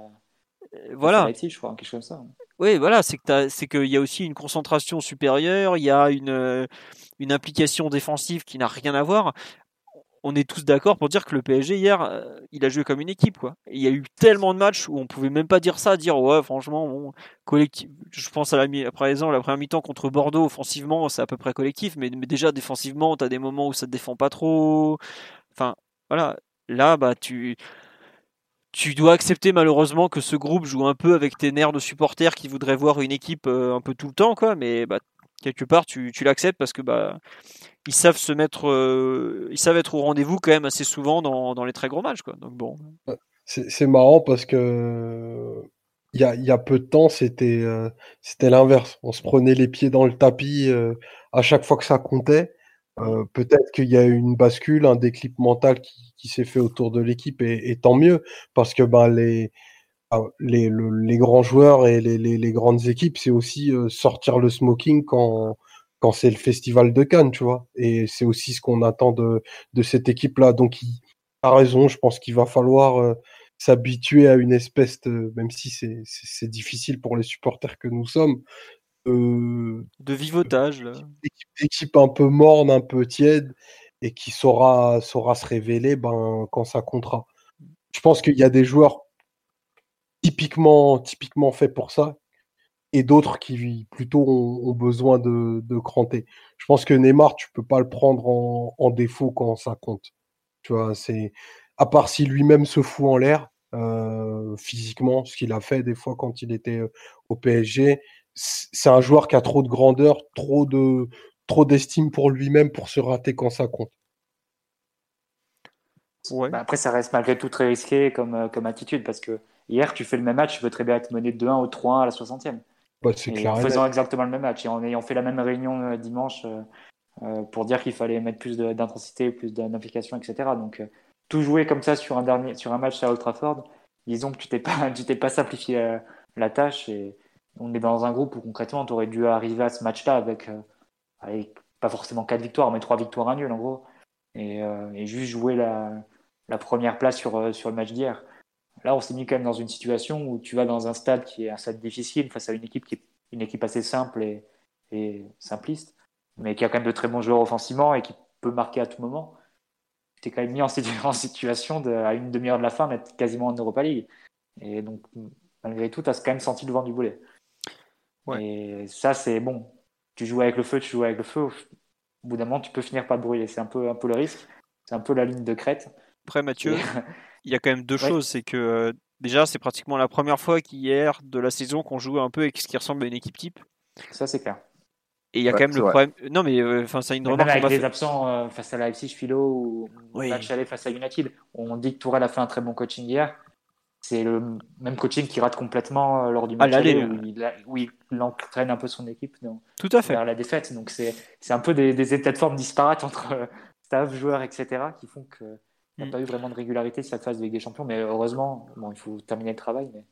Voilà. Face à je crois, quelque chose comme ça. Oui, voilà, c'est que c'est qu'il y a aussi une concentration supérieure, il y a une, euh, une implication défensive qui n'a rien à voir. On est tous d'accord pour dire que le PSG hier, euh, il a joué comme une équipe, quoi. il y a eu tellement de matchs où on pouvait même pas dire ça, dire ouais, franchement, bon, collectif. Je pense à la exemple, la première mi-temps contre Bordeaux, offensivement, c'est à peu près collectif, mais, mais déjà défensivement, tu as des moments où ça te défend pas trop. Enfin, voilà. Là, bah, tu, tu dois accepter malheureusement que ce groupe joue un peu avec tes nerfs de supporters qui voudraient voir une équipe euh, un peu tout le temps, quoi. Mais bah, quelque part, tu, tu l'acceptes parce que bah, ils savent se mettre, euh, ils savent être au rendez-vous quand même assez souvent dans, dans les très gros matchs, quoi. Donc bon. C'est marrant parce que il y a, y a, peu de temps, c'était euh, c'était l'inverse. On se prenait les pieds dans le tapis à chaque fois que ça comptait. Euh, peut-être qu'il y a eu une bascule, un déclip mental qui, qui s'est fait autour de l'équipe et, et, tant mieux parce que ben les ah, les, les grands joueurs et les, les, les grandes équipes, c'est aussi euh, sortir le smoking quand quand c'est le festival de Cannes, tu vois. Et c'est aussi ce qu'on attend de de cette équipe-là. Donc, il a raison. Je pense qu'il va falloir euh, s'habituer à une espèce de, même si c'est difficile pour les supporters que nous sommes, euh, de vivotage. Équipe, un peu morne, un peu tiède, et qui saura, saura se révéler ben, quand ça comptera. Je pense qu'il y a des joueurs typiquement, typiquement faits pour ça, et d'autres qui plutôt ont, besoin de, de, cranter. Je pense que Neymar, tu peux pas le prendre en, en défaut quand ça compte. Tu vois, c'est à part si lui-même se fout en l'air euh, physiquement, ce qu'il a fait des fois quand il était euh, au PSG. C'est un joueur qui a trop de grandeur, trop de trop d'estime pour lui-même pour se rater quand ça compte. Ouais. Bah, après, ça reste malgré tout très risqué comme, euh, comme attitude parce que hier, tu fais le même match, tu peux très bien être mené de 2-1 ou 3-1 à la 60e. Bah, clair en faisant exactement le même match et en ayant fait la même réunion dimanche pour dire qu'il fallait mettre plus d'intensité, plus d'implication, etc. Donc, tout jouer comme ça sur un, dernier, sur un match à Old Trafford, disons que tu t'es pas, tu t'es pas simplifié euh, la, tâche et on est dans un groupe où concrètement tu aurais dû arriver à ce match-là avec, euh, avec pas forcément quatre victoires, mais trois victoires à nul en gros, et, euh, et juste jouer la, la, première place sur, sur le match d'hier. Là, on s'est mis quand même dans une situation où tu vas dans un stade qui est un stade difficile face à une équipe qui est une équipe assez simple et, et simpliste, mais qui a quand même de très bons joueurs offensivement et qui peut marquer à tout moment tu quand même mis en, situation de, à une demi-heure de la fin d'être quasiment en Europa League. Et donc, malgré tout, tu as quand même senti le vent du boulet. Et ça, c'est bon. Tu joues avec le feu, tu joues avec le feu. Au bout d'un moment, tu peux finir par te brûler. C'est un peu, un peu le risque. C'est un peu la ligne de crête. Après, Mathieu, il y a quand même deux choses. C'est que euh, déjà, c'est pratiquement la première fois qu'hier de la saison qu'on joue un peu avec ce qui ressemble à une équipe type. Ça, c'est clair. Et il y a quand même le problème. Non, mais euh, enfin, ça une remarque. Avec les absents euh, face à Leipzig, Philo ou oui. match aller face à United, on dit que Tourelle a fait un très bon coaching hier. C'est le même coaching qui rate complètement euh, lors du match aller, où, il, entraîne un peu son équipe Tout à fait. vers la défaite. Donc c'est un peu des, des, états de forme disparates entre staff, joueurs, etc. qui font qu'il n'y a pas eu vraiment de régularité cette phase de Ligue des Champions. Mais heureusement, bon, il faut terminer le travail. Mais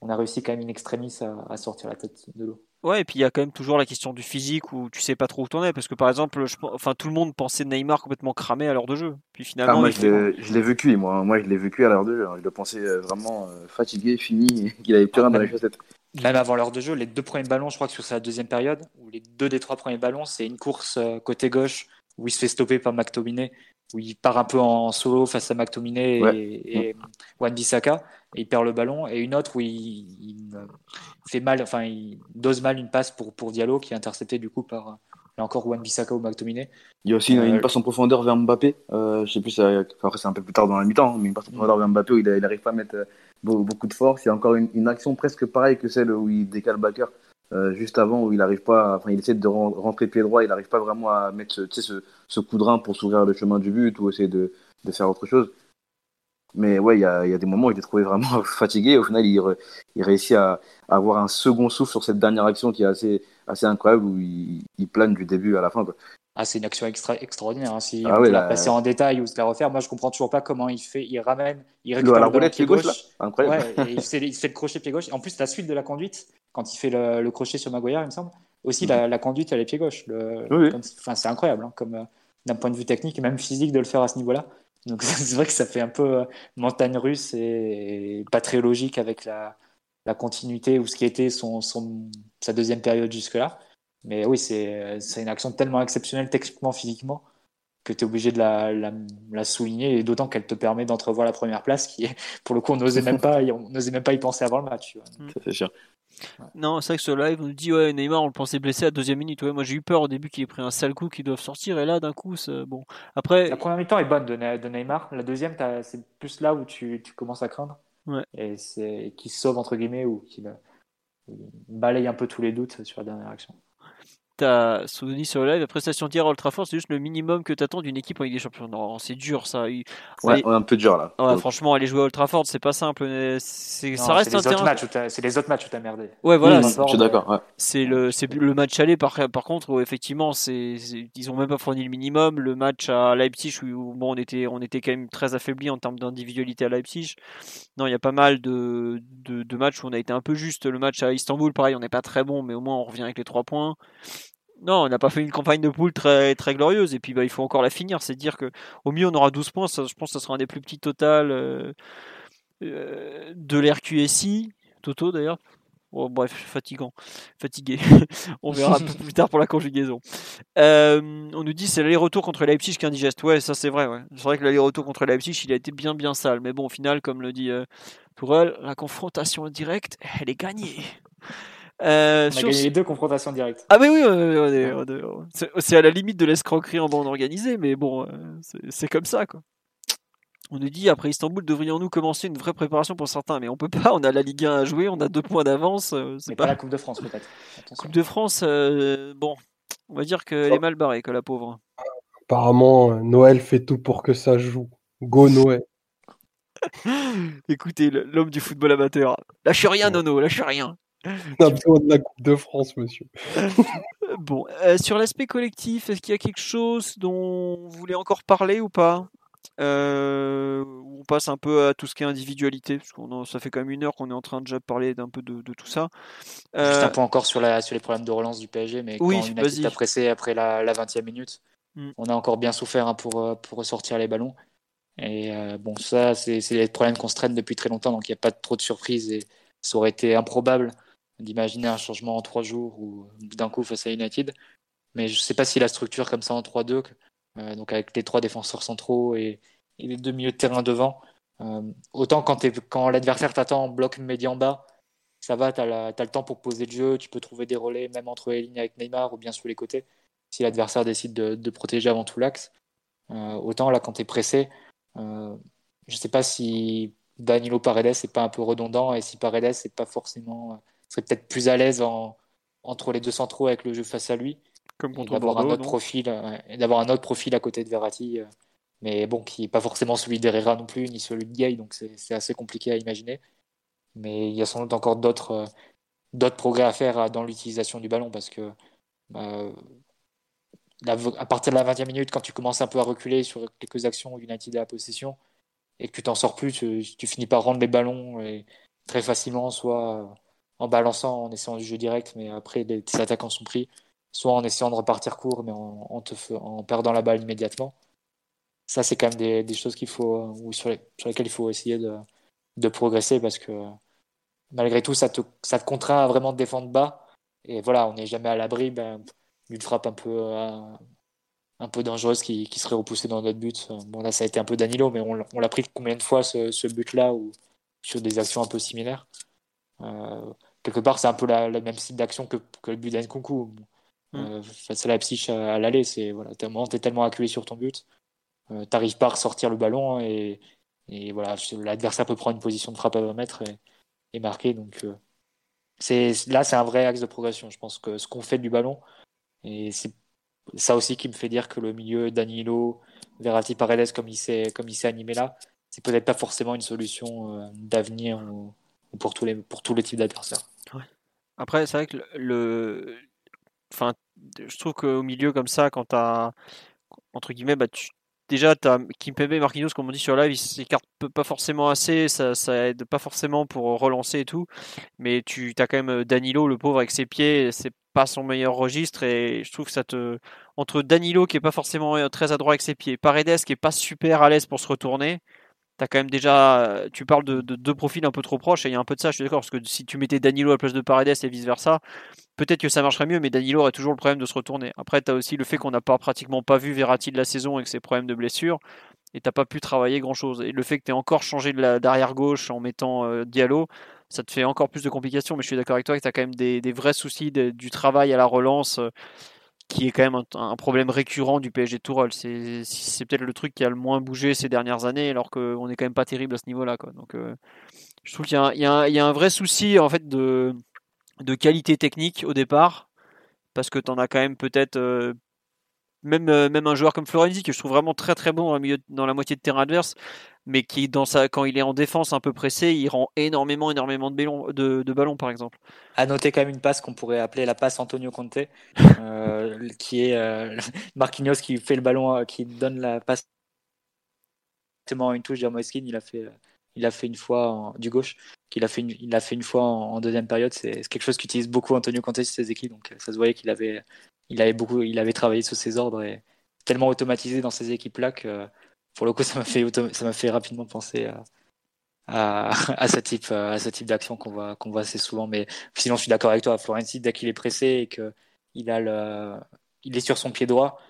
on a réussi quand même in extremis à, à sortir la tête de l'eau. Ouais, et puis il y a quand même toujours la question du physique où tu sais pas trop où t'en es. Parce que par exemple, je, enfin, tout le monde pensait Neymar complètement cramé à l'heure de jeu. Puis finalement. Ah, moi, je l'ai vécu, moi. Moi, je l'ai vécu à l'heure de jeu. Je le pensais euh, vraiment euh, fatigué, fini, qu'il avait plus rien dans les chaussettes. Même avant l'heure de jeu, les deux premiers ballons, je crois que sur sa deuxième période, ou les deux des trois premiers ballons, c'est une course euh, côté gauche où il se fait stopper par McTominay, où il part un peu en solo face à McTominay et, et Wan Bissaka et il perd le ballon, et une autre où il, fait mal, enfin il dose mal une passe pour, pour Diallo qui est intercepté du coup par encore Wan Bissaka ou McTominay. Il y a aussi une, euh, passe en profondeur vers Mbappé, euh, je sais plus, après c'est un peu plus tard dans la mi-temps, hein, mais une passe en profondeur vers Mbappé où il n'arrive pas à mettre euh, beaucoup, de force. Il y a encore une, action presque pareille que celle où il décale Baker. Juste avant où il arrive pas, enfin il essaie de rentrer pied droit, il n'arrive pas vraiment à mettre ce, ce, ce coup de rein pour s'ouvrir le chemin du but ou essayer de, de faire autre chose. Mais ouais, il y a, y a, des moments où il est trouvé vraiment fatigué. Au final, il, il réussit à, avoir un second souffle sur cette dernière action qui est assez, assez incroyable où il, il plane du début à la fin. Quoi. Ah, c'est une action extra, extraordinaire. Hein. Si ah on la passer en détail ou se la refaire, moi je comprends toujours pas comment il fait. Il ramène, il récupère le, ballon pied gauche. Incroyable. Ouais, et il, fait, il fait le crochet pied gauche. En plus, la suite de la conduite, quand il fait le, le crochet sur Maguire, il me semble, aussi la, la, conduite, elle est pied gauche. Le, enfin, c'est incroyable, hein, comme euh, d'un point de vue technique et même physique de le faire à ce niveau-là. Donc c'est vrai que ça fait un peu euh, montagne russe et, pas très logique avec la, la, continuité ou ce qui était son, son sa deuxième période jusque-là. Mais oui, c'est une action tellement exceptionnelle techniquement, physiquement, que tu es obligé de la, la, la souligner, et d'autant qu'elle te permet d'entrevoir la première place, qui est, pour le coup, on n'osait même, pas, on même pas y penser avant le match. Ça, c'est sûr. Non, c'est vrai que ce live, on nous dit, ouais, Neymar, on le pensait blessé à deuxième minute. Ouais, moi, j'ai eu peur au début qu'il ait pris un sale coup, qu'ils doivent sortir, et là, d'un coup, bon. Après. La première mi-temps est bonne de, Neymar. La deuxième, c'est plus là où tu, tu, commences à craindre. Ouais. Et c'est qui sauve, entre guillemets, ou qui balaye un peu tous les doutes sur la dernière action t'as souvenu sur le live, la prestation d'hier à Old Trafford, c'est juste le minimum que t'attends d'une équipe en Ligue des Champions. Non, c'est dur ça. Ouais, un peu dur là. Ouais, franchement, aller jouer à Old Trafford, c'est pas simple. C'est, ça reste un terrain. C'est les autres matchs où t'as merdé. Ouais, voilà. je suis d'accord. Ouais. C'est le, c'est le match aller par, par contre où effectivement, c'est, ils ont même pas fourni le minimum. Le match à Leipzig où, bon, on était, on était quand même très affaibli en termes d'individualité à Leipzig. Non, il y a pas mal de, de, de matchs où on a été un peu juste. Le match à Istanbul, pareil, on n'est pas très bon, mais au moins on revient avec les trois points. Non, on n'a pas fait une campagne de poule très, très glorieuse. Et puis, bah, il faut encore la finir. C'est dire que au mieux, on aura 12 points. Ça, je pense que ce sera un des plus petits totals. Euh, de l'RQSI, Toto d'ailleurs, Oh, bref, fatigant, fatigué. on verra plus tard pour la conjugaison. Euh, on nous dit c'est l'aller-retour contre Leipzig qui est indigeste. Ouais, ça c'est vrai. C'est vrai que l'aller-retour contre Leipzig, il a été bien bien sale. Mais bon, au final, comme le dit euh, Tourelle, la confrontation directe, elle est gagnée. Euh, on a gagné les deux confrontations directes. Ah mais oui, c'est à la limite de l'escroquerie en bande organisée, mais bon, c'est comme ça quoi. On nous dit après Istanbul, devrions-nous commencer une vraie préparation pour certains? Mais on peut pas, on a la Ligue 1 à jouer, on a deux points d'avance. Euh, c'est pas... la Coupe de France peut-être. Coupe de France, euh, bon, on va dire qu'elle est mal barrée, que la pauvre. Apparemment, euh, Noël fait tout pour que ça joue. Go Noël. Écoutez, l'homme du football amateur. Lâche rien, Nono, lâche rien. On a besoin de la Coupe de France, monsieur. bon, sur l'aspect collectif, est-ce qu'il y a quelque chose dont vous voulez encore parler ou pas? Euh, on passe un peu à tout ce qui est individualité, parce qu'on ça fait quand même une heure qu'on est en train de déjà parler d'un peu de, tout ça. Juste un euh, point encore sur, la, sur les problèmes de relance du PSG, mais oui, quand United a pressé après la, 20e minute, mm. on a encore bien souffert hein, pour, euh, pour ressortir les ballons. Et bon, ça, c'est des problèmes qu'on se traîne depuis très longtemps, donc il n'y a pas trop de surprises et ça aurait été improbable d'imaginer un changement en trois jours ou d'un coup face à United. Mais je ne sais pas si la structure comme ça en 3-2, euh, donc avec les trois défenseurs centraux et, les deux milieux de terrain devant. Euh, autant quand, l'adversaire t'attend en bloc médian bas, ça va, tu as, le temps pour poser le jeu, tu peux trouver des relais même entre les lignes avec Neymar ou bien sur les côtés, si l'adversaire décide de, protéger avant tout l'axe. Euh, autant là, quand tu es pressé, je ne sais pas si Danilo Paredes n'est pas un peu redondant et si Paredes n'est pas forcément serait peut-être plus à l'aise entre les deux centraux avec le jeu face à lui. Comme contre d'avoir un autre profil, d'avoir un autre profil à côté de Verratti, euh, mais bon, qui n'est pas forcément celui d'Herrera non plus, ni celui de Gay, donc c'est assez compliqué à imaginer. Mais il y a sans doute encore d'autres euh, d'autres progrès à faire euh, dans l'utilisation du ballon parce que à partir de la 20e minute, quand tu commences un peu à reculer sur quelques actions United a la possession et que tu t'en sors plus, tu, finis par rendre les ballons et très facilement, soit en balançant, en essayant du jeu direct, mais après les, tes attaquants sont pris, soit en essayant de repartir court, mais en, en perdant la balle immédiatement. Ça, c'est quand même des, choses qu'il faut, ou sur, lesquelles il faut essayer de, progresser parce que malgré tout, ça te, ça te contraint à vraiment te défendre bas. Et voilà, on n'est jamais à l'abri ben, d'une frappe un peu, euh, un peu dangereuse qui, serait repoussée dans notre but. Bon, là, ça a été un peu Danilo, mais on, l'a pris combien de fois ce, but-là ou sur des actions un peu similaires? Euh, quelque part, c'est un peu la, même style d'action que, que, le but d'Enkunku. Euh, face à la psyche à, l'aller, c'est voilà, tellement, es tellement acculé sur ton but, euh, t'arrives pas à ressortir le ballon et, et voilà, l'adversaire peut prendre une position de frappe à 20 mètres et, marquer. Donc euh, c'est là, c'est un vrai axe de progression. Je pense que ce qu'on fait du ballon, et c'est ça aussi qui me fait dire que le milieu Danilo, Verratti, Paredes, comme il s'est comme il s'est animé là, c'est peut-être pas forcément une solution d'avenir pour tous les pour tous les types d'adversaires. Après, c'est vrai que le, enfin, je trouve qu'au milieu comme ça, quand tu as entre guillemets, bah, tu, déjà tu as Kimpembe et Marquinhos, comme on dit sur live, ils s'écartent pas forcément assez, ça, ça aide pas forcément pour relancer et tout. Mais tu as quand même euh, Danilo, le pauvre avec ses pieds, c'est pas son meilleur registre et je trouve que ça te entre Danilo qui est pas forcément euh, très adroit avec ses pieds, Paredes qui est pas super à l'aise pour se retourner, T'as quand même déjà, tu parles de, deux profils un peu trop proches et il y a un peu de ça, je suis d'accord, parce que si tu mettais Danilo à la place de Paredes et vice versa, peut-être que ça marcherait mieux, mais Danilo aurait toujours le problème de se retourner. Après, tu as aussi le fait qu'on n'a pas pratiquement pas vu Verratti de la saison avec ses problèmes de blessure et t'as pas pu travailler grand chose. Et le fait que tu aies encore changé d'arrière gauche en mettant euh, Diallo, ça te fait encore plus de complications, mais je suis d'accord avec toi que tu as quand même des, vrais soucis du travail à la relance. Euh, qui est quand même un, problème récurrent du PSG Tourelle. C'est, c'est peut-être le truc qui a le moins bougé ces dernières années, alors qu'on n'est quand même pas terrible à ce niveau-là. Donc, euh, je trouve qu'il y a, un, il y, a un vrai souci en fait de, qualité technique au départ, parce que tu en as quand même peut-être euh, même, euh, même un joueur comme Florenzi que je trouve vraiment très très bon dans la moitié de terrain adverse, mais qui dans sa, quand il est en défense un peu pressé, il rend énormément énormément de, ballons, de, ballons par exemple. À noter quand même une passe qu'on pourrait appeler la passe Antonio Conte, euh, qui est euh, Marquinhos qui fait le ballon, qui donne la passe une touche Moiskin, il a fait il a fait une fois du gauche, qu'il a fait une, il a fait une fois en, deuxième période. C'est quelque chose qu'utilise beaucoup Antonio Conte sur ses équipes, donc ça se voyait qu'il avait il avait beaucoup, il avait travaillé sous ses ordres et tellement automatisé dans ces équipes-là que pour le coup, ça m'a fait, ça m'a fait rapidement penser à, à, ce type, à ce type d'action qu'on voit, qu'on voit assez souvent. Mais sinon, je suis d'accord avec toi. Florenzi, dès qu'il est pressé et que il a le, il est sur son pied droit,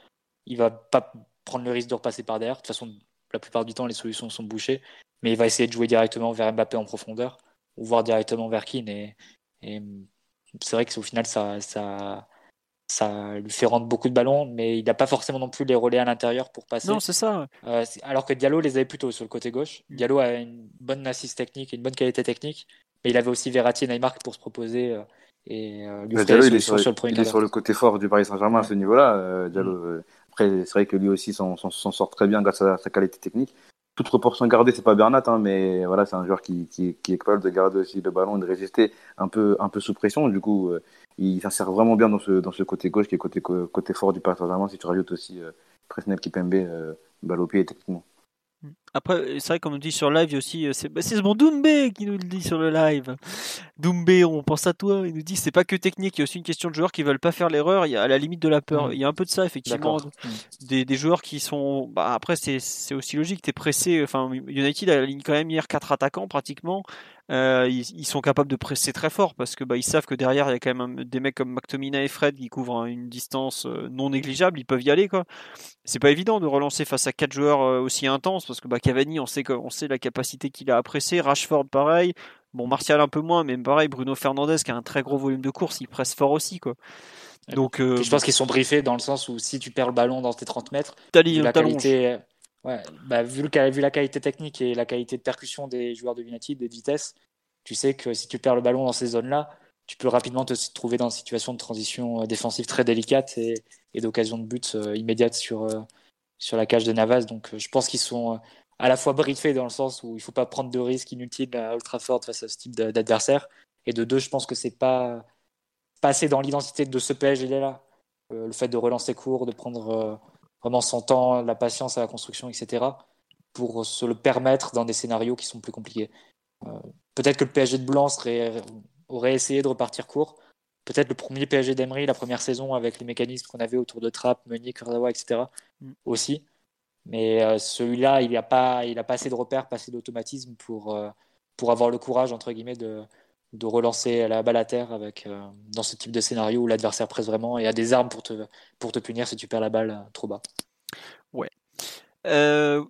il va pas prendre le risque de repasser par derrière. De toute façon, la plupart du temps, les solutions sont bouchées. Mais il va essayer de jouer directement vers Mbappé en profondeur ou voir directement vers Keane. Et, c'est vrai que au final, ça, ça lui fait rendre beaucoup de ballons, mais il n'a pas forcément non plus les relais à l'intérieur pour passer. Non, c'est ça. Euh, alors que Diallo les avait plutôt sur le côté gauche. Mm. Diallo a une bonne assise technique et une bonne qualité technique, mais il avait aussi Verratti et Neymar pour se proposer euh, et euh, lui Diallo, il est, sur, sur le premier il est quart sur le côté fort du Paris Saint-Germain à ce niveau-là. euh, Diallo, euh, après, c'est vrai que lui aussi s'en sort très bien grâce à sa qualité technique. Toute proportion gardée, c'est pas Bernat, hein, mais voilà, c'est un joueur qui, qui, qui est capable de garder aussi le ballon et de résister un peu, un peu sous pression. Du coup, euh, il s'insère vraiment bien dans ce, dans ce côté gauche qui est côté, côté fort du Paris Saint-Germain. Si tu rajoutes aussi euh, Presnel Kipembe, euh, balle au pied et techniquement. Après, c'est vrai, comme on dit sur live, aussi, euh, c'est bah, c'est mon Doumbé qui nous le dit sur le live. Doumbé, on pense à toi. Il nous dit c'est pas que technique, il y a aussi une question de joueurs qui veulent pas faire l'erreur. Il y a à la limite de la peur. Mm. Il y a un peu de ça, effectivement. Mm. Des, des joueurs qui sont. Bah, après, c'est c'est aussi logique. T'es pressé. Enfin, United a ligne quand même hier quatre attaquants pratiquement. Euh, ils, ils sont capables de presser très fort parce que bah, ils savent que derrière il y a quand même des mecs comme McTominay et Fred qui couvrent une distance euh, non négligeable. Ils peuvent y aller quoi. C'est pas évident de relancer face à quatre joueurs euh, aussi intenses parce que bah, Cavani, on sait on sait la capacité qu'il a à presser. Rashford, pareil. Bon, Martial un peu moins, mais pareil. Bruno Fernandez qui a un très gros volume de course, il presse fort aussi quoi. Donc, euh, je pense qu'ils sont briefés dans le sens où si tu perds le ballon dans tes 30 mètres, la qualité, ouais, bah, vu, la qualité technique et la qualité de percussion des joueurs de United et de vitesse, tu sais que si tu perds le ballon dans ces zones-là, tu peux rapidement te trouver dans une situation de transition euh, défensive très délicate et, d'occasion de but euh, immédiate sur, euh, sur la cage de Navas. Donc euh, je pense qu'ils sont à la fois briefés dans le sens où il faut pas prendre de risques inutiles à Old face à ce type d'a- d'adversaire. Et de deux, je pense que c'est pas, pas dans l'identité de ce PSG-là. Le fait de relancer court, de prendre vraiment son temps, la patience à la construction, etc. pour se le permettre dans des scénarios qui sont plus compliqués. Euh, Peut-être que le PSG de Blanc serait, aurait essayé de repartir court. Peut-être le premier PSG d'Emery, la première saison, avec les mécanismes qu'on avait autour de Trapp, Meunier, Kurzawa, etc. Mm. aussi. Mais euh, celui-là, il n'a pas, il a pas assez de repères, pas assez d'automatisme pour, euh, pour avoir le courage, entre guillemets, de, de relancer la balle à terre avec, euh, dans ce type de scénario où l'adversaire presse vraiment et a des armes pour te, pour te punir si tu perds la balle euh, trop bas. Euh,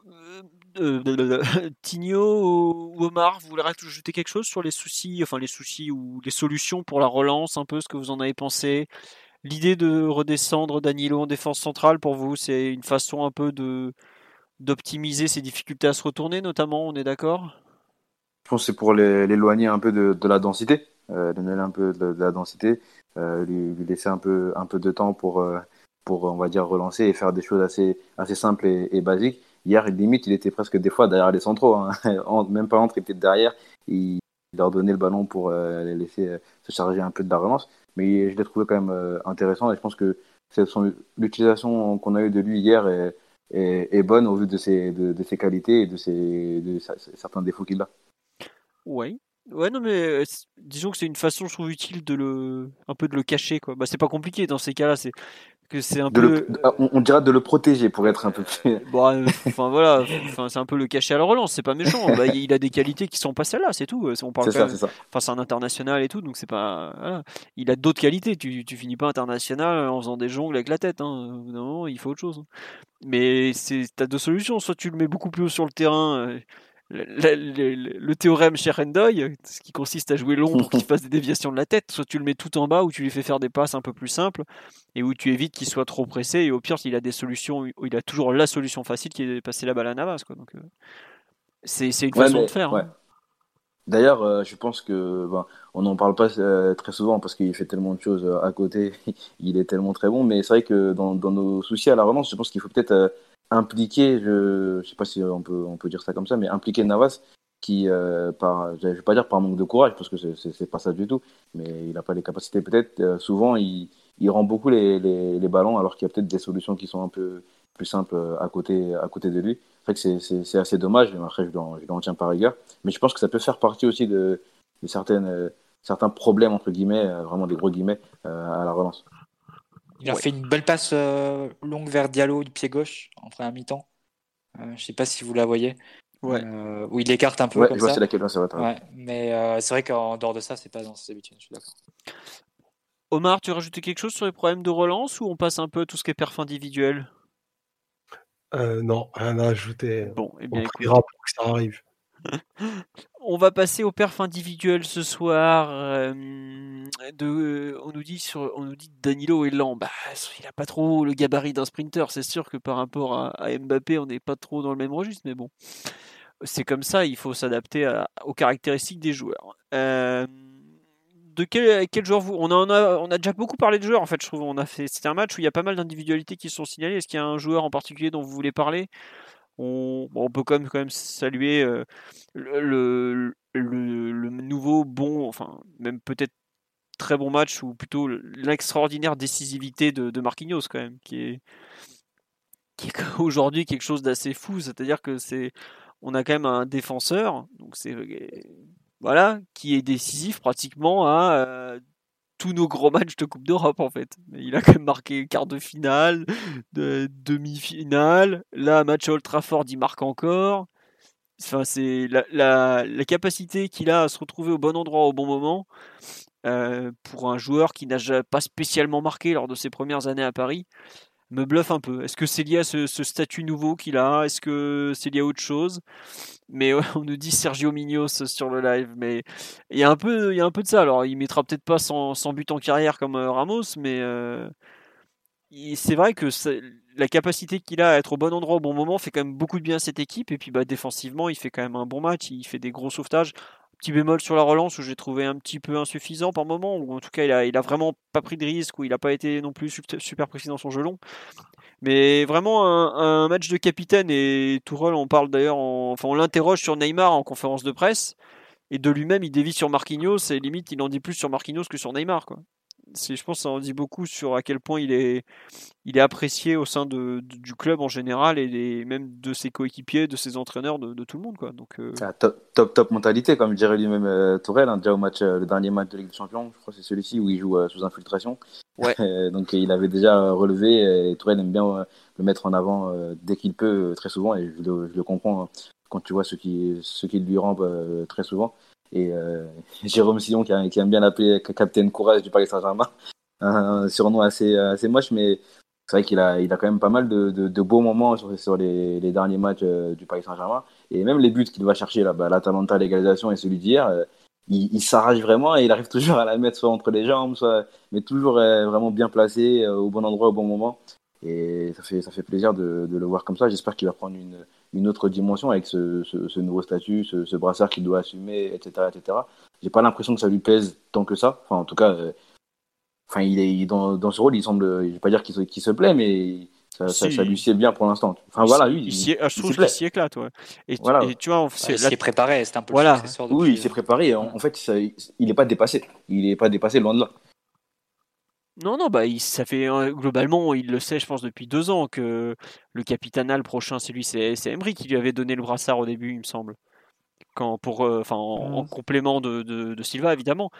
euh, Tigno ou Omar, vous voulez rajouter quelque chose sur les soucis, enfin les soucis ou les solutions pour la relance, un peu ce que vous en avez pensé? L'idée de redescendre Danilo en défense centrale, pour vous, c'est une façon un peu de d'optimiser ses difficultés à se retourner, notamment, on est d'accord? Je pense que c'est pour l'éloigner un peu de, la densité, euh, donner un peu de, la densité, euh, lui, laisser un peu, un peu de temps pour, euh, pour, on va dire, relancer et faire des choses assez, assez simples et, basiques. Hier, limite, il était presque des fois derrière les centraux, hein. Même pas entre, il était derrière. Il leur donnait le ballon pour euh, les laisser se charger un peu de la relance. Mais je l'ai trouvé quand même intéressant et je pense que l'utilisation qu'on a eue de lui hier est, bonne au vu de ses, de, ses qualités et de, ses, de certains défauts qu'il a. Ouais. Ouais, non, mais euh, disons que c'est une façon, je trouve, utile de le, un peu de le cacher, quoi. Bah, c'est pas compliqué dans ces cas-là, c'est que c'est un De peu. le, de- on, on dira de le protéger pour être un peu plus. Euh, enfin voilà, enfin c'est un peu le cacher à la relance, c'est pas méchant. Bah, il a des qualités qui sont pas celles-là, c'est tout. On parle C'est ça, même- c'est ça. Enfin, c'est un international et tout, donc c'est pas. voilà. Il a d'autres qualités. Tu, tu finis pas international en faisant des jongles avec la tête. Hein. Moment, il faut autre chose. hein. Mais c'est, t'as deux solutions. Soit tu le mets beaucoup plus haut sur le terrain. euh, Le, le- le- le théorème Sherendoy, ce qui consiste à jouer long pour qu'il fasse des déviations de la tête, soit tu le mets tout en bas où tu lui fais faire des passes un peu plus simples et où tu évites qu'il soit trop pressé. Et au pire, il a des solutions, il a toujours la solution facile qui est de passer la balle à Navas. Quoi. Donc, euh, c'est, c'est une Ouais, façon mais- de faire. ouais. hein. D'ailleurs, euh, je pense que ben, on n'en parle pas euh, très souvent parce qu'il fait tellement de choses à côté, il est tellement très bon. Mais c'est vrai que dans, dans nos soucis à la relance, je pense qu'il faut peut-être impliquer, je ne sais pas si on peut, on peut dire ça comme ça, mais impliquer Navas qui, euh, par, je vais pas dire par manque de courage, parce que c'est c'est pas ça du tout, mais il n'a pas les capacités peut-être. euh, souvent, il, il rend beaucoup les, les, les ballons alors qu'il y a peut-être des solutions qui sont un peu plus simples euh, à côté, à côté de lui. C'est vrai que c'est- assez dommage, mais après je lui en, je tiens par rigueur. Mais je pense que ça peut faire partie aussi de, de certaines, euh, certains problèmes, entre guillemets, euh, vraiment des gros guillemets, euh, à la relance. Il a Ouais. fait une belle passe euh, longue vers Diallo du pied gauche en première mi-temps. Euh, je sais pas si vous la voyez. euh, où il écarte un peu. Ouais, comme je vois ça. c'est laquelle, ça va être. Ouais, mais euh, c'est vrai qu'en dehors de ça, c'est pas dans ses habitudes. Je suis d'accord. Omar, tu rajouter quelque chose sur les problèmes de relance ou on passe un peu à tout ce qui est perf individuel? Euh, non, rien à ajouter. Bon, eh On bien, priera pour que ça arrive. On va passer au perf individuel ce soir. euh, on nous dit sur, on nous dit Danilo est lent. Bah, il a pas trop le gabarit d'un sprinter. C'est sûr que par rapport à, Mbappé, on n'est pas trop dans le même registre, mais bon, c'est comme ça. Il faut s'adapter aux caractéristiques des joueurs. Euh, de quel, joueur vous on a, on a déjà beaucoup parlé de joueurs en fait. Je trouve on a fait c'était un match où il y a pas mal d'individualités qui sont signalées. Est-ce qu'il y a un joueur en particulier dont vous voulez parler? On, peut quand même, saluer euh, le, nouveau bon, enfin même peut-être très bon match ou plutôt l'extraordinaire décisivité de, Marquinhos quand même, qui est, aujourd'hui quelque chose d'assez fou. C'est-à-dire que c'est, on a quand même un défenseur, donc c'est voilà, qui est décisif pratiquement à euh, tous nos gros matchs de Coupe d'Europe en fait. Il a quand même marqué quart de finale, de demi-finale. Là, match à Old Trafford, il marque encore. Enfin, c'est la, la, capacité qu'il a à se retrouver au bon endroit au bon moment euh, pour un joueur qui n'a pas spécialement marqué lors de ses premières années à Paris me bluffe un peu. Est-ce que c'est lié à ce, statut nouveau qu'il a? Est-ce que c'est lié à autre chose? Mais on nous dit Sergio Mignos sur le live, mais il y a un peu, il y a un peu de ça. Alors, il mettra peut-être pas 100, 100 buts en carrière comme euh, Ramos, mais euh, c'est vrai que la capacité qu'il a à être au bon endroit au bon moment fait quand même beaucoup de bien à cette équipe. Et puis, bah, défensivement, il fait quand même un bon match. Il fait des gros sauvetages. Petit bémol sur la relance où j'ai trouvé un petit peu insuffisant par moment, ou en tout cas, il a, vraiment pas pris de risque, ou il a pas été non plus super, précis dans son jeu long. Mais vraiment un, match de capitaine et Tourelle, on parle d'ailleurs, en- enfin on l'interroge sur Neymar en conférence de presse et de lui-même il dévie sur Marquinhos et limite il en dit plus sur Marquinhos que sur Neymar quoi. C'est, je pense que ça en dit beaucoup sur à quel point il est, il est apprécié au sein de, de- du club en général et même de ses coéquipiers, de ses entraîneurs, de, de tout le monde quoi. Donc euh, C'est top, top, top mentalité, comme dirait lui-même euh, Tourelle, hein, déjà au match, euh, le dernier match de Ligue des Champions, je crois que c'est celui-ci où il joue euh, sous infiltration. Ouais. Donc il avait déjà relevé et Tourelle aime bien le mettre en avant dès qu'il peut, très souvent, et je le, je le comprends hein, quand tu vois ce qui, ce qui lui euh, très souvent. Et euh, Jérôme Sillon qui, aime bien l'appeler Capitaine Courage du Paris Saint-Germain, un surnom assez, assez moche, mais c'est vrai qu'il a, il a quand même pas mal de, beaux moments sur, les, derniers matchs euh, du Paris Saint-Germain. Et même les buts qu'il va chercher, là, bah, l'Atalanta, l'égalisation et celui d'hier, euh, il, s'arrache vraiment et il arrive toujours à la mettre soit entre les jambes, soit, mais toujours euh, vraiment bien placé, euh, au bon endroit, au bon moment. Et ça fait, plaisir de le voir comme ça. J'espère qu'il va prendre une, une autre dimension avec ce, ce, ce nouveau statut, ce, ce brassard qu'il doit assumer, etc. etc. J'ai pas l'impression que ça lui pèse tant que ça. Enfin, en tout cas, euh, enfin, il est il dans, dans ce rôle, il semble, je vais pas dire qu'il se, qu'il se plaît, mais ça, ça, Si. ça lui sied bien pour l'instant. Enfin, il voilà, lui, il je trouve qu'il s'y éclate. Ouais. Et, tu- Voilà. et tu vois, on- c'est Ouais, il est préparé, c'est un peu Voilà. le Oui, il s'est préparé. En, en fait, ça- il n'est pas dépassé. Il n'est pas dépassé, loin de là. Non, non, bah, il, ça fait euh, globalement, il le sait, je pense, depuis deux ans que le capitanat, le prochain, c'est lui, c'est Emery qui lui avait donné le brassard au début, il me semble. Quand, pour, euh, enfin, en, en complément de, de, de Silva, évidemment.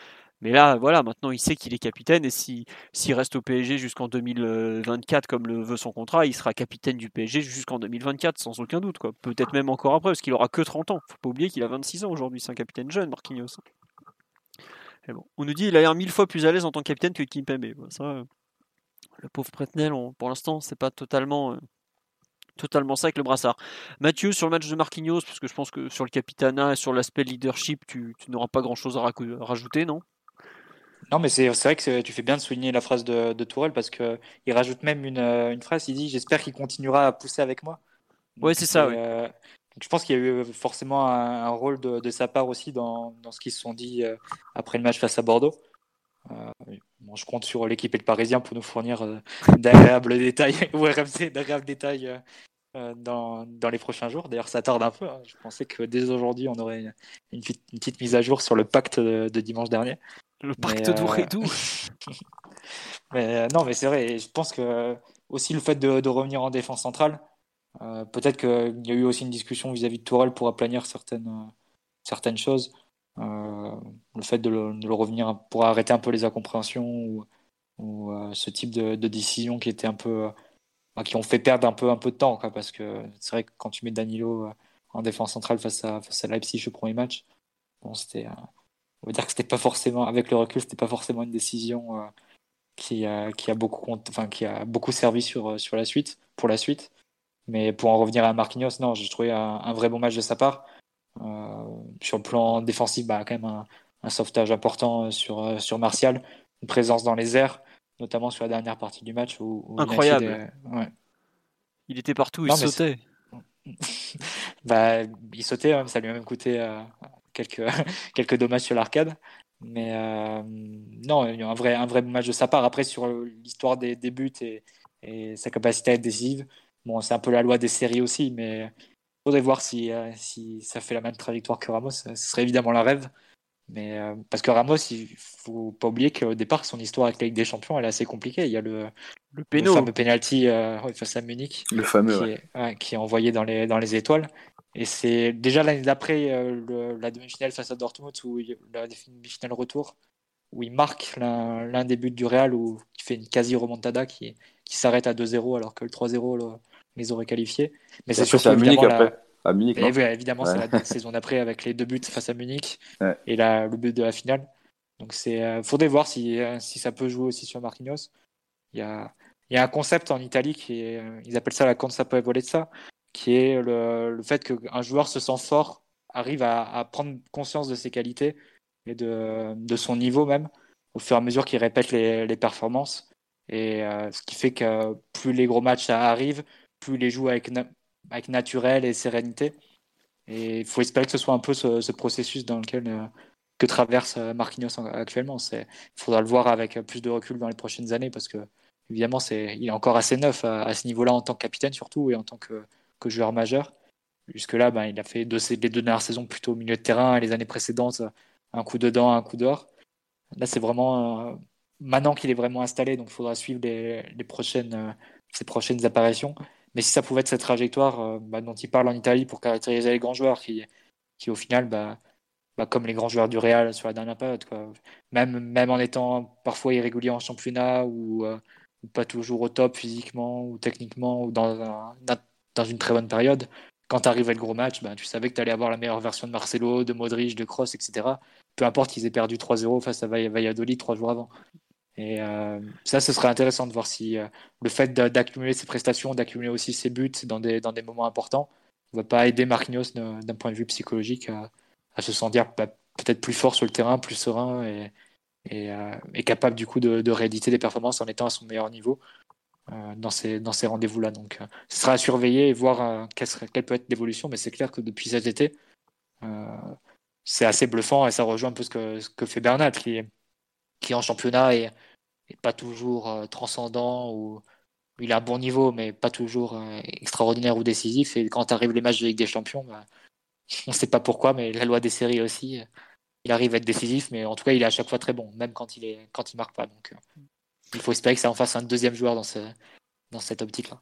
Mais là, voilà, maintenant, il sait qu'il est capitaine et si, s'il reste au PSG jusqu'en 2024, comme le veut son contrat, il sera capitaine du PSG jusqu'en 2024, sans aucun doute, quoi. Peut-être même encore après, parce qu'il aura que 30 ans. Faut pas oublier qu'il a 26 ans aujourd'hui, c'est un capitaine jeune, Marquinhos. Bon, on nous dit qu'il a l'air mille fois plus à l'aise en tant que capitaine que Kimpembe. Bon, ça, euh, le pauvre Pretnel, on- pour l'instant, c'est pas totalement, euh, totalement ça avec le brassard. Mathieu, sur le match de Marquinhos, parce que je pense que sur le capitanat et sur l'aspect leadership, tu, tu n'auras pas grand-chose à rajouter, non? Non, mais c'est c'est vrai que tu fais bien de souligner la phrase de, de Tourelle parce que il rajoute même une, euh, une phrase. Il dit J'espère qu'il continuera à pousser avec moi. Ouais, c'est ça, ouais. Euh, donc je pense qu'il y a eu forcément un, un rôle de, de sa part aussi dans, dans ce qu'ils se sont dit euh, après le match face à Bordeaux. Euh, bon, je compte sur l'équipe et le Parisien pour nous fournir euh, d'agréables détails ou RMC d'agréables détails euh, euh, dans, dans les prochains jours. D'ailleurs, ça tarde un peu. hein. Je pensais que dès aujourd'hui, on aurait une, petite- une petite mise à jour sur le pacte de, de dimanche dernier. Le pacte euh, d'Ouredou. Mais euh, non, mais c'est vrai. et je pense que euh, aussi le fait de, de revenir en défense centrale, euh, peut-être qu'il y a eu aussi une discussion vis-à-vis de Tourelle pour aplanir certaines, euh, certaines choses. Euh, le fait de le, revenir pour arrêter un peu les incompréhensions ou, euh, ce type de, de décision qui était un peu, euh, bah, qui ont fait perdre un peu, un peu de temps, parce que c'est vrai que quand tu mets Danilo euh, en défense centrale face à, face à Leipzig au premier match. Bon, c'était, on va dire que c'était pas forcément, avec le recul, c'était pas forcément une décision qui, a, qui, a beaucoup, enfin, qui a beaucoup servi sur, sur la suite, pour la suite. Mais pour en revenir à Marquinhos, non, j'ai trouvé un, vrai bon match de sa part. sur le plan défensif, bah, quand même un, un sauvetage important sur, sur Martial, une présence dans les airs notamment sur la dernière partie du match. Où, Incroyable. Il était partout, il sautait. bah, il sautait, hein, ça lui a même coûté euh, quelques, quelques dommages sur l'arcade. Mais euh, non, il y a un vrai, un vrai match de sa part. Après, sur l'histoire des, des, buts et, et, sa capacité à être décisive, bon, c'est un peu la loi des séries aussi, mais il faudrait voir si, euh, si ça fait la même trajectoire que Ramos. Ce serait évidemment la rêve. Mais euh, parce que Ramos, il faut pas oublier qu'au départ, son histoire avec la Ligue des Champions, elle est assez compliquée. Il y a le, le, fameux penalty euh, face à Munich, le fameux, qui, est, qui, est, envoyé dans les, dans les étoiles. Et c'est déjà l'année d'après euh, la demi-finale face à Dortmund, où il, la demi-finale retour, où il marque l'un des buts du Real, où il fait une quasi remontada qui, qui s'arrête à 2-0 alors que le 3-0 les aurait qualifiés. Mais c'est surtout Munich après à Munich. évidemment, c'est la saison d'après avec les deux buts face à Munich et la, le but de la finale. Donc, c'est euh, faudrait voir si, euh, si ça peut jouer aussi sur Marquinhos. Il y a, il y a un concept en Italie qui est, euh, ils appellent ça la ça qui est le, le fait qu'un joueur se sent fort, arrive à, à, prendre conscience de ses qualités et de, de son niveau même, au fur et à mesure qu'il répète les, les performances. Et ce qui fait que plus les gros matchs arrivent, plus les joue avec avec naturel et sérénité. Et il faut espérer que ce soit un peu ce, processus dans lequel euh, que traverse euh, Marquinhos actuellement. Il faudra le voir avec plus de recul dans les prochaines années parce que évidemment c'est il est encore assez neuf à, ce niveau-là en tant que capitaine surtout et en tant que, que joueur majeur. Jusque là, ben, il a fait deux, les deux dernières saisons plutôt au milieu de terrain et les années précédentes un coup dedans, un coup dehors. Là, c'est vraiment euh, maintenant qu'il est vraiment installé, donc il faudra suivre les, les prochaines, ses prochaines apparitions. Mais si ça pouvait être cette trajectoire euh, bah, dont il parle en Italie pour caractériser les grands joueurs qui, au final, bah, bah, comme les grands joueurs du Real sur la dernière période. Même, en étant parfois irrégulier en championnat ou, euh, pas toujours au top physiquement ou techniquement ou dans, une très bonne période, quand à le gros match, bah, tu savais que tu allais avoir la meilleure version de Marcelo, de Modric, de Kroos, etc. Peu importe qu'ils aient perdu 3-0 face à Valladolid trois jours avant. Et euh, ça, ce serait intéressant de voir si euh, le fait d'accumuler ses prestations, d'accumuler aussi ses buts dans des, dans des moments importants, ne va pas aider Marquinhos d'un point de vue psychologique à, se sentir peut-être plus fort sur le terrain, plus serein et, et, euh, capable du coup de, rééditer des performances en étant à son meilleur niveau dans ces, dans ces rendez-vous-là. Donc, ce sera à surveiller et voir quelle, quelle, peut être l'évolution, mais c'est clair que depuis cet été, c'est assez bluffant et ça rejoint un peu ce que, que fait Bernat qui est qui en championnat est, pas toujours euh, transcendant ou il a un bon niveau, mais pas toujours euh, extraordinaire ou décisif. Et quand arrivent les matchs de Ligue des Champions, bah, on ne sait pas pourquoi, mais la loi des séries aussi, il arrive à être décisif, mais en tout cas, il est à chaque fois très bon, même quand il est quand il marque pas. Donc, euh, il faut espérer que ça en fasse un deuxième joueur dans, ce, dans cette optique-là.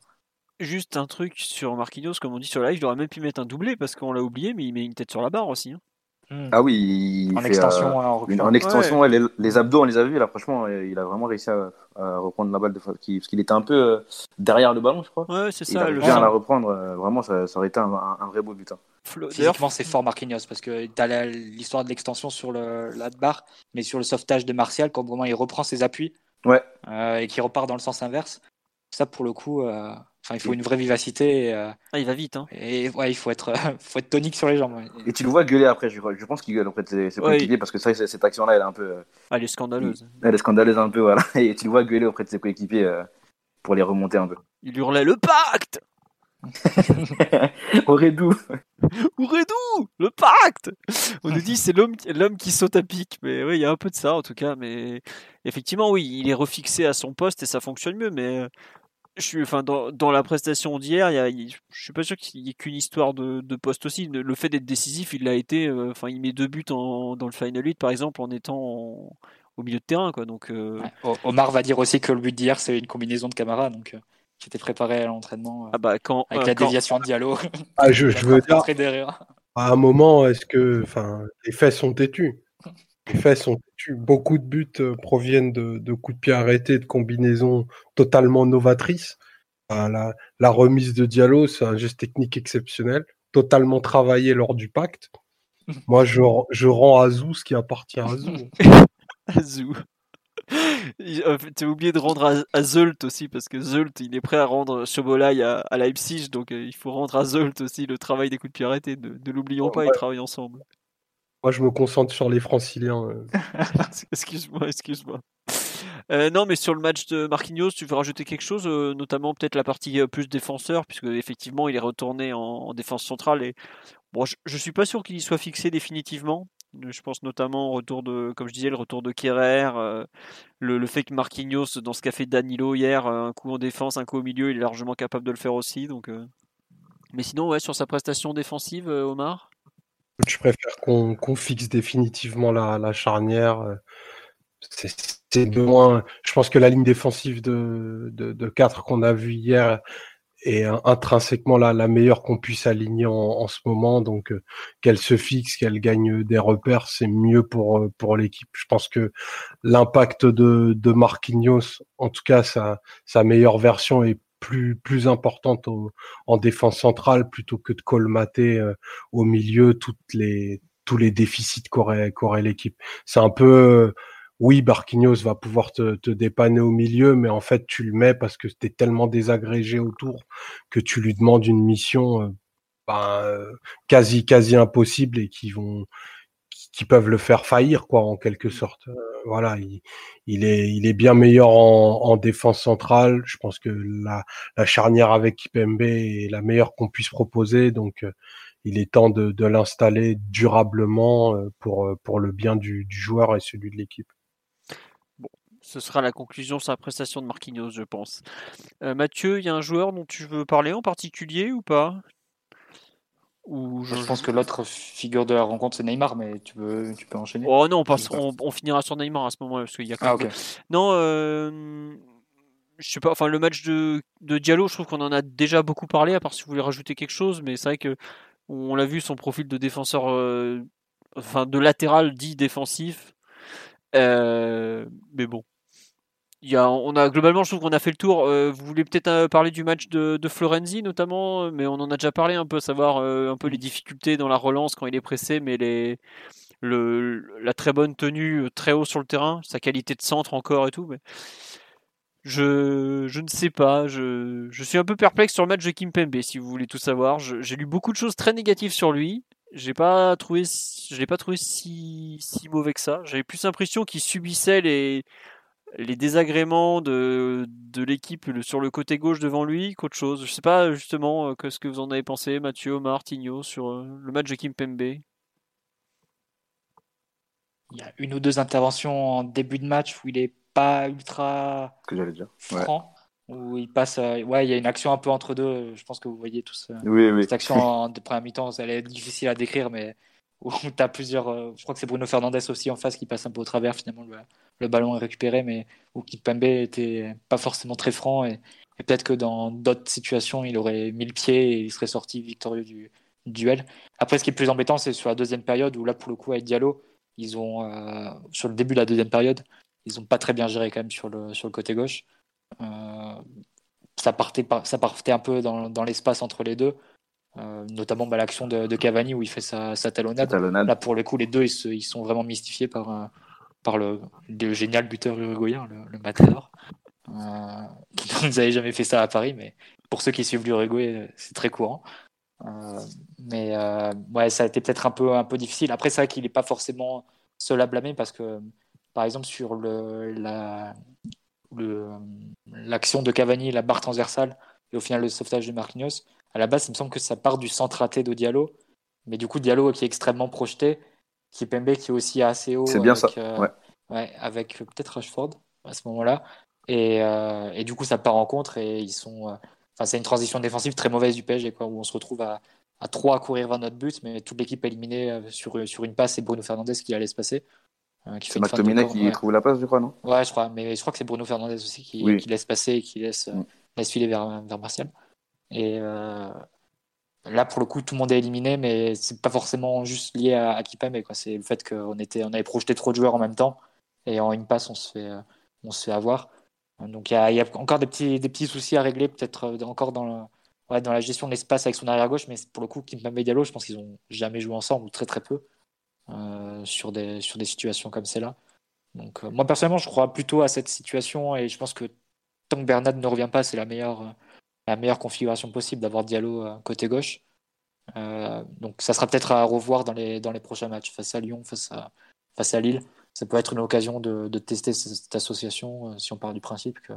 Juste un truc sur Marquinhos, comme on dit sur live, il aurait même pu mettre un doublé parce qu'on l'a oublié, mais il met une tête sur la barre aussi. Hein. Hmm. Ah oui, en, extension, euh, en, extension, les, abdos, on les a vus là. Franchement, il a vraiment réussi à, reprendre la balle de parce qu'il était un peu euh, derrière le ballon, je crois. Ouais, c'est ça. Il a bien à la reprendre. Euh, vraiment, ça, aurait été un, vrai beau but. Hein. Physiquement, c'est fort Marquinhos parce que tu as l'histoire de l'extension sur le, la barre, mais sur le sauvetage de Martial, quand vraiment il reprend ses appuis ouais. et qui repart dans le sens inverse. Ça, pour le coup, Enfin, il faut une vraie vivacité. Et, euh, ah, il va vite. Hein. Et ouais, il faut être, faut être tonique sur les jambes. Et tu le vois gueuler après. Je, je pense qu'il gueule auprès de ses, coéquipiers parce que ça, cette action-là, elle est un peu. Euh, ah, elle est scandaleuse. Elle est scandaleuse un peu, voilà. Et tu le vois gueuler auprès de ses coéquipiers euh, pour les remonter un peu. Il hurlait le pacte Auredou Auredou Le pacte On nous dit c'est l'homme l'homme qui saute à pic. Mais oui, il y a un peu de ça en tout cas. Mais effectivement, oui, il est refixé à son poste et ça fonctionne mieux. Mais je suis, enfin, dans, dans la prestation d'hier, il y a, je suis pas sûr qu'il y ait qu'une histoire de, de poste aussi. Le fait d'être décisif, il l'a été. Euh, enfin, il met deux buts en, dans le Final 8, par exemple, en étant au milieu de terrain, quoi. Donc, euh, Omar va dire aussi que le but d'hier, c'est une combinaison de camarades. Donc, j'étais euh, préparé à l'entraînement ah bah, quand, avec la déviation de Diallo. Ah, je, je veux dire. À un moment, est-ce que, enfin, les faits sont têtus? Les faits sont Beaucoup de buts euh, proviennent de, coups de pied arrêtés, de combinaisons totalement novatrices. La, la remise de Diallo, c'est un geste technique exceptionnel. totalement travaillé lors du pacte. Moi, je, je rends Azou ce qui appartient à Azou. Azou. Tu as oublié de rendre à, Zult aussi, parce que Zult, il est prêt à rendre Chobolai à, à, Leipzig, donc il faut rendre à Zult aussi le travail des coups de pied arrêtés. Ne, l'oublions pas, ils travaillent ensemble. Moi, je me concentre sur les franciliens. excuse-moi, excuse-moi. Euh, non, mais sur le match de Marquinhos, tu veux rajouter quelque chose, euh, notamment peut-être la partie euh, plus défenseur, puisque effectivement il est retourné en, défense centrale et bon, je, ne suis pas sûr qu'il y soit fixé définitivement. Je pense notamment au retour de, comme je disais, le retour de Kerrer, le, fait que Marquinhos, dans ce qu'a fait Danilo hier, un coup en défense, un coup au milieu, il est largement capable de le faire aussi. Donc, mais sinon, ouais, sur sa prestation défensive, Omar? Je préfère qu'on fixe définitivement la, charnière. C'est de moins. Je pense que la ligne défensive de, de, de 4 qu'on a vu hier est intrinsèquement la, meilleure qu'on puisse aligner en, ce moment. Donc, euh, qu'elle se fixe, qu'elle gagne des repères, c'est mieux pour, euh, l'équipe. Je pense que l'impact de, de Marquinhos, en tout cas sa, sa meilleure version, est plus, plus importante en défense centrale plutôt que de colmater euh, au milieu toutes les, tous les déficits qu'aurait qu'aurait l'équipe. C'est un peu oui, Barquinhos va pouvoir te, dépanner au milieu, mais en fait, tu le mets parce que tu es tellement désagrégé autour que tu lui demandes une mission euh, ben, quasi, quasi impossible et qui vont qui peuvent le faire faillir quoi en quelque mmh. sorte. Euh, voilà, il, est il est bien meilleur en, défense centrale. Je pense que la, charnière avec Kipembe est la meilleure qu'on puisse proposer, donc euh, il est temps de, l'installer durablement pour pour le bien du joueur et celui de l'équipe ce sera la conclusion sur la prestation de Marquinhos, je pense. Euh, Mathieu, il y a un joueur dont tu veux parler en particulier ou pas? Ou je... pense que l'autre figure de la rencontre c'est Neymar, mais tu peux, tu peux enchaîner. Oh non, on, on, finira sur Neymar à ce moment-là parce qu'il y a. Ah, Non, euh... je sais pas. Enfin, le match de, de Diallo, je trouve qu'on en a déjà beaucoup parlé. À part si vous voulez rajouter quelque chose, mais c'est vrai que on l'a vu son profil de défenseur, euh, enfin de latéral dit défensif. Euh, mais bon, on a globalement, je trouve qu'on a fait le tour. Euh, vous voulez peut-être euh, parler du match de, Florenzi notamment, mais on en a déjà parlé un peu, savoir euh, un peu les difficultés dans la relance quand il est pressé, mais les, la très bonne tenue très haut sur le terrain, sa qualité de centre encore et tout. Mais je, ne sais pas. Je, suis un peu perplexe sur le match de Kim Pembe, si vous voulez tout savoir. J'ai lu beaucoup de choses très négatives sur lui. J'ai pas trouvé, je l'ai pas trouvé si, si mauvais que ça. J'avais plus l'impression qu'il subissait les les désagréments de, de l'équipe sur le côté gauche devant lui qu'autre chose? Je sais pas justement euh, que ce que vous en avez pensé, Mathieu, Omar, Tigno, sur euh, le match de Kim Pembe? Il y a une ou deux interventions en début de match où il est pas ultra que j'allais dire. franc. Où il passe, euh, ouais, il y a une action un peu entre deux. Je pense que vous voyez tous. oui, oui. Cette action en, de première mi-temps, elle est difficile à décrire, mais où tu as plusieurs. je crois que c'est Bruno Fernandez aussi en face qui passe un peu au travers finalement le ballon est récupéré, mais où Kipembe était pas forcément très franc et, peut-être que dans d'autres situations, il aurait mis le pied et il serait sorti victorieux du, duel. Après, ce qui est plus embêtant, c'est sur la deuxième période où là, pour le coup, avec Diallo, ils ont euh, sur le début de la deuxième période, ils ont pas très bien géré quand même sur le sur le côté gauche. Euh, ça partait ça partait un peu dans, dans l'espace entre les deux. Euh, notamment bah, l'action de, Cavani où il fait sa, sa talonnade. Là, pour le coup, les deux, ils, ils sont vraiment mystifiés par, par le, génial buteur uruguayen, le, Matador. Euh, n'avez jamais fait ça à Paris, mais pour ceux qui suivent l'Uruguay, c'est très courant. Euh, mais euh, ouais, ça a été peut-être un peu, un peu difficile. Après, c'est vrai qu'il n'est pas forcément seul à blâmer parce que, par exemple, sur le, la, l'action de Cavani, la barre transversale, et au final le sauvetage de Marquinhos, à la base, il me semble que ça part du centre raté de Diallo. Mais du coup, Diallo qui est extrêmement projeté, Kipembe qui est aussi assez haut. C'est bien ça. Euh, ouais. avec peut-être Rashford à ce moment-là. Et, euh, et, du coup, ça part en contre et ils sont. Euh, enfin, c'est une transition défensive très mauvaise du PSG, quoi, où on se retrouve à, à 3 à courir vers notre but, mais toute l'équipe est éliminée sur, sur une passe. C'est Bruno Fernandez qui la laisse passer. c'est McTominay qui trouve la passe, je crois, non? Ouais, je crois. Mais je crois que c'est Bruno Fernandez aussi qui, qui, laisse passer et qui laisse, mm. laisse filer vers, vers Martial. Et, Là, pour le coup, tout le monde est éliminé, mais c'est pas forcément juste lié à, à Kipembe. C'est le fait qu'on était, on avait projeté trop de joueurs en même temps, et en une passe, on se fait, on se fait avoir. Donc il y, a, encore des petits, des petits soucis à régler, peut-être euh, encore dans ouais, dans la gestion de l'espace avec son arrière gauche, mais pour le coup, Kimpembe et Diallo, je pense qu'ils ont jamais joué ensemble ou très très peu sur des sur des situations comme celle-là. Donc moi personnellement, je crois plutôt à cette situation et je pense que tant que Bernard ne revient pas, c'est la meilleure la meilleure configuration possible d'avoir Diallo côté gauche. Euh, donc ça sera peut-être à revoir dans les, dans les prochains matchs face à Lyon, face à, face à Lille. Ça peut être une occasion de, de tester cette association euh, si on part du principe que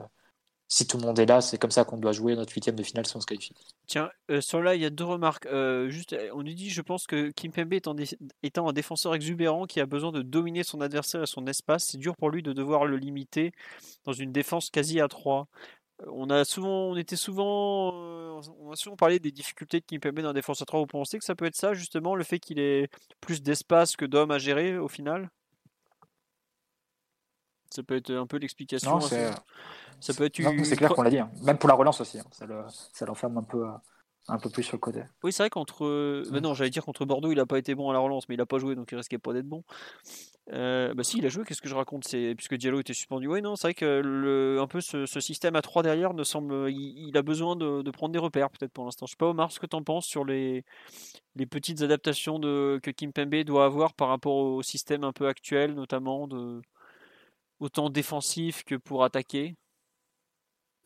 si tout le monde est là, c'est comme ça qu'on doit jouer notre huitième de finale si on se qualifie. Tiens, euh, sur là, il y a deux remarques. juste, on nous dit, je pense que Kim Pembe étant, étant, un défenseur exubérant qui a besoin de dominer son adversaire et son espace, c'est dur pour lui de devoir le limiter dans une défense quasi à 3 on a souvent, on était souvent, euh, on a souvent parlé des difficultés de Kimpembe dans la défense à 3. Vous pensez que ça peut être ça, justement, le fait qu'il ait plus d'espace que d'hommes à gérer au final? Ça peut être un peu l'explication. c'est... Ça peut être. c'est clair qu'on l'a dit. Hein. Même pour la relance aussi, hein. ça, ça l'enferme un peu. Euh, un peu plus sur le côté. Oui, c'est vrai qu'entre. Euh, bah non, j'allais dire contre Bordeaux, il n'a pas été bon à la relance, mais il n'a pas joué, donc il risquait pas d'être bon. Euh, bah si, il a joué, qu'est-ce que je raconte? C'est Puisque Diallo était suspendu. Oui, non, c'est vrai que le... un peu ce, système à 3 derrière ne semble. Il, a besoin de, prendre des repères, peut-être pour l'instant. Je sais pas, Omar, ce que tu en penses sur les... les petites adaptations de... que Kim Pembe doit avoir par rapport au système un peu actuel, notamment de autant défensif que pour attaquer?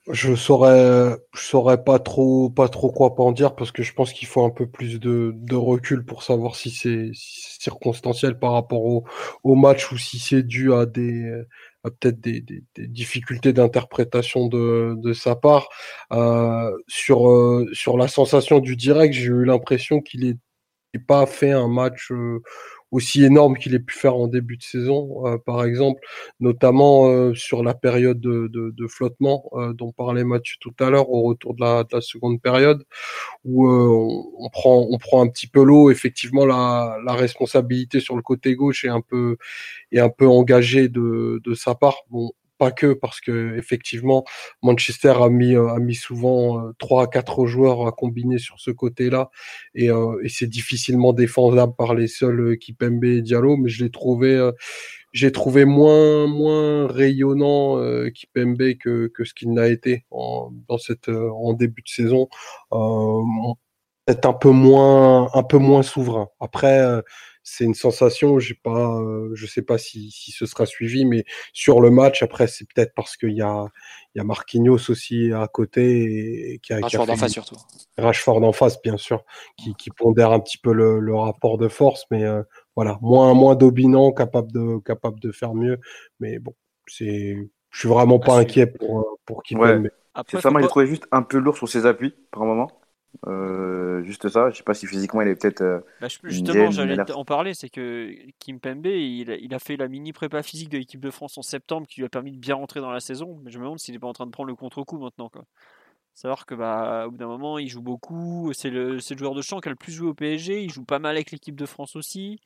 Je saurais, je saurais pas trop, pas trop quoi en dire parce que je pense qu'il faut un peu plus de, de recul pour savoir si c'est circonstanciel par rapport au, au, match ou si c'est dû à des, à peut-être des, des, des, difficultés d'interprétation de, de sa part. Euh, sur, euh, sur la sensation du direct, j'ai eu l'impression qu'il n'est pas fait un match euh, aussi énorme qu'il ait pu faire en début de saison, euh, par exemple, notamment euh, sur la période de, de, de flottement euh, dont parlait Mathieu tout à l'heure au retour de la, de la, seconde période, où on, prend, on prend un petit peu l'eau. Effectivement, la, la, responsabilité sur le côté gauche est un peu, est un peu engagée de, de sa part. Bon, pas que parce que effectivement Manchester a mis euh, a mis souvent euh, trois à quatre joueurs à combiner sur ce côté-là. Et, euh, et c'est difficilement défendable par les seuls Kipembe et Diallo mais je l'ai trouvé j'ai trouvé moins moins rayonnant euh, Kipembe que que ce qu'il n'a été en, dans cette en début de saison. Peut-être un peu moins un peu moins souverain. Après c'est une sensation. J'ai pas, euh, je sais pas si, si, ce sera suivi, mais sur le match, après, c'est peut-être parce qu'il y a, il y a Marquinhos aussi à côté et, qui a, Rashford d'en face surtout. Rashford en face, bien sûr, qui, qui pondère un petit peu le, le rapport de force, mais euh, voilà, moins, moins dominant, capable de, capable de faire mieux. Mais bon, c'est, je suis vraiment pas ah, inquiet pour, euh, pour qui ouais. C'est ça, moi, j'ai trouvé juste un peu lourd sur ses appuis par moment. Euh, juste ça, je sais pas si physiquement il est peut-être. Euh, bah, justement, j'allais en parler, c'est que Kim Pembe, il, il, a fait la mini prépa physique de l'équipe de France en septembre qui lui a permis de bien rentrer dans la saison. Mais je me demande s'il est pas en train de prendre le contre-coup maintenant. Quoi. Savoir que bah, au bout d'un moment, il joue beaucoup. C'est le, le, joueur de champ qui a le plus joué au PSG. Il joue pas mal avec l'équipe de France aussi.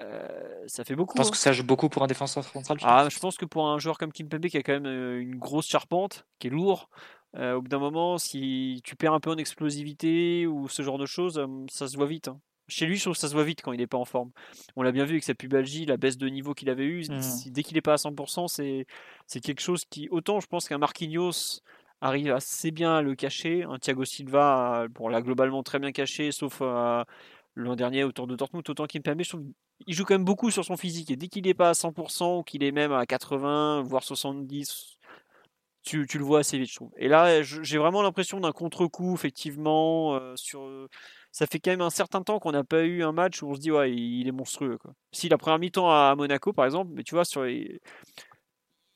Euh, ça fait beaucoup. Je pense hein. que ça joue beaucoup pour un défenseur central. ah, je pense que pour un joueur comme Kim Pembe qui a quand même une grosse charpente, qui est lourd, euh, au bout d'un moment, si tu perds un peu en explosivité ou ce genre de choses, euh, ça se voit vite. Hein. Chez lui, je trouve que ça se voit vite quand il n'est pas en forme. On l'a bien vu avec sa pubalgie, la baisse de niveau qu'il avait eue. Mmh. Dès qu'il n'est pas à 100%, c'est quelque chose qui, autant je pense qu'un Marquinhos arrive assez bien à le cacher. Un Thiago Silva, bon, l'a globalement très bien caché, sauf euh, l'an dernier autour de Dortmund. Autant qu'il me il joue quand même beaucoup sur son physique. Et dès qu'il n'est pas à 100% ou qu'il est même à 80, voire 70, tu, tu, le vois assez vite, je trouve. Et là, j'ai vraiment l'impression d'un contre-coup, effectivement. Euh, sur, ça fait quand même un certain temps qu'on n'a pas eu un match où on se dit, ouais, il est monstrueux. Quoi. Si la première mi-temps à Monaco, par exemple, mais tu vois, sur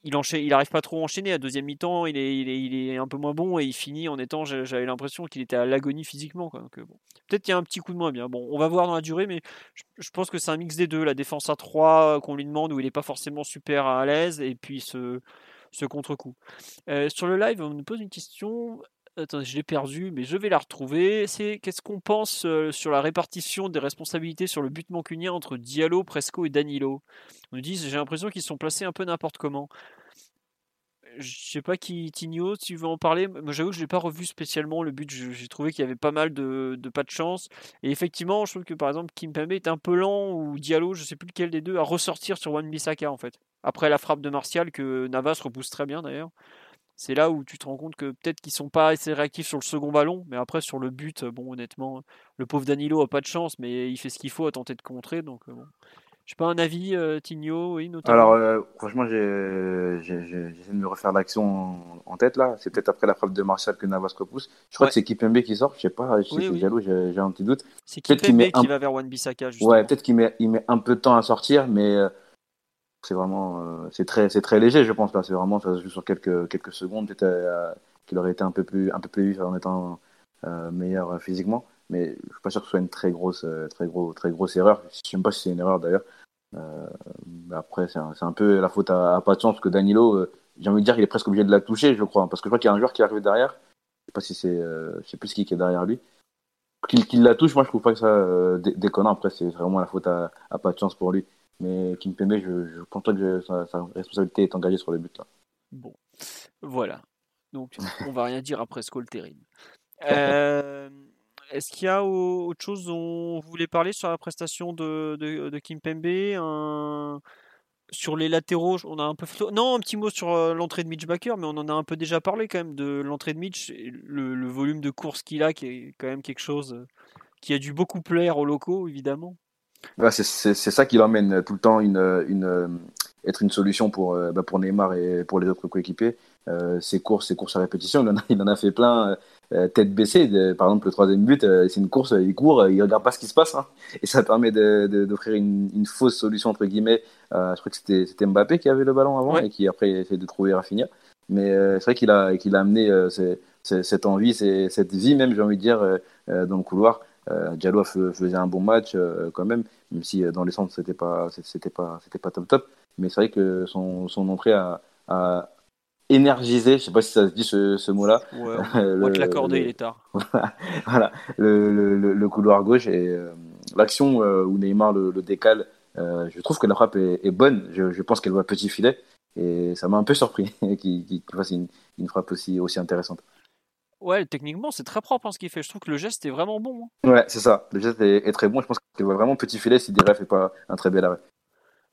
il enchaîne, il pas trop à enchaîner. À deuxième mi-temps, il est, il, est, il est un peu moins bon et il finit en étant, j'avais l'impression qu'il était à l'agonie physiquement. Bon. Peut-être qu'il y a un petit coup de moins bien. Bon, on va voir dans la durée, mais je, je pense que c'est un mix des deux. La défense à 3 qu'on lui demande où il n'est pas forcément super à l'aise et puis ce ce contre-coup. Euh, sur le live, on nous pose une question. Attends, je l'ai perdu, mais je vais la retrouver. C'est qu'est-ce qu'on pense euh, sur la répartition des responsabilités sur le but mancunien entre Diallo, Presco et Danilo? On nous dit, j'ai l'impression qu'ils sont placés un peu n'importe comment. Je sais pas qui, Tigno, tu veux en parler? Moi, j'avoue que je l'ai pas revu spécialement le but. J'ai trouvé qu'il y avait pas mal de, pas de chance. Et effectivement, je trouve que par exemple, Kim Pembe est un peu lent ou Diallo, je sais plus lequel des deux, à ressortir sur Wan Bissaka en fait après la frappe de Martial que Navas repousse très bien d'ailleurs. c'est là où tu te rends compte que peut-être qu'ils sont pas assez réactifs sur le second ballon, mais après sur le but, bon honnêtement, le pauvre Danilo a pas de chance, mais il fait ce qu'il faut à tenter de contrer, donc bon. Je sais pas un avis, euh, Tigno, oui, notamment? Alors, euh, franchement, j'essaie de me refaire l'action en, tête là. C'est peut-être après la frappe de Martial que Navas repousse. Je crois que c'est Kipembe qui sort. Je sais pas, je sais oui, jaloux, j'ai un petit doute. C'est Kipembe qui va vers Wan Bissaka. Justement. Ouais, peut-être qu'il met, il met un peu de temps à sortir, mais euh, c'est vraiment, euh, c'est très, c'est très léger, je pense là. C'est vraiment, ça se joue sur quelques quelques secondes. Peut-être euh, qu'il aurait été un peu plus, un peu plus vif en étant meilleur physiquement mais je suis pas sûr que ce soit une très grosse, très gros, très grosse erreur. Je sais même pas si c'est une erreur d'ailleurs. Euh, après, c'est un, un, peu la faute à, pas de chance que Danilo, euh, j'ai envie de dire qu'il est presque obligé de la toucher, je crois, parce que je crois qu'il y a un joueur qui arrive derrière. Je sais pas si c'est, euh, je sais plus qui est derrière lui. Qu'il la touche, moi je trouve pas que ça déconnant. Après, c'est vraiment la faute à, pas de chance pour lui. Mais Kim je, je pense pas que sa, responsabilité est engagée sur les buts là. Bon, voilà. Donc, on va rien dire après ce call terrible. Euh, est-ce qu'il y a autre chose dont vous voulez parler sur la prestation de, de, de Kim Pembe? Sur les latéraux, on a un peu. Non, un petit mot sur euh, l'entrée de Mitch Baker, mais on en a un peu déjà parlé quand même de l'entrée de Mitch, le, le volume de course qu'il a, qui est quand même quelque chose euh, qui a dû beaucoup plaire aux locaux, évidemment. C'est ça qui l'emmène tout le temps une, une, être une solution pour, euh, bah, pour Neymar et pour les autres coéquipiers. Euh, ses courses, ses courses à répétition, il en a, il en a fait plein, euh, tête baissée. par exemple, le troisième but, c'est une course, il court, il regarde pas ce qui se passe, hein. et ça permet d'offrir une, une, fausse solution entre guillemets. je crois que c'était Mbappé qui avait le ballon avant et qui après essaie de trouver Rafinha. Mais c'est vrai qu'il a, qu'il a amené cette envie, cette vie même, j'ai envie de dire, dans le couloir. Diallo faisait un bon match quand même, même si dans les centres c'était pas, c'était pas, c'était pas top top mais c'est vrai que son, son entrée a, a, énergisé, je sais pas si ça se dit ce, ce mot-là. Ouais, on va te l'accorder, il est tard. voilà, le, le, le, couloir gauche et euh, l'action euh, où Neymar le, le décale, euh, je trouve que la frappe est, est bonne. Je, je pense qu'elle va petit filet et ça m'a un peu surpris qu'il fasse une, une, frappe aussi, aussi intéressante. Ouais, techniquement, c'est très propre hein, ce qu'il fait. Je trouve que le geste est vraiment bon. Hein. Ouais, c'est ça. Le geste est, est, très bon. Je pense qu'il va vraiment petit filet si Diref fait pas un très bel arrêt.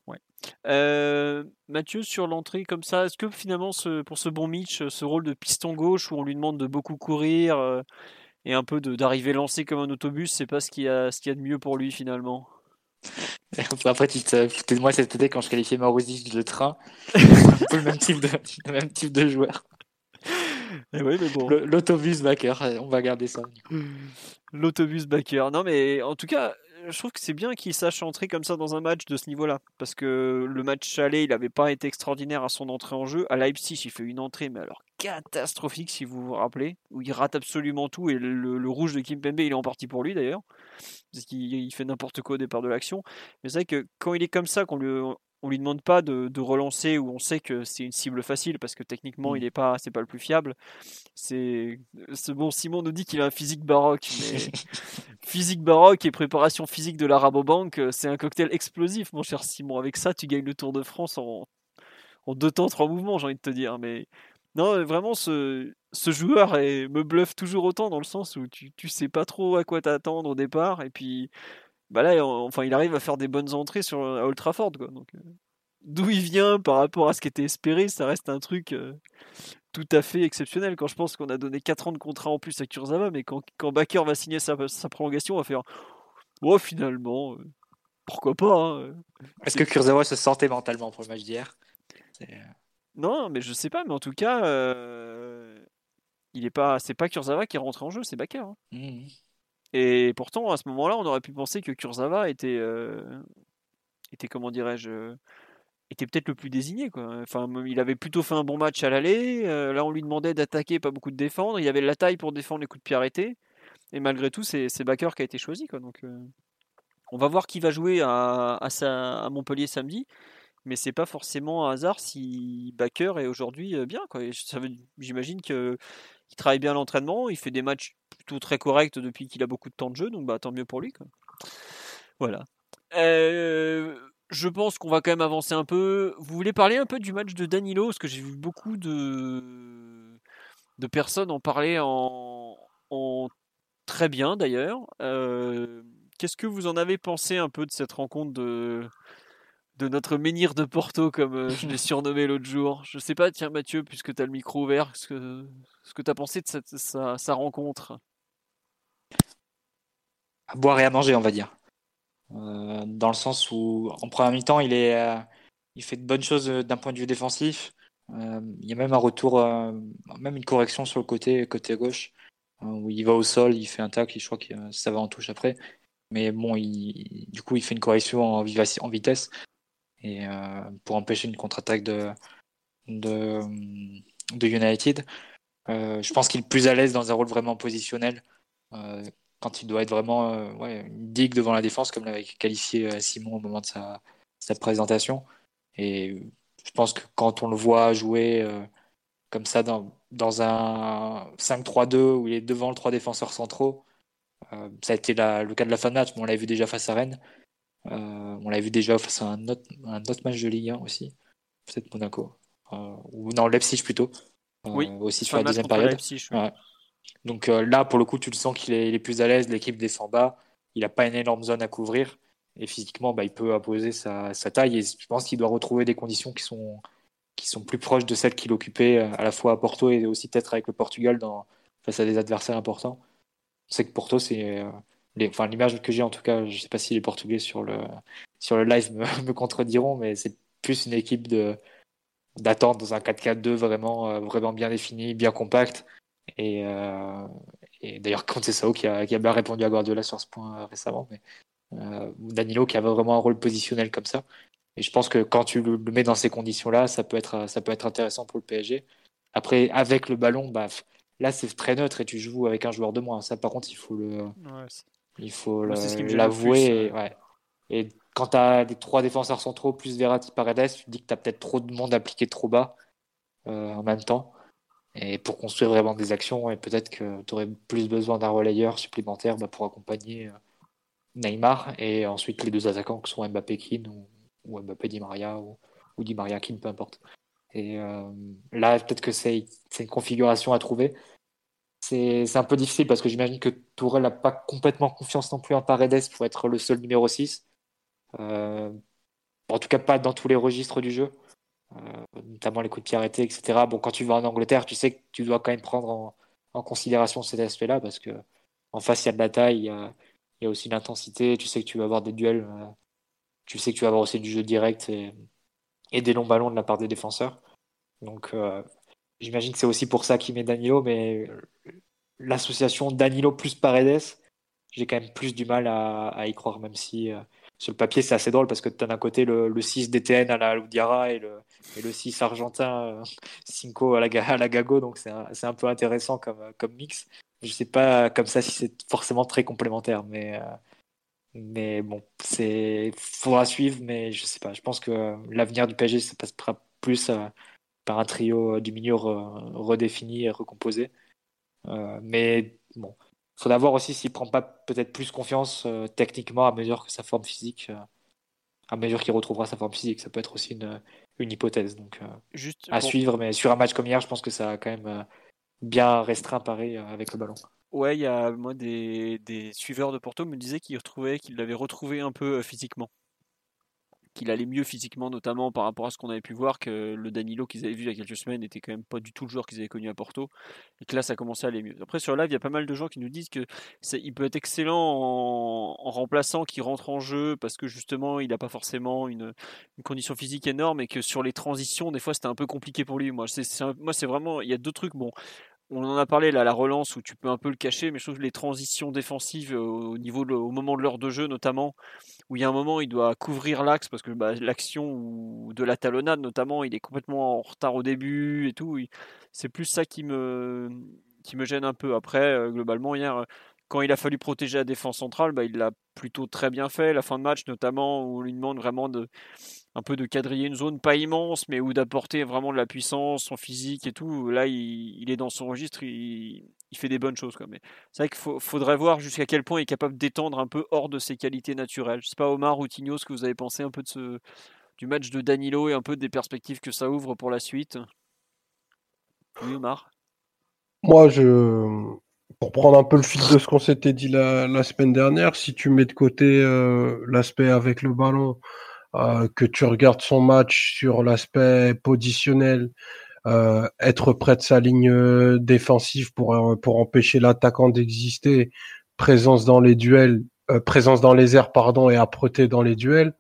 Ouais. Euh, Mathieu, sur l'entrée comme ça, est-ce que finalement, ce, pour ce bon Mitch, ce rôle de piston gauche où on lui demande de beaucoup courir euh, et un peu d'arriver lancé comme un autobus, c'est pas ce qu'il y, a, ce qu'il y a de mieux pour lui finalement? Après, tu te foutais de moi cet été quand je qualifiais Marouzi de train. un peu le même type de, le même type de joueur. Eh oui, mais bon. L'autobus backer, on va garder ça. L'autobus backer. Non, mais en tout cas, je trouve que c'est bien qu'il sache entrer comme ça dans un match de ce niveau-là. Parce que le match aller, il n'avait pas été extraordinaire à son entrée en jeu. À Leipzig, il fait une entrée, mais alors catastrophique, si vous vous rappelez, où il rate absolument tout. Et le, rouge de Kim Pembe, il est en partie pour lui d'ailleurs. Parce qu'il fait n'importe quoi au départ de l'action. Mais c'est vrai que quand il est comme ça, qu'on lui, on lui demande pas de, relancer où on sait que c'est une cible facile parce que techniquement mmh. il est pas c'est pas le plus fiable. C'est ce bon Simon nous dit qu'il a un physique baroque, mais physique baroque et préparation physique de la Rabobank, c'est un cocktail explosif, mon cher Simon. Avec ça, tu gagnes le Tour de France en, en deux temps, trois mouvements, j'ai envie de te dire. Mais non, vraiment, ce, ce joueur me bluffe toujours autant dans le sens où tu, tu sais pas trop à quoi t'attendre au départ et puis bah là, enfin, il arrive à faire des bonnes entrées sur à Old Trafford, quoi. Donc, euh, d'où il vient par rapport à ce qui était espéré, ça reste un truc euh, tout à fait exceptionnel. Quand je pense qu'on a donné 4 ans de contrat en plus à Kurzawa, mais quand, quand Baker va signer sa, sa prolongation, on va faire oh finalement, euh, pourquoi pas. Hein, Est-ce que Kurzawa se sentait mentalement pour le match d'hier Non, mais je sais pas, mais en tout cas, il est pas, c'est pas Kurzawa qui est rentré en jeu, c'est Baker. Hein. Mmh. Et pourtant, à ce moment-là, on aurait pu penser que Kurzawa était, euh, était comment dirais-je, était peut-être le plus désigné. Quoi. Enfin, il avait plutôt fait un bon match à l'aller. Euh, là, on lui demandait d'attaquer, pas beaucoup de défendre. Il avait la taille pour défendre les coups de pied arrêtés. Et malgré tout, c'est Baker qui a été choisi. Quoi. Donc, euh, on va voir qui va jouer à, à, Montpellier samedi. Mais c'est pas forcément un hasard si Baker est aujourd'hui bien. J'imagine qu'il travaille bien l'entraînement, il fait des matchs tout très correct depuis qu'il a beaucoup de temps de jeu, donc bah, tant mieux pour lui. Voilà. Euh, je pense qu'on va quand même avancer un peu. Vous voulez parler un peu du match de Danilo? Parce que j'ai vu beaucoup de, de personnes en parler en, en très bien d'ailleurs. Euh, qu'est-ce que vous en avez pensé un peu de cette rencontre de, de notre menhir de Porto, comme euh, je l'ai surnommé l'autre jour. Je sais pas, tiens Mathieu, puisque tu as le micro ouvert, ce que, ce que tu as pensé de cette, sa, sa rencontre? À boire et à manger, on va dire. Euh, dans le sens où, en première mi-temps, il, est, euh, il fait de bonnes choses d'un point de vue défensif. Euh, il y a même un retour, euh, même une correction sur le côté, côté gauche, euh, où il va au sol, il fait un tacle, je crois que ça va en touche après. Mais bon, il, du coup, il fait une correction en vitesse et euh, pour empêcher une contre-attaque de, de, United. Euh, je pense qu'il est plus à l'aise dans un rôle vraiment positionnel. Euh, quand il doit être vraiment ouais, digue devant la défense, comme l'avait qualifié Simon au moment de sa, sa présentation. Et je pense que quand on le voit jouer comme ça dans, dans un 5-3-2 où il est devant le trois défenseurs centraux, ça a été le cas de la fin de match, mais on l'a vu déjà face à Rennes. Euh, on l'a vu déjà face à un autre, un autre match de Ligue 1 aussi, peut-être Monaco. Euh, ou non, Leipzig plutôt. Euh, Oui, aussi sur la deuxième période. Leipzig, oui. Ouais. Donc là, pour le coup, tu le sens qu'il est, plus à l'aise, l'équipe descend bas, il n'a pas une énorme zone à couvrir, et physiquement, bah, il peut imposer sa, sa taille, et je pense qu'il doit retrouver des conditions qui sont, qui sont plus proches de celles qu'il occupait à la fois à Porto et aussi peut-être avec le Portugal dans, face à des adversaires importants. On sait que Porto, c'est... enfin, l'image que j'ai en tout cas, je sais pas si les Portugais sur le, sur le live me, contrediront, mais c'est plus une équipe de d'attente dans un 4-4-2 vraiment, euh, vraiment bien défini, bien compact. Et, euh, et d'ailleurs, Conte Sao qui a, qui a bien répondu à Guardiola sur ce point euh, récemment, euh, Danilo qui avait vraiment un rôle positionnel comme ça. Et je pense que quand tu le, mets dans ces conditions-là, ça peut être ça peut être intéressant pour le PSG. Après, avec le ballon, bah, là c'est très neutre et tu joues avec un joueur de moins. Ça, par contre, il faut le, il faut l'avouer. le Et, plus, ouais. et quand tu as des trois défenseurs centraux plus Verratti Paredes, tu te dis que tu as peut-être trop de monde appliqué trop bas euh, en même temps. Et pour construire vraiment des actions, et peut-être que tu aurais plus besoin d'un relayeur supplémentaire bah, pour accompagner euh, Neymar et ensuite les deux attaquants qui sont Mbappé Kin ou, ou Mbappé Di Maria ou, ou Di Maria Kin, peu importe. Et euh, là, peut-être que c'est une configuration à trouver. C'est un peu difficile parce que j'imagine que Tourelle n'a pas complètement confiance non plus en Paredes pour être le seul numéro 6. Euh, en tout cas, pas dans tous les registres du jeu, euh, notamment les coups de pied arrêtés, etc. Bon, quand tu vas en Angleterre, tu sais que tu dois quand même prendre en, considération cet aspect-là parce que en face, il y a de la taille, il y a, il y aussi l'intensité. Tu sais que tu vas avoir des duels, euh, tu sais que tu vas avoir aussi du jeu direct et, et des longs ballons de la part des défenseurs. Donc, j'imagine que c'est aussi pour ça qu'il met Danilo, mais l'association Danilo plus Paredes, j'ai quand même plus du mal à, y croire, même si euh, sur le papier c'est assez drôle parce que tu as d'un côté le, le 6 DTN à la Loudiara et le, et le 6 argentin euh, Cinco à la, Gago, donc c'est un, un peu intéressant comme, euh, mix. Je sais pas comme ça si c'est forcément très complémentaire, mais, euh, mais bon, c'est faudra suivre, mais je sais pas. Je pense que l'avenir du PSG ça passera plus par un trio euh, du milieu re- redéfini et recomposé. Euh, mais bon, faudra voir aussi s'il prend pas peut-être plus confiance euh, techniquement à mesure que sa forme physique, à mesure qu'il retrouvera sa forme physique. Ça peut être aussi une, une hypothèse. Donc Juste à pour- suivre, mais sur un match comme hier, je pense que ça a quand même bien restreint Paris avec le ballon. Ouais, il y a moi des, des suiveurs de Porto me disaient qu'ils retrouvaient, qu'ils l'avaient retrouvé un peu physiquement, qu'il allait mieux physiquement, notamment par rapport à ce qu'on avait pu voir que le Danilo qu'ils avaient vu il y a quelques semaines n'était quand même pas du tout le joueur qu'ils avaient connu à Porto, et que là ça commençait à aller mieux. Après sur live, il y a pas mal de gens qui nous disent que il peut être excellent en, remplaçant qui rentre en jeu parce que justement il n'a pas forcément une, une condition physique énorme et que sur les transitions des fois c'était un peu compliqué pour lui. Moi c'est vraiment il y a deux trucs bon on en a parlé là, la relance où tu peux un peu le cacher, mais je trouve que les transitions défensives euh, au niveau au moment de l'heure de jeu notamment, où il y a un moment il doit couvrir l'axe parce que bah, l'action de la talonnade notamment, il est complètement en retard au début et tout. C'est plus ça qui me gêne un peu. Après, euh, globalement hier, quand il a fallu protéger la défense centrale, bah, il l'a plutôt très bien fait. La fin de match notamment où on lui demande vraiment de un peu de quadriller une zone pas immense, mais où d'apporter vraiment de la puissance, son physique et tout. Là, il, est dans son registre, il, fait des bonnes choses. Quoi. Mais c'est vrai qu'il faudrait voir jusqu'à quel point il est capable d'étendre un peu hors de ses qualités naturelles. Je sais pas, Omar ou Tigno, ce que vous avez pensé un peu du match de Danilo et un peu des perspectives que ça ouvre pour la suite? Omar. Moi, je, pour prendre un peu le fil de ce qu'on s'était dit la, la semaine dernière, si tu mets de côté euh, l'aspect avec le ballon, que tu regardes son match sur l'aspect positionnel, être près de sa ligne défensive pour pour empêcher l'attaquant d'exister, présence dans les duels, présence dans les airs pardon et âpreté dans les duels,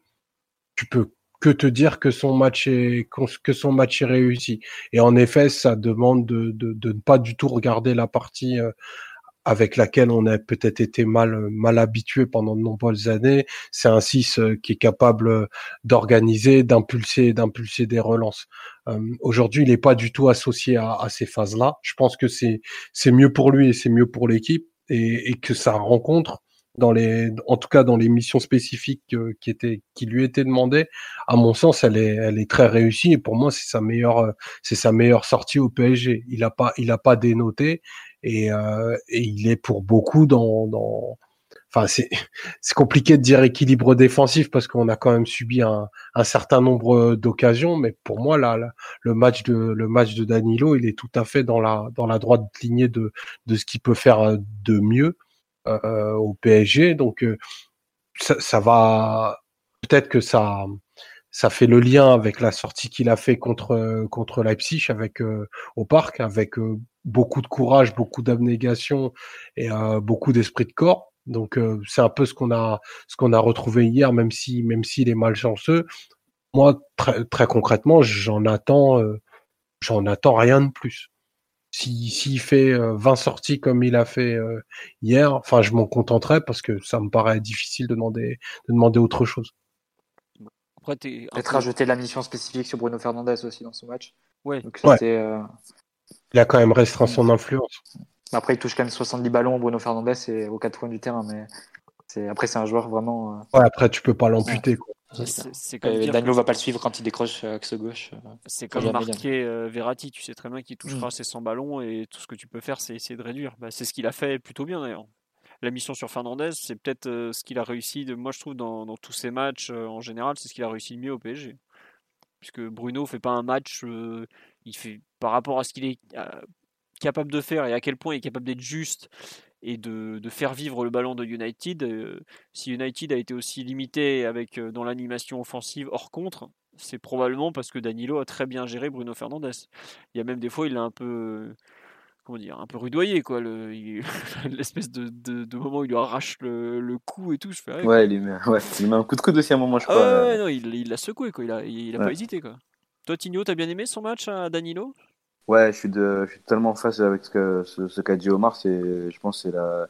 tu peux que te dire que son match est que son match est réussi. Et en effet, ça demande de, de, de ne pas du tout regarder la partie euh, avec laquelle on a peut-être été mal mal habitué pendant de nombreuses années. C'est un 6 euh, qui est capable d'organiser, d'impulser, d'impulser des relances. Euh, aujourd'hui, il n'est pas du tout associé à, à ces phases-là. Je pense que c'est c'est mieux pour lui et c'est mieux pour l'équipe et, et, que sa rencontre dans les, en tout cas dans les missions spécifiques euh, qui étaient, qui lui étaient demandées, à mon sens, elle est, elle est très réussie et pour moi, c'est sa meilleure, euh, c'est sa meilleure sortie au PSG. Il a pas, il a pas dénoté et, euh, il est pour beaucoup dans, dans, enfin c'est, c'est compliqué de dire équilibre défensif parce qu'on a quand même subi un, un certain nombre d'occasions, mais pour moi là, le match de, le match de Danilo, il est tout à fait dans la, dans la droite lignée de, de ce qu'il peut faire de mieux. Euh, au PSG. Donc euh, ça, ça, va peut-être que ça ça fait le lien avec la sortie qu'il a fait contre contre Leipzig avec euh, au parc avec beaucoup de courage, beaucoup d'abnégation et beaucoup d'esprit de corps. Donc c'est un peu ce qu'on a ce qu'on a retrouvé hier, même si même s'il est malchanceux. Moi très très concrètement, j'en attends j'en attends rien de plus s'il fait 20 euh, sorties comme il a fait euh, hier, enfin, je m'en contenterai parce que ça me paraît difficile de demander, de demander autre chose. Peut-être rajouter de la mission spécifique sur Bruno Fernandez aussi dans ce match. Ouais. Euh, il a quand même restreint son influence. Après, il touche quand même 70 ballons, Bruno Fernandez, c'est aux quatre coins du terrain. Mais après, c'est un joueur vraiment. Ouais, après, tu peux pas l'amputer. C'est Danilo va pas le suivre quand il décroche euh, axe gauche. Euh, c'est comme marqué euh, Verratti, tu sais très bien qu'il touchera mm. ses 100 ballons et tout ce que tu peux faire, c'est essayer de réduire. Bah, c'est ce qu'il a fait plutôt bien d'ailleurs. La mission sur Fernandez, c'est peut-être ce qu'il a réussi, de, moi je trouve, dans, tous ses matchs en général, c'est ce qu'il a réussi le mieux au PSG. Puisque Bruno fait pas un match, il fait par rapport à ce qu'il est capable de faire et à quel point il est capable d'être juste et de, de, faire vivre le ballon de United. Si United a été aussi limité avec dans l'animation offensive hors contre, c'est probablement parce que Danilo a très bien géré Bruno Fernandez. Il y a même des fois, il l'a un peu comment dire, un peu rudoyé, quoi. L'espèce de, de, de, moment où il lui arrache le, le cou et tout. Je fais, ouais, il met, ouais, il met un coup de coude aussi à un moment, je crois. Ah ouais, non, il l'a secoué, quoi. Il a, il, a pas hésité, quoi. Toi, Tigno, t'as bien aimé son match à Danilo? Ouais, je suis, de, je suis totalement en face avec ce qu'a ce, ce qu'a dit Omar. Je pense que c'est la,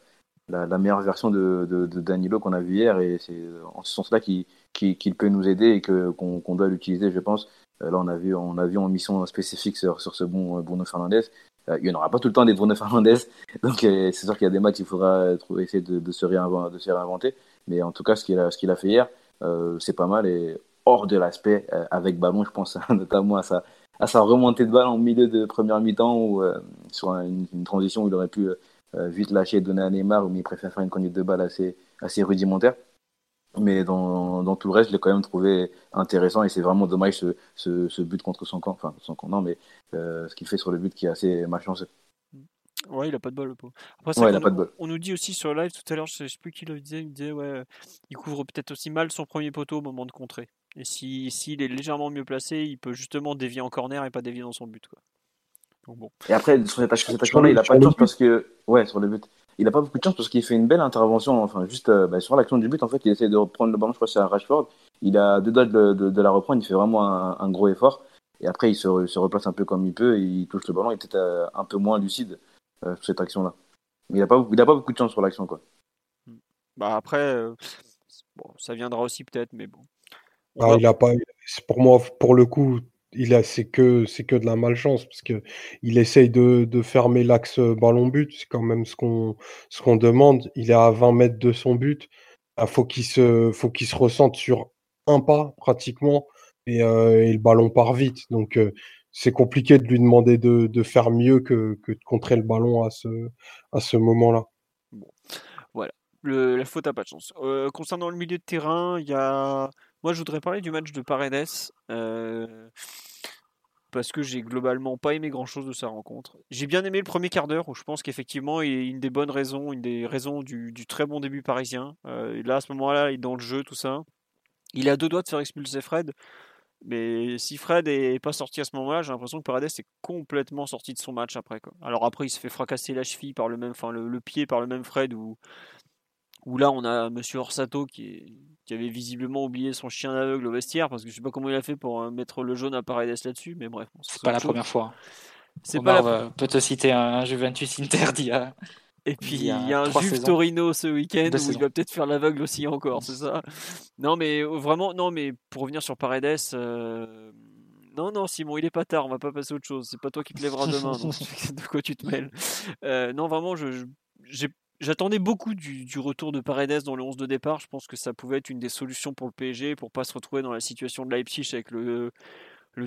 la, la, meilleure version de, de, de Danilo qu'on a vu hier et c'est en ce sens-là qu'il qui, qui peut nous aider et qu'on, doit l'utiliser, je pense. Euh, là, on a vu, on a vu en mission spécifique sur, sur ce bon Bruno Fernandez. Euh, il n'y en aura pas tout le temps des Bruno Fernandez, donc euh, c'est sûr qu'il y a des matchs qu'il faudra trouver, essayer de, se réinventer. Mais en tout cas, ce qu'il a, fait hier, c'est pas mal et hors de l'aspect avec ballon, je pense notamment à sa, remontée de balle en milieu de première mi-temps ou euh, sur une, transition où il aurait pu euh, vite lâcher et donner à Neymar, mais il préfère faire une conduite de balle assez rudimentaire. Mais dans, dans tout le reste, je l'ai quand même trouvé intéressant et c'est vraiment dommage ce, ce, ce, but contre son camp, enfin son camp non, mais euh, ce qu'il fait sur le but qui est assez malchanceux. Ouais, il a pas de bol, le Après, ouais, il a pas de bol. On nous dit aussi sur le live tout à l'heure, je sais plus qui le disait, il disait ouais, il couvre peut-être aussi mal son premier poteau au moment de contrer. Et s'il si, est légèrement mieux placé, il peut justement dévier en corner et pas dévier dans son but. Quoi. Donc, bon. Et après, sur cette action-là, il a pas de chance parce que. Ouais, sur le but. Il a pas beaucoup de chance parce qu'il fait une belle intervention. Enfin, juste euh, bah, sur l'action du but, en fait, il essaie de reprendre le ballon. Je crois que c'est à Rashford. Il a deux doigts de, de, de, la reprendre. Il fait vraiment un, un, gros effort. Et après, il se, se, replace un peu comme il peut. Et il touche le ballon. Il est peut-être euh, un peu moins lucide euh, sur cette action-là. Mais il n'a pas, il a pas beaucoup de chance sur l'action. quoi. Bah après, euh, bon, ça viendra aussi peut-être, mais bon. Ah, il a pas, pour moi, pour le coup, il a, c'est que, c'est que de la malchance parce que il essaye de, de fermer l'axe ballon but. C'est quand même ce qu'on, ce qu'on demande. Il est à 20 mètres de son but. Il ah, faut qu'il se, faut qu'il se ressente sur un pas pratiquement et, euh, et le ballon part vite. Donc euh, c'est compliqué de lui demander de, de faire mieux que, que, de contrer le ballon à ce, à ce moment-là. Bon. Voilà, la faute a pas de chance. Euh, concernant le milieu de terrain, il y a moi, je voudrais parler du match de Paredes. Euh, parce que j'ai globalement pas aimé grand chose de sa rencontre. J'ai bien aimé le premier quart d'heure où je pense qu'effectivement il est une des bonnes raisons, une des raisons du, très bon début parisien. Euh, là à ce moment-là, il est dans le jeu, tout ça. Il a deux doigts de faire expulser Fred. Mais si Fred est pas sorti à ce moment-là, j'ai l'impression que Paredes est complètement sorti de son match après. Alors après, il se fait fracasser la cheville par le même, enfin le, pied par le même Fred où, là on a Monsieur Orsato qui, qui avait visiblement oublié son chien aveugle au vestiaire parce que je sais pas comment il a fait pour euh, mettre le jaune à Paredes là-dessus, mais bref. c'est pas la première fois. C'est pas la... peut te citer un, Juventus interdit et puis il y a, un Juve Torino ce week-end où il va peut-être faire l'aveugle aussi encore, c'est ça? Non mais euh, vraiment, non mais pour revenir sur Paredes, euh, non non Simon, il est pas tard, on va pas passer à autre chose. C'est pas toi qui te lèveras demain, de quoi tu te mêles? Euh, Non vraiment, je, J'attendais beaucoup du, retour de Paredes dans le 11 de départ. Je pense que ça pouvait être une des solutions pour le PSG pour pas se retrouver dans la situation de Leipzig avec le,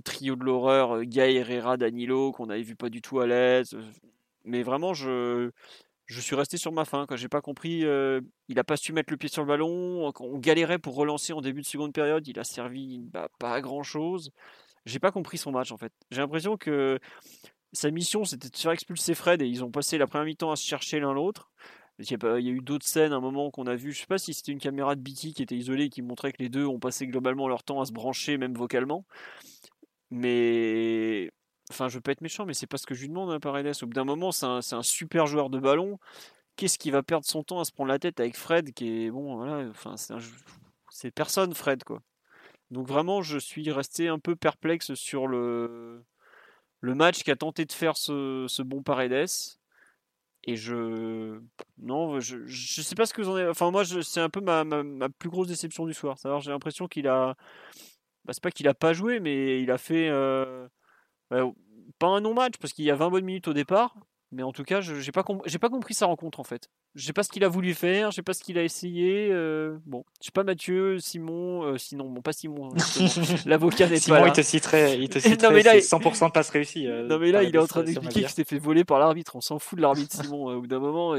trio de l'horreur, Guy Herrera, Danilo, qu'on n'avait vu pas du tout à l'aise. Mais vraiment, je, suis resté sur ma faim. Quand j'ai pas compris, euh, il n'a pas su mettre le pied sur le ballon. On galérait pour relancer en début de seconde période. Il a servi pas à grand chose. J'ai pas compris son match en fait. J'ai l'impression que sa mission c'était de faire expulser Fred et ils ont passé la première mi-temps à se chercher l'un l'autre. Il y, a, eu d'autres scènes, un moment qu'on a vu, je sais pas si c'était une caméra de BT qui était isolée et qui montrait que les deux ont passé globalement leur temps à se brancher, même vocalement. Mais Enfin, je veux pas être méchant, mais c'est pas ce que je lui demande à hein, Paredes. Au bout d'un moment, c'est un, super joueur de ballon. Qu'est-ce qui va perdre son temps à se prendre la tête avec Fred, qui est bon, voilà, enfin, c'est personne, Fred, quoi. Donc vraiment, je suis resté un peu perplexe sur le, le match qu'a tenté de faire ce, bon Paredes. Et je. Non, je, je sais pas ce que vous en avez. Enfin, moi, c'est un peu ma, plus grosse déception du soir. J'ai l'impression qu'il a. Bah, c'est pas qu'il a pas joué, mais il a fait. Euh, bah, pas un non-match, parce qu'il y a 20 bonnes minutes au départ, mais en tout cas, je n'ai pas, pas compris sa rencontre en fait. Je sais pas ce qu'il a voulu faire, je sais pas ce qu'il a essayé. Euh, bon, je sais pas Mathieu, Simon, euh, sinon, bon, pas Simon. L'avocat n'est pas là. il te citerait, il te citerait non, mais là, 100% de passe réussie. Euh, non mais là, il est en train d'expliquer qu'il s'est fait voler par l'arbitre. On s'en fout de l'arbitre, Simon. Au bout d'un moment,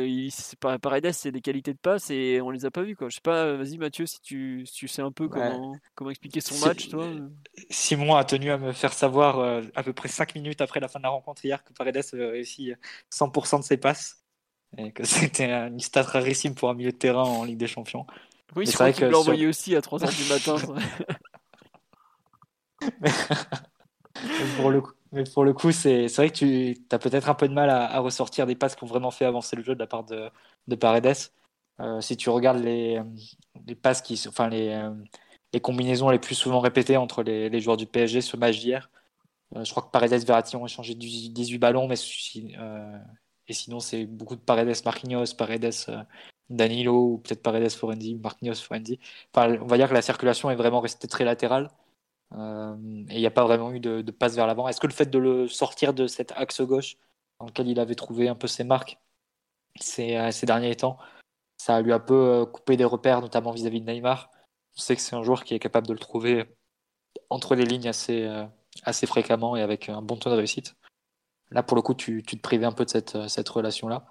pas Paredes, c'est des qualités de passe et on les a pas vues quoi. Je sais pas. Vas-y Mathieu, si tu, tu sais un peu comment, comment expliquer son match, toi. Simon a tenu à me faire savoir à peu près 5 minutes après la fin de la rencontre hier que Paredes avait réussi 100% de ses passes et que c'était une stat rarissime pour un milieu de terrain en Ligue des Champions. Oui, c'est vrai que tu envoyé aussi à 3h du matin. mais... pour le coup, mais pour le coup, c'est vrai que tu as peut-être un peu de mal à, ressortir des passes qui ont vraiment fait avancer le jeu de la part de, de Paredes. Euh, si tu regardes les, les passes qui, enfin les, euh, les combinaisons les plus souvent répétées entre les, les joueurs du PSG sur le match d'hier, je crois que Paredes Verratti ont échangé 18 ballons, mais et sinon, c'est beaucoup de Paredes Marquinhos, Paredes euh, Danilo, ou peut-être Paredes Forendi, Marquinhos Forendi. Enfin, on va dire que la circulation est vraiment restée très latérale. Euh, et il n'y a pas vraiment eu de, passe vers l'avant. Est-ce que le fait de le sortir de cet axe gauche, dans lequel il avait trouvé un peu ses marques euh, ces derniers temps, ça lui a un peu coupé des repères, notamment vis-à-vis de Neymar? On sait que c'est un joueur qui est capable de le trouver entre les lignes assez, assez fréquemment et avec un bon taux de réussite. Là, pour le coup, tu, te privais un peu de cette, cette relation-là.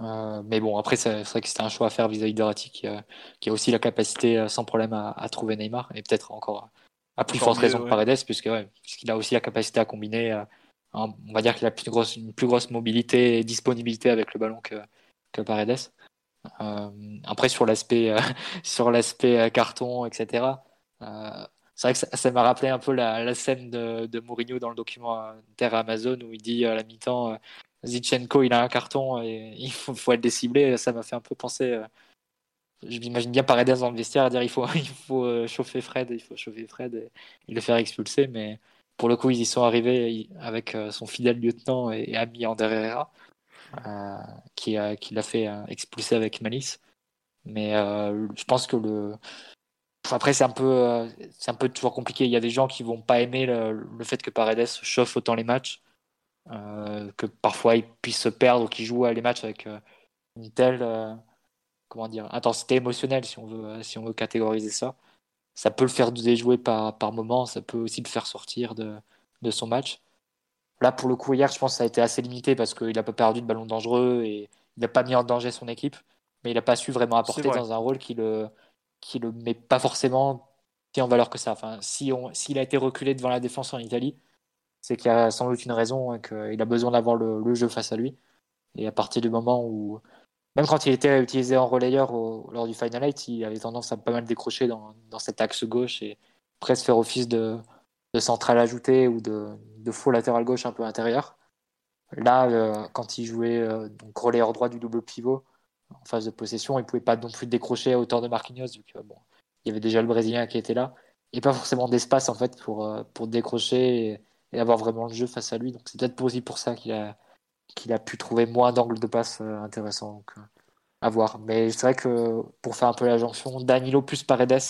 Euh, mais bon, après, c'est vrai que c'était un choix à faire vis-à-vis de Verratti qui, qui, a aussi la capacité euh, sans problème à, trouver Neymar et peut-être encore à plus forte raison que Paredes, puisque puisqu'il a aussi la capacité à combiner. Euh, on va dire qu'il a plus grosse, une plus grosse mobilité et disponibilité avec le ballon que, que Paredes. après, sur l'aspect sur l'aspect carton, etc. C'est vrai que ça m'a rappelé un peu la, scène de, Mourinho dans le documentaire Amazon où il dit à la mi-temps euh, Zichenko il a un carton et il faut, être déciblé. Ça m'a fait un peu penser. Euh, je m'imagine bien Paredes dans le vestiaire à dire il faut, il faut euh, chauffer Fred, il faut chauffer Fred et, le faire expulser. Mais pour le coup, ils y sont arrivés avec son fidèle lieutenant et, ami Ander Herrera, qui, qui l'a fait expulser avec malice. Mais je pense que le, après, c'est un peu, euh, c'est un peu toujours compliqué. Il y a des gens qui vont pas aimer le, fait que Paredes chauffe autant les matchs, euh, que parfois il puisse se perdre ou qu'il joue les matchs avec euh, une telle, comment dire, intensité émotionnelle, si on veut, si on veut catégoriser ça. Ça peut le faire déjouer par, par moment, ça peut aussi le faire sortir de, de son match. Là, pour le coup, hier, je pense que ça a été assez limité parce qu'il n'a pas perdu de ballon dangereux et il n'a pas mis en danger son équipe, mais il n'a pas su vraiment apporter dans un rôle qui le, qui le met pas forcément en valeur que ça. Enfin, si on, s'il a été reculé devant la défense en Italie, c'est qu'il y a sans doute une raison et qu'il a besoin d'avoir le, jeu face à lui. Et à partir du moment où, même quand il était utilisé en relayeur lors du Final Eight, il avait tendance à pas mal décrocher dans, dans cet axe gauche et presque faire office de, de centrale ajoutée ou de, de, faux latéral gauche un peu intérieur. Là, euh, quand il jouait euh, relayeur droit du double pivot en phase de possession, il pouvait pas non plus décrocher à hauteur de Marquinhos vu que bon, il y avait déjà le Brésilien qui était là et pas forcément d'espace en fait pour, euh, pour décrocher et, avoir vraiment le jeu face à lui. Donc c'est peut-être aussi pour ça qu'il a qu'il a pu trouver moins d'angles de passe euh, intéressants. À voir. Mais c'est vrai que pour faire un peu la jonction, Danilo plus Paredes,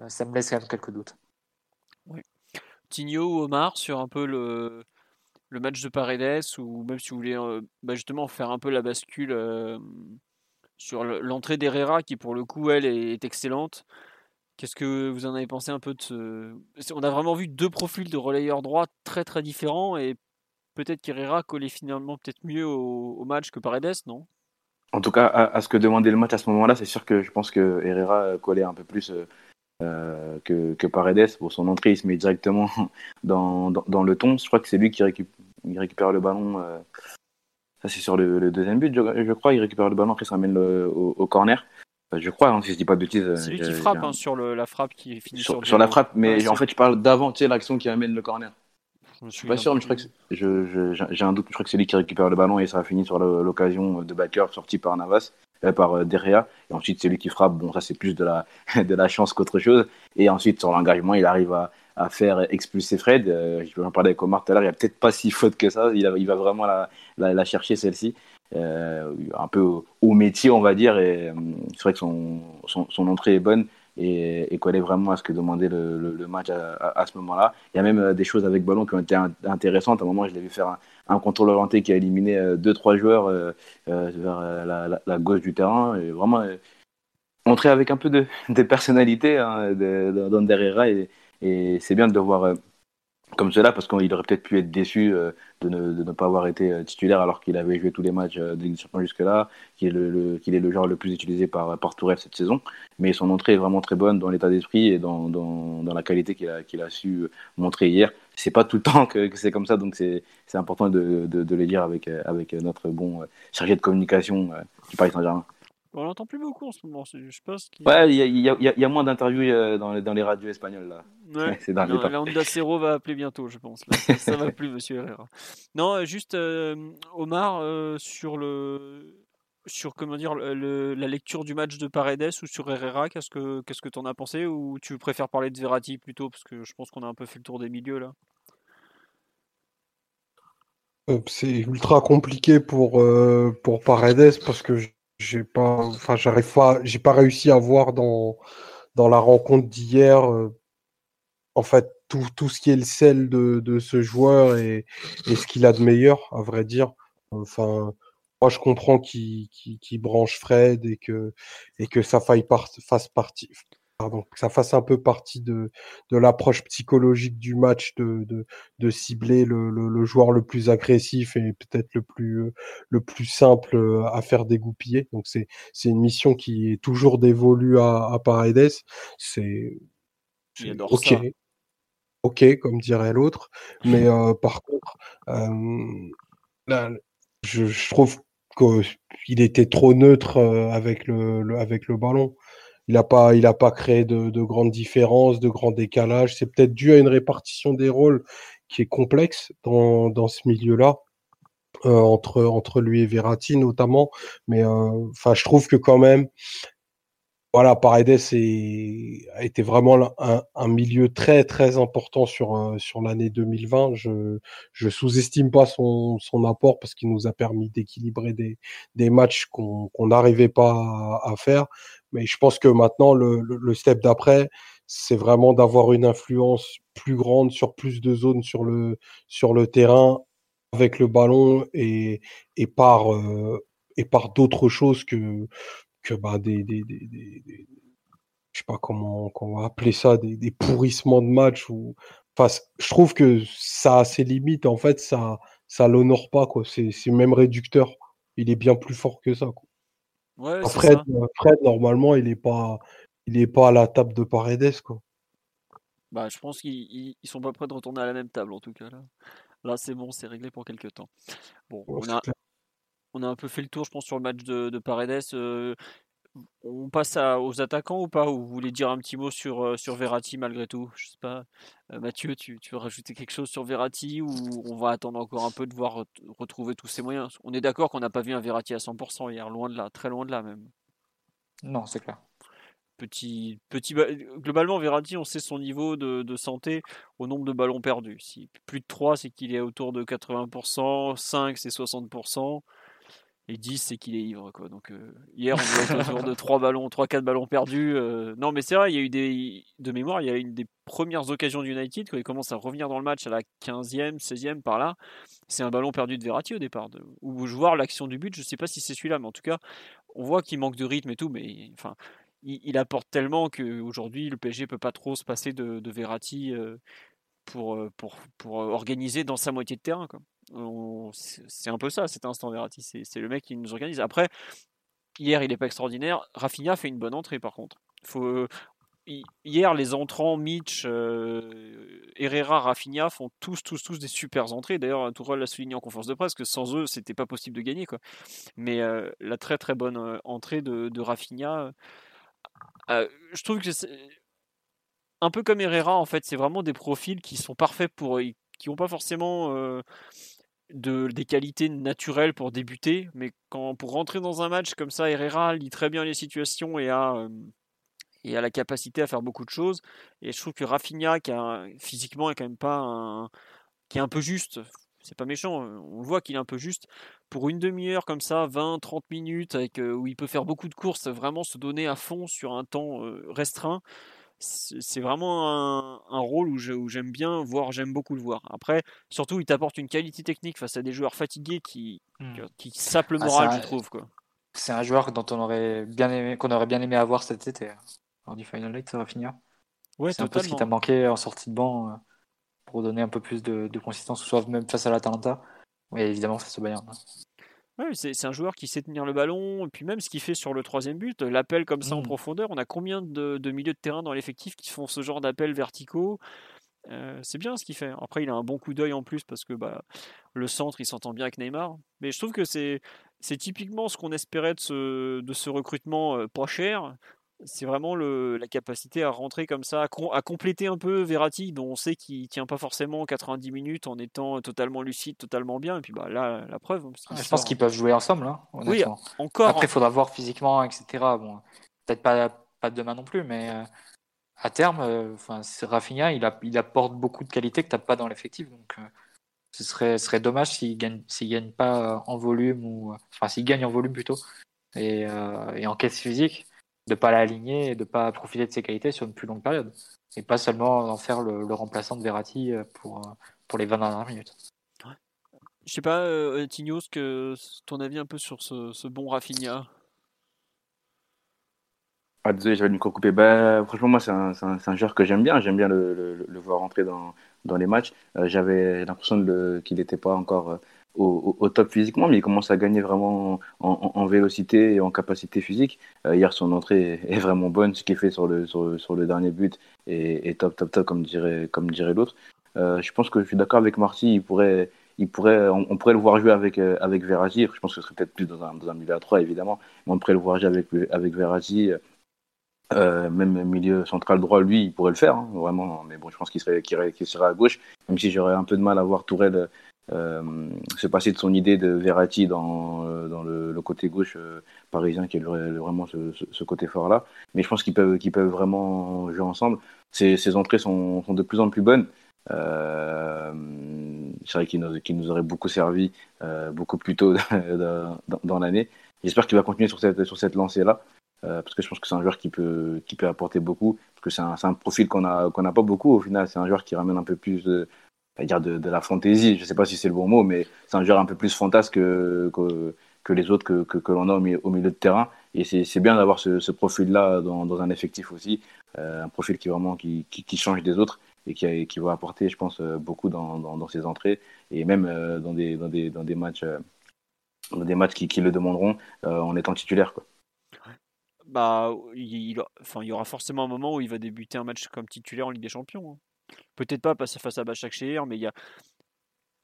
euh, ça me laisse quand même quelques doutes. Oui. Tigno ou Omar sur un peu le, le match de Paredes ou même si vous voulez bah justement faire un peu la bascule euh, sur l'entrée d'Herrera qui pour le coup elle est excellente. Qu'est-ce que vous en avez pensé un peu de ce... On a vraiment vu deux profils de relayeurs droits très très différents et peut-être qu'Herrera collait finalement peut-être mieux au, match que Paredes, non? En tout cas, à, ce que demandait le match à ce moment-là, c'est sûr que je pense que Herrera collait un peu plus euh, euh, que, que, Paredes. Pour son entrée, il se met directement dans, dans, le ton. Je crois que c'est lui qui récupère, le ballon. Euh, ça, c'est sur le, deuxième but, je, crois. Il récupère le ballon, après, ça amène au, corner. Je crois, hein, si je dis pas de bêtises. C'est lui qui frappe hein, sur la frappe qui finit sur, sur, la frappe, mais en fait, je parle d'avant, tu sais, l'action qui amène le corner. Je suis pas sûr, mais je crois que j'ai un doute. Je crois que c'est lui qui récupère le ballon et ça a fini sur l'occasion de backer sorti par Navas, euh, par euh, Derrea. Et ensuite, c'est lui qui frappe. Bon, ça, c'est plus de la, de la chance qu'autre chose. Et ensuite, sur l'engagement, il arrive à, à, faire expulser Fred. Euh, je vais avec Omar tout à l'heure. Il n'y a peut-être pas si faute que ça. Il, va vraiment la, chercher, celle-ci. un peu au, métier, on va dire. Et c'est vrai que son, entrée est bonne et, et coller vraiment à ce que demandait le, match à, ce moment-là. Il y a même euh, des choses avec ballon qui ont été intéressantes. À un moment, je l'ai vu faire un, un contrôle orienté qui a éliminé euh, deux trois joueurs euh, euh, vers la, gauche du terrain. Vraiment, euh, entrer avec un peu de, personnalité hein, de, de, et, et c'est bien de voir comme cela parce qu'il aurait peut-être pu être déçu euh, de, ne, de, pas avoir été euh, titulaire alors qu'il avait joué tous les matchs euh, jusque-là, qu'il est le, qu'il est le joueur le plus utilisé par, par cette saison. Mais son entrée est vraiment très bonne dans l'état d'esprit et dans, la qualité qu'il a, su montrer hier. C'est pas tout le temps que, c'est comme ça, donc c'est, important de, de, de, le dire avec, avec notre bon chargé de communication du Paris Saint-Germain. On l'entend plus beaucoup en ce moment. Je pense ouais, il y, y, y, a moins d'interviews dans, dans, les radios espagnoles là. Ouais. C'est la Honda Cero va appeler bientôt, je pense. Là, ça, va plus, Monsieur Herrera. Non, euh, juste euh, Omar euh, sur le sur comment dire le, la lecture du match de Paredes ou sur Herrera. Qu'est-ce que qu'est-ce que t'en as pensé ou tu préfères parler de Verratti plutôt parce que je pense qu'on a un peu fait le tour des milieux là? C'est ultra compliqué pour pour Paredes parce que j'ai pas, enfin, j'arrive pas, j'ai pas réussi à voir dans, dans la rencontre d'hier, euh, en fait, tout, tout ce qui est le sel de, de ce joueur et, et ce qu'il a de meilleur, à vrai dire. Enfin, moi, je comprends qu'il qu branche Fred et que, et que ça faille par, fasse partie, pardon, que ça fasse un peu partie de, de l'approche psychologique du match, de, de, de cibler le, le, le, joueur le plus agressif et peut-être le plus, le plus simple à faire dégoupiller. Donc c'est, c'est une mission qui est toujours dévolue à, à Paredes. C'est, ok. Ça. Ok, comme dirait l'autre. Mais euh, par contre, euh, là, je, je trouve qu'il était trop neutre euh, avec le, le, avec le ballon il n'a pas, il pas créé de, de, grandes différences, de grands décalages. C'est peut-être dû à une répartition des rôles qui est complexe dans, dans ce milieu-là. Euh, entre entre lui et Verratti notamment mais euh, enfin je trouve que quand même voilà Paredes est, a été vraiment un, un, milieu très très important sur euh, sur l'année 2020 je je sous-estime pas son son apport parce qu'il nous a permis d'équilibrer des des matchs qu'on qu'on n'arrivait pas à, faire mais je pense que maintenant, le, le, step d'après, c'est vraiment d'avoir une influence plus grande sur plus de zones sur le, sur le terrain avec le ballon et, et par, euh, par d'autres choses que, que bah, des, des, je sais pas comment, comment va appeler ça, des, des pourrissements de match ou, je trouve que ça a ses limites. En fait, ça, ça l'honore pas, quoi. C'est, c'est même réducteur. Il est bien plus fort que ça, quoi. Ouais, Fred, Fred, normalement, il est pas, il est pas à la table de Paredes, quoi. Bah, je pense qu'ils ils sont pas prêts de retourner à la même table, en tout cas. Là, là c'est bon, c'est réglé pour quelques temps. Bon, ouais, on a, on a un peu fait le tour, je pense, sur le match de, de Paredes. Euh, on passe aux attaquants ou pas? Ou vous voulez dire un petit mot sur, euh, sur Verratti malgré tout? Je sais pas. Euh, Mathieu, tu, tu, veux rajouter quelque chose sur Verratti ou on va attendre encore un peu de voir retrouver tous ses moyens? On est d'accord qu'on n'a pas vu un Verratti à 100% hier, loin de là, très loin de là même. Non, c'est clair. Petit, petit, globalement, Verratti, on sait son niveau de, de, santé au nombre de ballons perdus. Si plus de 3, c'est qu'il est autour de 80%, 5, c'est 60%. Et 10, c'est qu'il est ivre. Quoi. Donc, euh, hier, on était autour de 3 ballons, 3-4 ballons perdus. Euh. non, mais c'est vrai, il y a eu des. De mémoire, il y a une des premières occasions d'United, quand il commence à revenir dans le match à la 15e, 16e, par là. C'est un ballon perdu de Verratti au départ. Où je vois l'action du but, je ne sais pas si c'est celui-là, mais en tout cas, on voit qu'il manque de rythme et tout. Mais enfin, il, apporte tellement qu'aujourd'hui, le PSG ne peut pas trop se passer de, de Verratti euh, pour, pour, pour organiser dans sa moitié de terrain. Quoi c'est un peu ça, cet instant Verratti. C'est le mec qui nous organise. Après, hier, il n'est pas extraordinaire. Rafinha fait une bonne entrée, par contre. Faut, hier, les entrants, Mitch, euh, Herrera, Rafinha font tous, tous, tous des super entrées. D'ailleurs, Tourelle l'a souligné en conférence de presse que sans eux, c'était pas possible de gagner. Quoi. Mais euh, la très, très bonne euh, entrée de, de Rafinha, je trouve que c'est un peu comme Herrera, en fait, c'est vraiment des profils qui sont parfaits pour. qui n'ont pas forcément de, des qualités naturelles pour débuter, mais quand, pour rentrer dans un match comme ça, Herrera lit très bien les situations et a, euh, et a la capacité à faire beaucoup de choses. Et je trouve que Rafinha, qui a, physiquement, est quand même pas un, qui est un peu juste. C'est pas méchant, on voit qu'il est un peu juste. Pour une demi-heure comme ça, 20-30 minutes, avec, euh, où il peut faire beaucoup de courses, vraiment se donner à fond sur un temps euh, restreint, c'est vraiment un, rôle où j'aime bien voir, j'aime beaucoup le voir. Après, surtout, il t'apporte une qualité technique face à des joueurs fatigués qui, qui sapent le ah, moral, je trouve. C'est un joueur dont on aurait bien aimé, qu'on aurait bien aimé avoir cet été. Lors du Final Night, ça va finir. Ouais, c'est un peu ce qui t'a manqué en sortie de banc euh, pour donner un peu plus de, consistance, soit même face à l'Atalanta, oui, évidemment face au Bayern. Ouais, c'est un joueur qui sait tenir le ballon, et puis même ce qu'il fait sur le troisième but, l'appel comme ça en mmh. profondeur, on a combien de, de milieux de terrain dans l'effectif qui font ce genre d'appels verticaux? Euh, C'est bien ce qu'il fait. Après, il a un bon coup d'œil en plus parce que bah, le centre, il s'entend bien avec Neymar. Mais je trouve que c'est typiquement ce qu'on espérait de ce, de ce recrutement euh, pas cher, c'est vraiment le, la capacité à rentrer comme ça, à, compléter un peu Verratti, dont on sait qu'il tient pas forcément 90 minutes en étant totalement lucide, totalement bien. Et puis bah, là, la preuve. je pense qu'ils peuvent jouer ensemble. Hein, oui, encore. Après, il faudra voir physiquement, etc. Bon, peut-être pas, pas demain non plus, mais euh, à terme, euh, enfin, Rafinha, il, a, il apporte beaucoup de qualités que tu n'as pas dans l'effectif. Donc, euh, ce serait, serait dommage s'il gagne, s'il gagne pas en volume ou, enfin, s'il gagne en volume plutôt et, et en caisse physique de pas l'aligner et de pas profiter de ses qualités sur une plus longue période. Et pas seulement en faire le, remplaçant de Verratti euh, pour, euh, pour les 20 dernières minutes. Je sais pas, euh, ce que ton avis un peu sur ce, bon Rafinha? Ah, désolé, j'avais le micro coupé. Bah, franchement, moi, c'est un, un, un, joueur que j'aime bien. J'aime bien le, le, voir rentrer dans, dans les matchs. j'avais l'impression qu'il n'était pas encore au, top physiquement, mais il commence à gagner vraiment en, vélocité et en capacité physique. Euh, hier, son entrée est vraiment bonne, ce qu'il fait sur le, sur, sur, le dernier but est, top, top, top, comme dirait, comme dirait l'autre. Euh, je pense que je suis d'accord avec Marty, il pourrait, il pourrait, on, pourrait le voir jouer avec, euh, avec Verratti. Je pense que ce serait peut-être plus dans un, dans un milieu à 3, évidemment, mais on pourrait le voir jouer avec, avec Verratti. même milieu central droit, lui, il pourrait le faire, hein, vraiment. Mais bon, je pense qu'il serait, qu'il serait, à gauche, même si j'aurais un peu de mal à voir Tourelle euh, se passer de son idée de Verratti dans, euh, le, côté gauche euh, parisien qui est vraiment ce, côté fort là. Mais je pense qu'ils peuvent, vraiment jouer ensemble. Ces, entrées sont, de plus en plus bonnes. c'est vrai qu'il nous, aurait beaucoup servi beaucoup plus tôt dans, l'année. J'espère qu'il va continuer sur cette, sur cette lancée-là, parce que je pense que c'est un joueur qui peut, qui peut apporter beaucoup, parce que c'est un, profil qu'on n'a qu'on pas beaucoup au final. C'est un joueur qui ramène un peu plus de, dire de, de, la fantaisie, je sais pas si c'est le bon mot, mais c'est un joueur un peu plus fantasque que, les autres que, l'on a au milieu, de terrain. Et c'est bien d'avoir ce, profil-là dans, un effectif aussi, euh, un profil qui vraiment qui, change des autres et qui, va apporter, je pense, euh, beaucoup dans, ses entrées et même euh, dans, des, matchs, dans des matchs qui, le demanderont en étant titulaire. Bah, il y aura forcément un moment où il va débuter un match comme titulaire en Ligue des Champions. Hein. Peut-être pas passer face à Bachak Shehir, mais il y a.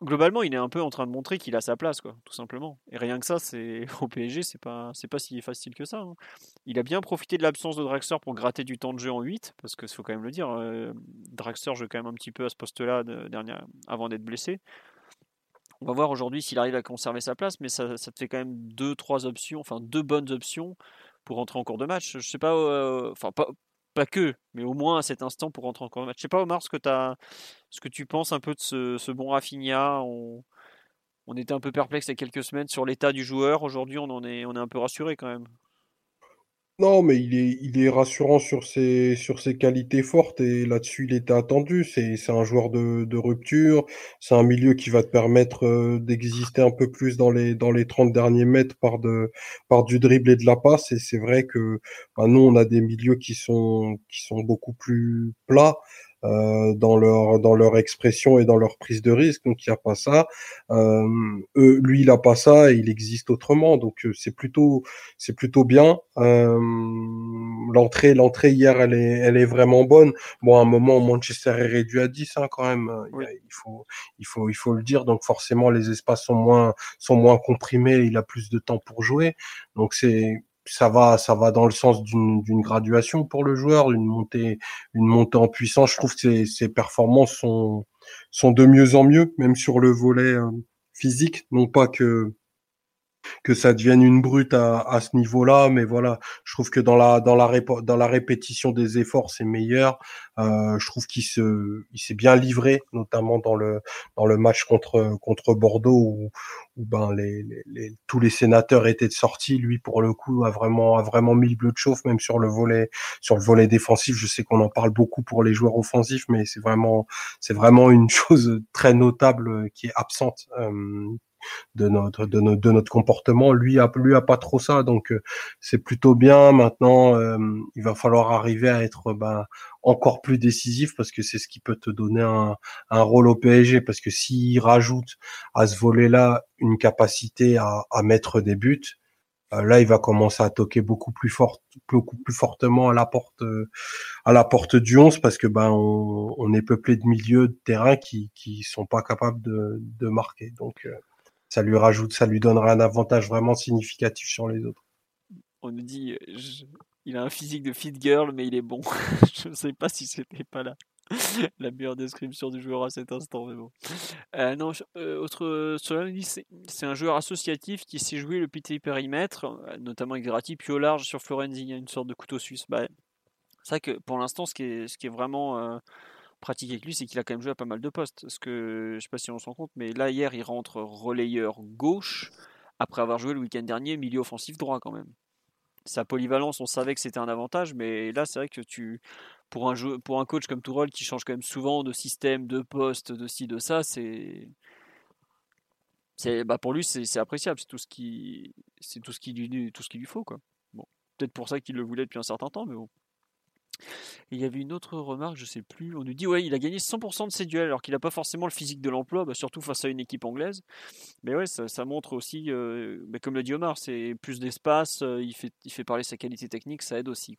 globalement, il est un peu en train de montrer qu'il a sa place, quoi, tout simplement. Et rien que ça, c'est au PSG, c'est pas, c'est pas si facile que ça. hein. Il a bien profité de l'absence de Draxler pour gratter du temps de jeu en 8, parce que faut quand même le dire, euh, Draxler joue quand même un petit peu à ce poste-là de- dernière, avant d'être blessé. On va voir aujourd'hui s'il arrive à conserver sa place, mais ça, te fait quand même deux, trois options, enfin deux bonnes options pour rentrer en cours de match. Je sais pas, euh, pas, pas que, mais au moins à cet instant pour rentrer en cours de match. Je sais pas Omar ce que t'as, ce que tu penses un peu de ce, bon Rafinha. On, était un peu perplexe il y a quelques semaines sur l'état du joueur. Aujourd'hui, on est, on est un peu rassuré quand même. Non, mais il est, il est rassurant sur ses, sur ses qualités fortes et là-dessus, il était attendu. C'est, un joueur de, rupture. C'est un milieu qui va te permettre euh, d'exister un peu plus dans les, dans les 30 derniers mètres par du dribble et de la passe. Et c'est vrai que bah, nous, on a des milieux qui sont, qui sont beaucoup plus plats. Euh, dans leur dans leur expression et dans leur prise de risque donc il n'y a pas ça euh, eux, lui il a pas ça et il existe autrement donc euh, c'est plutôt c'est plutôt bien. Euh, l'entrée, l'entrée hier, elle est, elle est vraiment bonne. Bon, à un moment, Manchester est réduit à 10 hein, quand même. Il, Oui. il faut, il faut, il faut le dire. Donc forcément, les espaces sont moins, sont moins comprimés. Il a plus de temps pour jouer. Donc c'est, ça va, ça va dans le sens d'une, graduation pour le joueur, une montée, une montée en puissance. Je trouve que ses, ses performances sont, sont de mieux en mieux, même sur le volet euh, physique. Non pas que que ça devienne une brute à, à ce niveau-là, mais voilà, je trouve que dans la dans la répo- dans la répétition des efforts, c'est meilleur. Euh, je trouve qu'il se il s'est bien livré, notamment dans le dans le match contre contre Bordeaux où, où ben les, les, les- tous les sénateurs étaient de sortie. Lui, pour le coup, a vraiment a vraiment mis le bleu de chauffe, même sur le volet sur le volet défensif. Je sais qu'on en parle beaucoup pour les joueurs offensifs, mais c'est vraiment c'est vraiment une chose très notable qui est absente. euh, de notre de, notre de notre comportement. Lui a lui a pas trop ça donc euh, c'est plutôt bien. Maintenant euh, il va falloir arriver à être ben encore plus décisif parce que c'est ce qui peut te donner un, un rôle au PSG parce que s'il rajoute à ce volet là une capacité à, à mettre des buts euh, là il va commencer à toquer beaucoup plus fort beaucoup plus fortement à la porte à la porte du 11 parce que ben on, on est peuplé de milieux de terrain qui qui sont pas capables de de marquer. Donc ça lui rajoute, ça lui donnera un avantage vraiment significatif sur les autres. On nous dit, euh, il a un physique de fit girl, mais il est bon. je ne sais pas si c'était pas là. La meilleure description du joueur à cet instant, mais bon. Euh, non, euh, autre, dit, c'est un joueur associatif qui sait jouer le petit périmètre, euh, notamment avec Verratti, puis au large sur Florenzi, une sorte de couteau suisse. Bah, c'est vrai que pour l'instant, ce qui est vraiment euh, pratique avec lui, c'est qu'il a quand même joué à pas mal de postes. Parce que, je sais pas si on s'en compte, mais là, hier, il rentre relayeur gauche, après avoir joué le week-end dernier milieu offensif droit quand même. Sa polyvalence, on savait que c'était un avantage, mais là, c'est vrai que tu, pour un, pour un coach comme Tourelle qui change quand même souvent de système, de poste, de ci, de ça, c'est. bah pour lui, c'est appréciable. C'est tout ce tout ce tout ce qu'il lui faut. Bon, peut-être pour ça qu'il le voulait depuis un certain temps, mais bon. Et il y avait une autre remarque, je sais plus. On nous dit ouais, il a gagné 100% de ses duels, alors qu'il n'a pas forcément le physique de l'emploi, bah, surtout face à une équipe anglaise. Mais ouais, ça, montre aussi, euh, bah, comme le dit Omar, c'est plus d'espace, euh, il, fait, il fait parler sa qualité technique, ça aide aussi.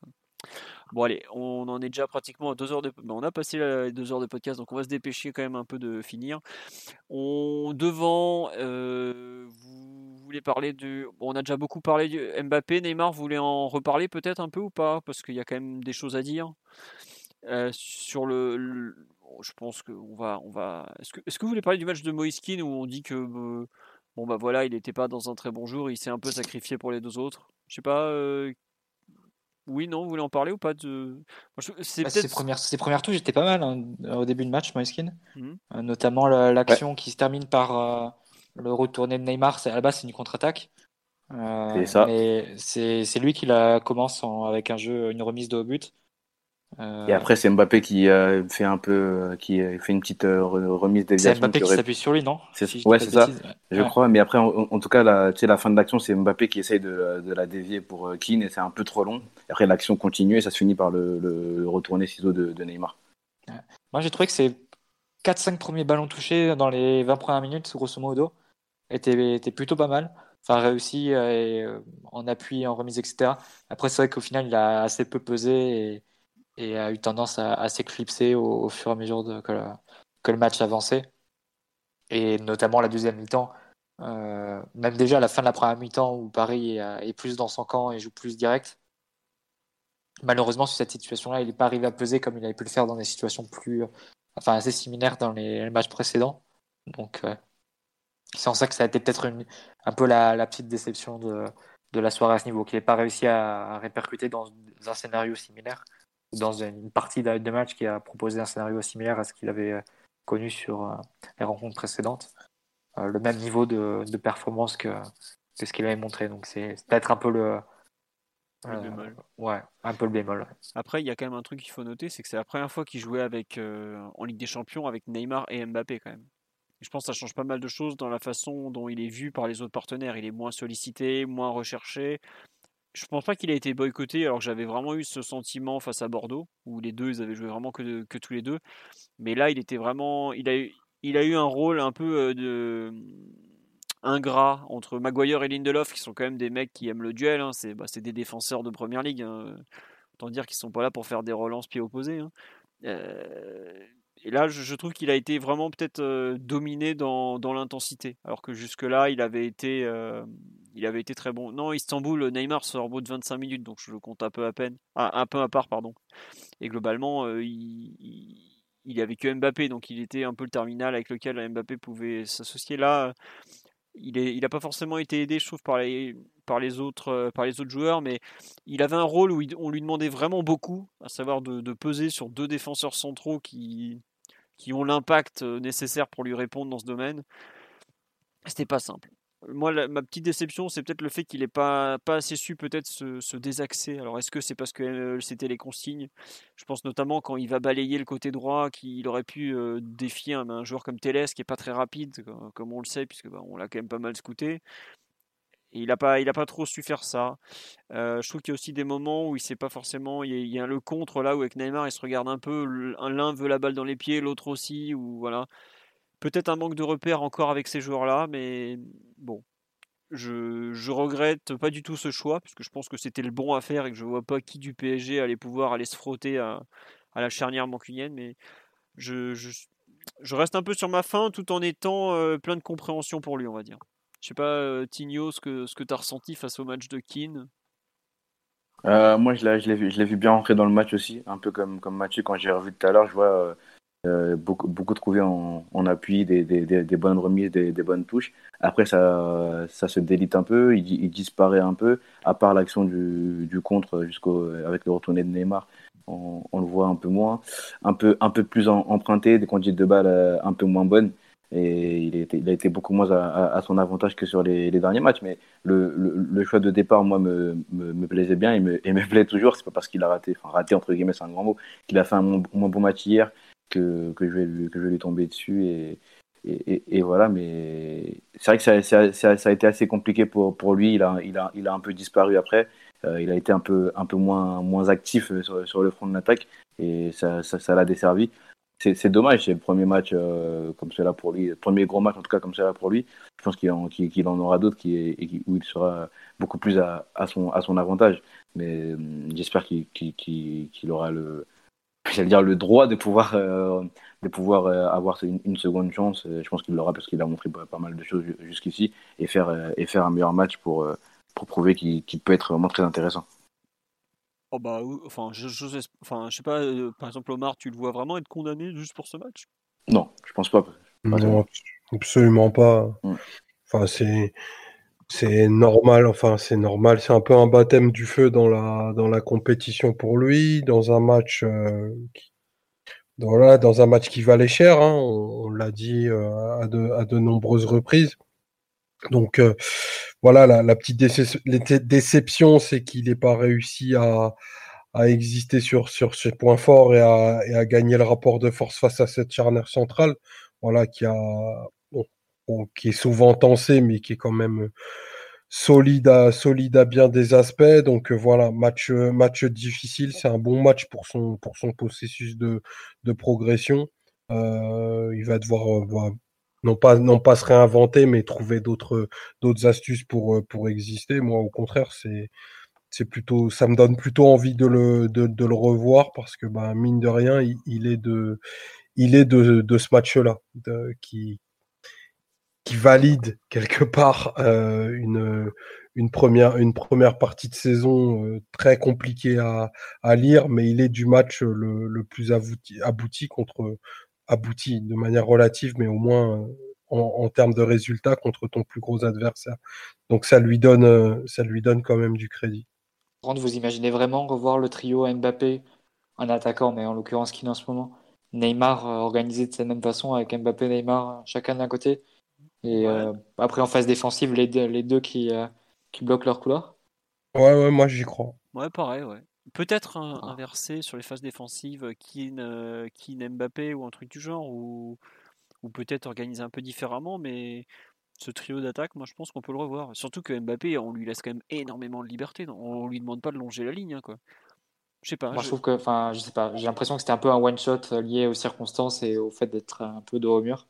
Bon allez, on en est déjà pratiquement à deux heures de, bah, on a passé les deux heures de podcast, donc on va se dépêcher quand même un peu de finir. On devant, euh, vous voulez parler de, bon, on a déjà beaucoup parlé du Mbappé, Neymar, vous voulez en reparler peut-être un peu ou pas, parce qu'il y a quand même des choses à dire. Euh, sur le, le- je pense qu'on va, on va. Est-ce que, est-ce que vous voulez parler du match de Moïskine où on dit que euh, bon bah voilà, il n'était pas dans un très bon jour, il s'est un peu sacrifié pour les deux autres? Je sais pas. euh, Oui, non, vous voulez en parler ou pas de. C'est Bah, ses, peut-être. premières, ses premières touches étaient pas mal hein, au début de match, Moiskin. Mhm. Euh, notamment la- l'action qui se termine par euh, le retourné de Neymar. C'est- À la base, c'est une contre-attaque. Euh, C'est ça. Mais c'est c'est lui qui la commence en- avec un jeu, une remise de haut but. Euh, Et après, c'est Mbappé qui euh, fait un peu, qui euh, fait une petite re- remise c'est déviation. Mbappé qui s'appuie sur lui, non? C'est- Si ouais, c'est ça. Je crois, mais après, en, en tout cas, la, fin de l'action, c'est Mbappé qui essaye de, de la dévier pour Keane et c'est un peu trop long. Après, l'action continue et ça se finit par le, le, retourné ciseau de, de Neymar. Moi, j'ai trouvé que ces 4-5 premiers ballons touchés dans les 20 premières minutes, grosso modo, étaient plutôt pas mal. Enfin, réussi euh, euh, en appui, en remise, etc. Après, c'est vrai qu'au final, il a assez peu pesé et, a eu tendance à, s'éclipser au, fur et à mesure que, le, match avançait. et notamment la deuxième mi-temps. Euh, même déjà à la fin de la première mi-temps où Paris est, plus dans son camp et joue plus direct. Malheureusement, sur cette situation-là, il n'est pas arrivé à peser comme il avait pu le faire dans des situations plus, enfin assez similaires dans les, matchs précédents. Donc, c'est en ça que ça a été peut-être un peu la, petite déception de, de la soirée à ce niveau, qu'il n'ait pas réussi à, répercuter dans un scénario similaire, dans une partie de match qui a proposé un scénario similaire à ce qu'il avait euh, connu sur euh, les rencontres précédentes, euh, le même niveau de, performance que, ce qu'il avait montré. Donc c'est peut-être un peu le, ouais, un peu le bémol. Après, il y a quand même un truc qu'il faut noter, c'est que c'est la première fois qu'il jouait avec, en Ligue des Champions avec Neymar et Mbappé quand même je pense que ça change pas mal de choses dans la façon dont il est vu par les autres partenaires. Il est moins sollicité, moins recherché. Je pense pas qu'il a été boycotté, alors que j'avais vraiment eu ce sentiment face à Bordeaux, où les deux, ils avaient joué vraiment que, tous les deux. Mais là, il était vraiment. Il a, eu, un rôle un peu euh, de ingrat entre Maguire et Lindelof, qui sont quand même des mecs qui aiment le duel. Hein. C'est bah, des défenseurs de première ligue. Hein. Autant dire qu'ils sont pas là pour faire des relances pieds opposés. Hein. Euh, et là, je, trouve qu'il a été vraiment peut-être euh, dominé dans, l'intensité, alors que jusque-là, il avait été, euh, il avait été très bon. Non, Istanbul, Neymar sort au bout de 25 minutes, donc je le compte un peu à peine, ah, un peu à part, pardon. Et globalement, euh, il, il, avait que Mbappé, donc il était un peu le terminal avec lequel Mbappé pouvait s'associer. Là, il n'a il pas forcément été aidé, je trouve, par les, par les, autres, par les autres joueurs, mais il avait un rôle où on lui demandait vraiment beaucoup, à savoir de, de peser sur deux défenseurs centraux qui qui ont l'impact euh, nécessaire pour lui répondre dans ce domaine. C'était pas simple. Moi, ma petite déception, c'est peut-être le fait qu'il n'ait pas, assez su peut-être se, désaxer. Alors, est-ce que c'est parce que euh, c'était les consignes? Je pense notamment quand il va balayer le côté droit, qu'il aurait pu euh, défier un, joueur comme Teles, qui est pas très rapide, comme on le sait, puisque bah, on l'a quand même pas mal scouté il n'a pas, il pas trop su faire ça. Euh, je trouve qu'il y a aussi des moments où il sait pas forcément. Il y, a, le contre là où avec Neymar il se regarde un peu. L'un veut la balle dans les pieds, l'autre aussi. Ou voilà. Peut-être un manque de repères encore avec ces joueurs-là, mais bon. Je, je regrette pas du tout ce choix, puisque je pense que c'était le bon à faire et que je vois pas qui du PSG allait pouvoir aller se frotter à, la charnière mancunienne. Mais je, je, reste un peu sur ma faim tout en étant euh, plein de compréhension pour lui, on va dire. Je sais pas, euh, Tigno, ce que, ce que tu as ressenti face au match de Keane? Euh, Moi, je l'ai vu, vu, bien rentrer dans le match aussi, un peu comme, comme Mathieu, quand j'ai revu tout à l'heure, je vois euh, beaucoup, beaucoup trouver en, en appui, des, des, des, bonnes remises, des, bonnes touches. Après, ça, ça se délite un peu, il, il disparaît un peu, à part l'action du, du contre jusqu'au avec le retourné de Neymar. On, on, le voit un peu moins, un peu, un peu plus emprunté, des conduites de balles un peu moins bonnes et il, a été beaucoup moins à, son avantage que sur les, derniers matchs. Mais le, choix de départ, moi, me, plaisait bien et me, plaît toujours. C'est pas parce qu'il a raté, enfin raté entre guillemets, c'est un grand mot, qu'il a fait un moins, bon match hier que, je vais lui, tomber dessus. Et, voilà, mais c'est vrai que ça, a été assez compliqué pour, lui. Il a, un peu disparu après. Euh, il a été un peu, moins, actif sur, sur le front de l'attaque et ça, l'a desservi c'est dommage, c'est le premier match euh, comme cela pour lui, le premier gros match en tout cas comme cela pour lui. Je pense qu'il en, aura d'autres où il sera beaucoup plus à, son, avantage. Mais euh, j'espère qu'il aura le, droit de pouvoir, euh, avoir une, seconde chance. Je pense qu'il l'aura parce qu'il a montré pas mal de choses jusqu'ici et faire, et faire un meilleur match pour, pour prouver qu'il peut être vraiment très intéressant. Oh bah, enfin, je, je, enfin, je sais pas, euh, par exemple, Omar, tu le vois vraiment être condamné juste pour ce match? Non, je pense pas. non, absolument pas. Mm. Enfin, c'est. C'est normal, enfin c'est normal, c'est un peu un baptême du feu dans la dans la compétition pour lui, dans un match euh, qui, dans, là, dans un match qui valait cher, hein, on, l'a dit euh, à, de, à de nombreuses reprises. Donc euh, voilà, la, petite déception, c'est qu'il n'ait pas réussi à, exister sur, sur ses points forts et à, gagner le rapport de force face à cette charnière centrale, voilà, qui, a, qui est souvent tensé, mais qui est quand même solide à, solide à bien des aspects. Donc voilà, match, match difficile, c'est un bon match pour son, pour son processus de, de progression. Euh, il va devoir non pas, non pas se réinventer, mais trouver d'autres, d'autres astuces pour, euh, pour exister. Moi, au contraire, c'est, c'est plutôt, ça me donne plutôt envie de le, de, de le revoir parce que, bah, mine de rien, il, est de, il est de, de ce match-là, qui, qui valide quelque part une, une, première, une première partie de saison très compliquée à, à, lire, mais il est du match le, le plus abouti, abouti, contre abouti de manière relative, mais au moins en, en, termes de résultats contre ton plus gros adversaire. Donc ça lui donne, ça lui donne quand même du crédit. Vous imaginez vraiment revoir le trio Mbappé, un attaquant, mais en l'occurrence qui en ce moment, Neymar organisé de cette même façon avec Mbappé, Neymar chacun d'un côté et euh, après, en phase défensive, les deux, les deux qui, euh, qui bloquent leur couloir Ouais, ouais, moi j'y crois. Ouais, pareil, ouais. Peut-être un, inverser sur les phases défensives, Keane, euh, Mbappé ou un truc du genre, ou, ou peut-être organiser un peu différemment, mais ce trio d'attaque, moi je pense qu'on peut le revoir. Surtout que Mbappé, on lui laisse quand même énormément de liberté. On lui demande pas de longer la ligne, hein, quoi. Je sais pas. Moi je... trouve que, enfin, je sais pas, j'ai l'impression que c'était un peu un one-shot lié aux circonstances et au fait d'être un peu de remur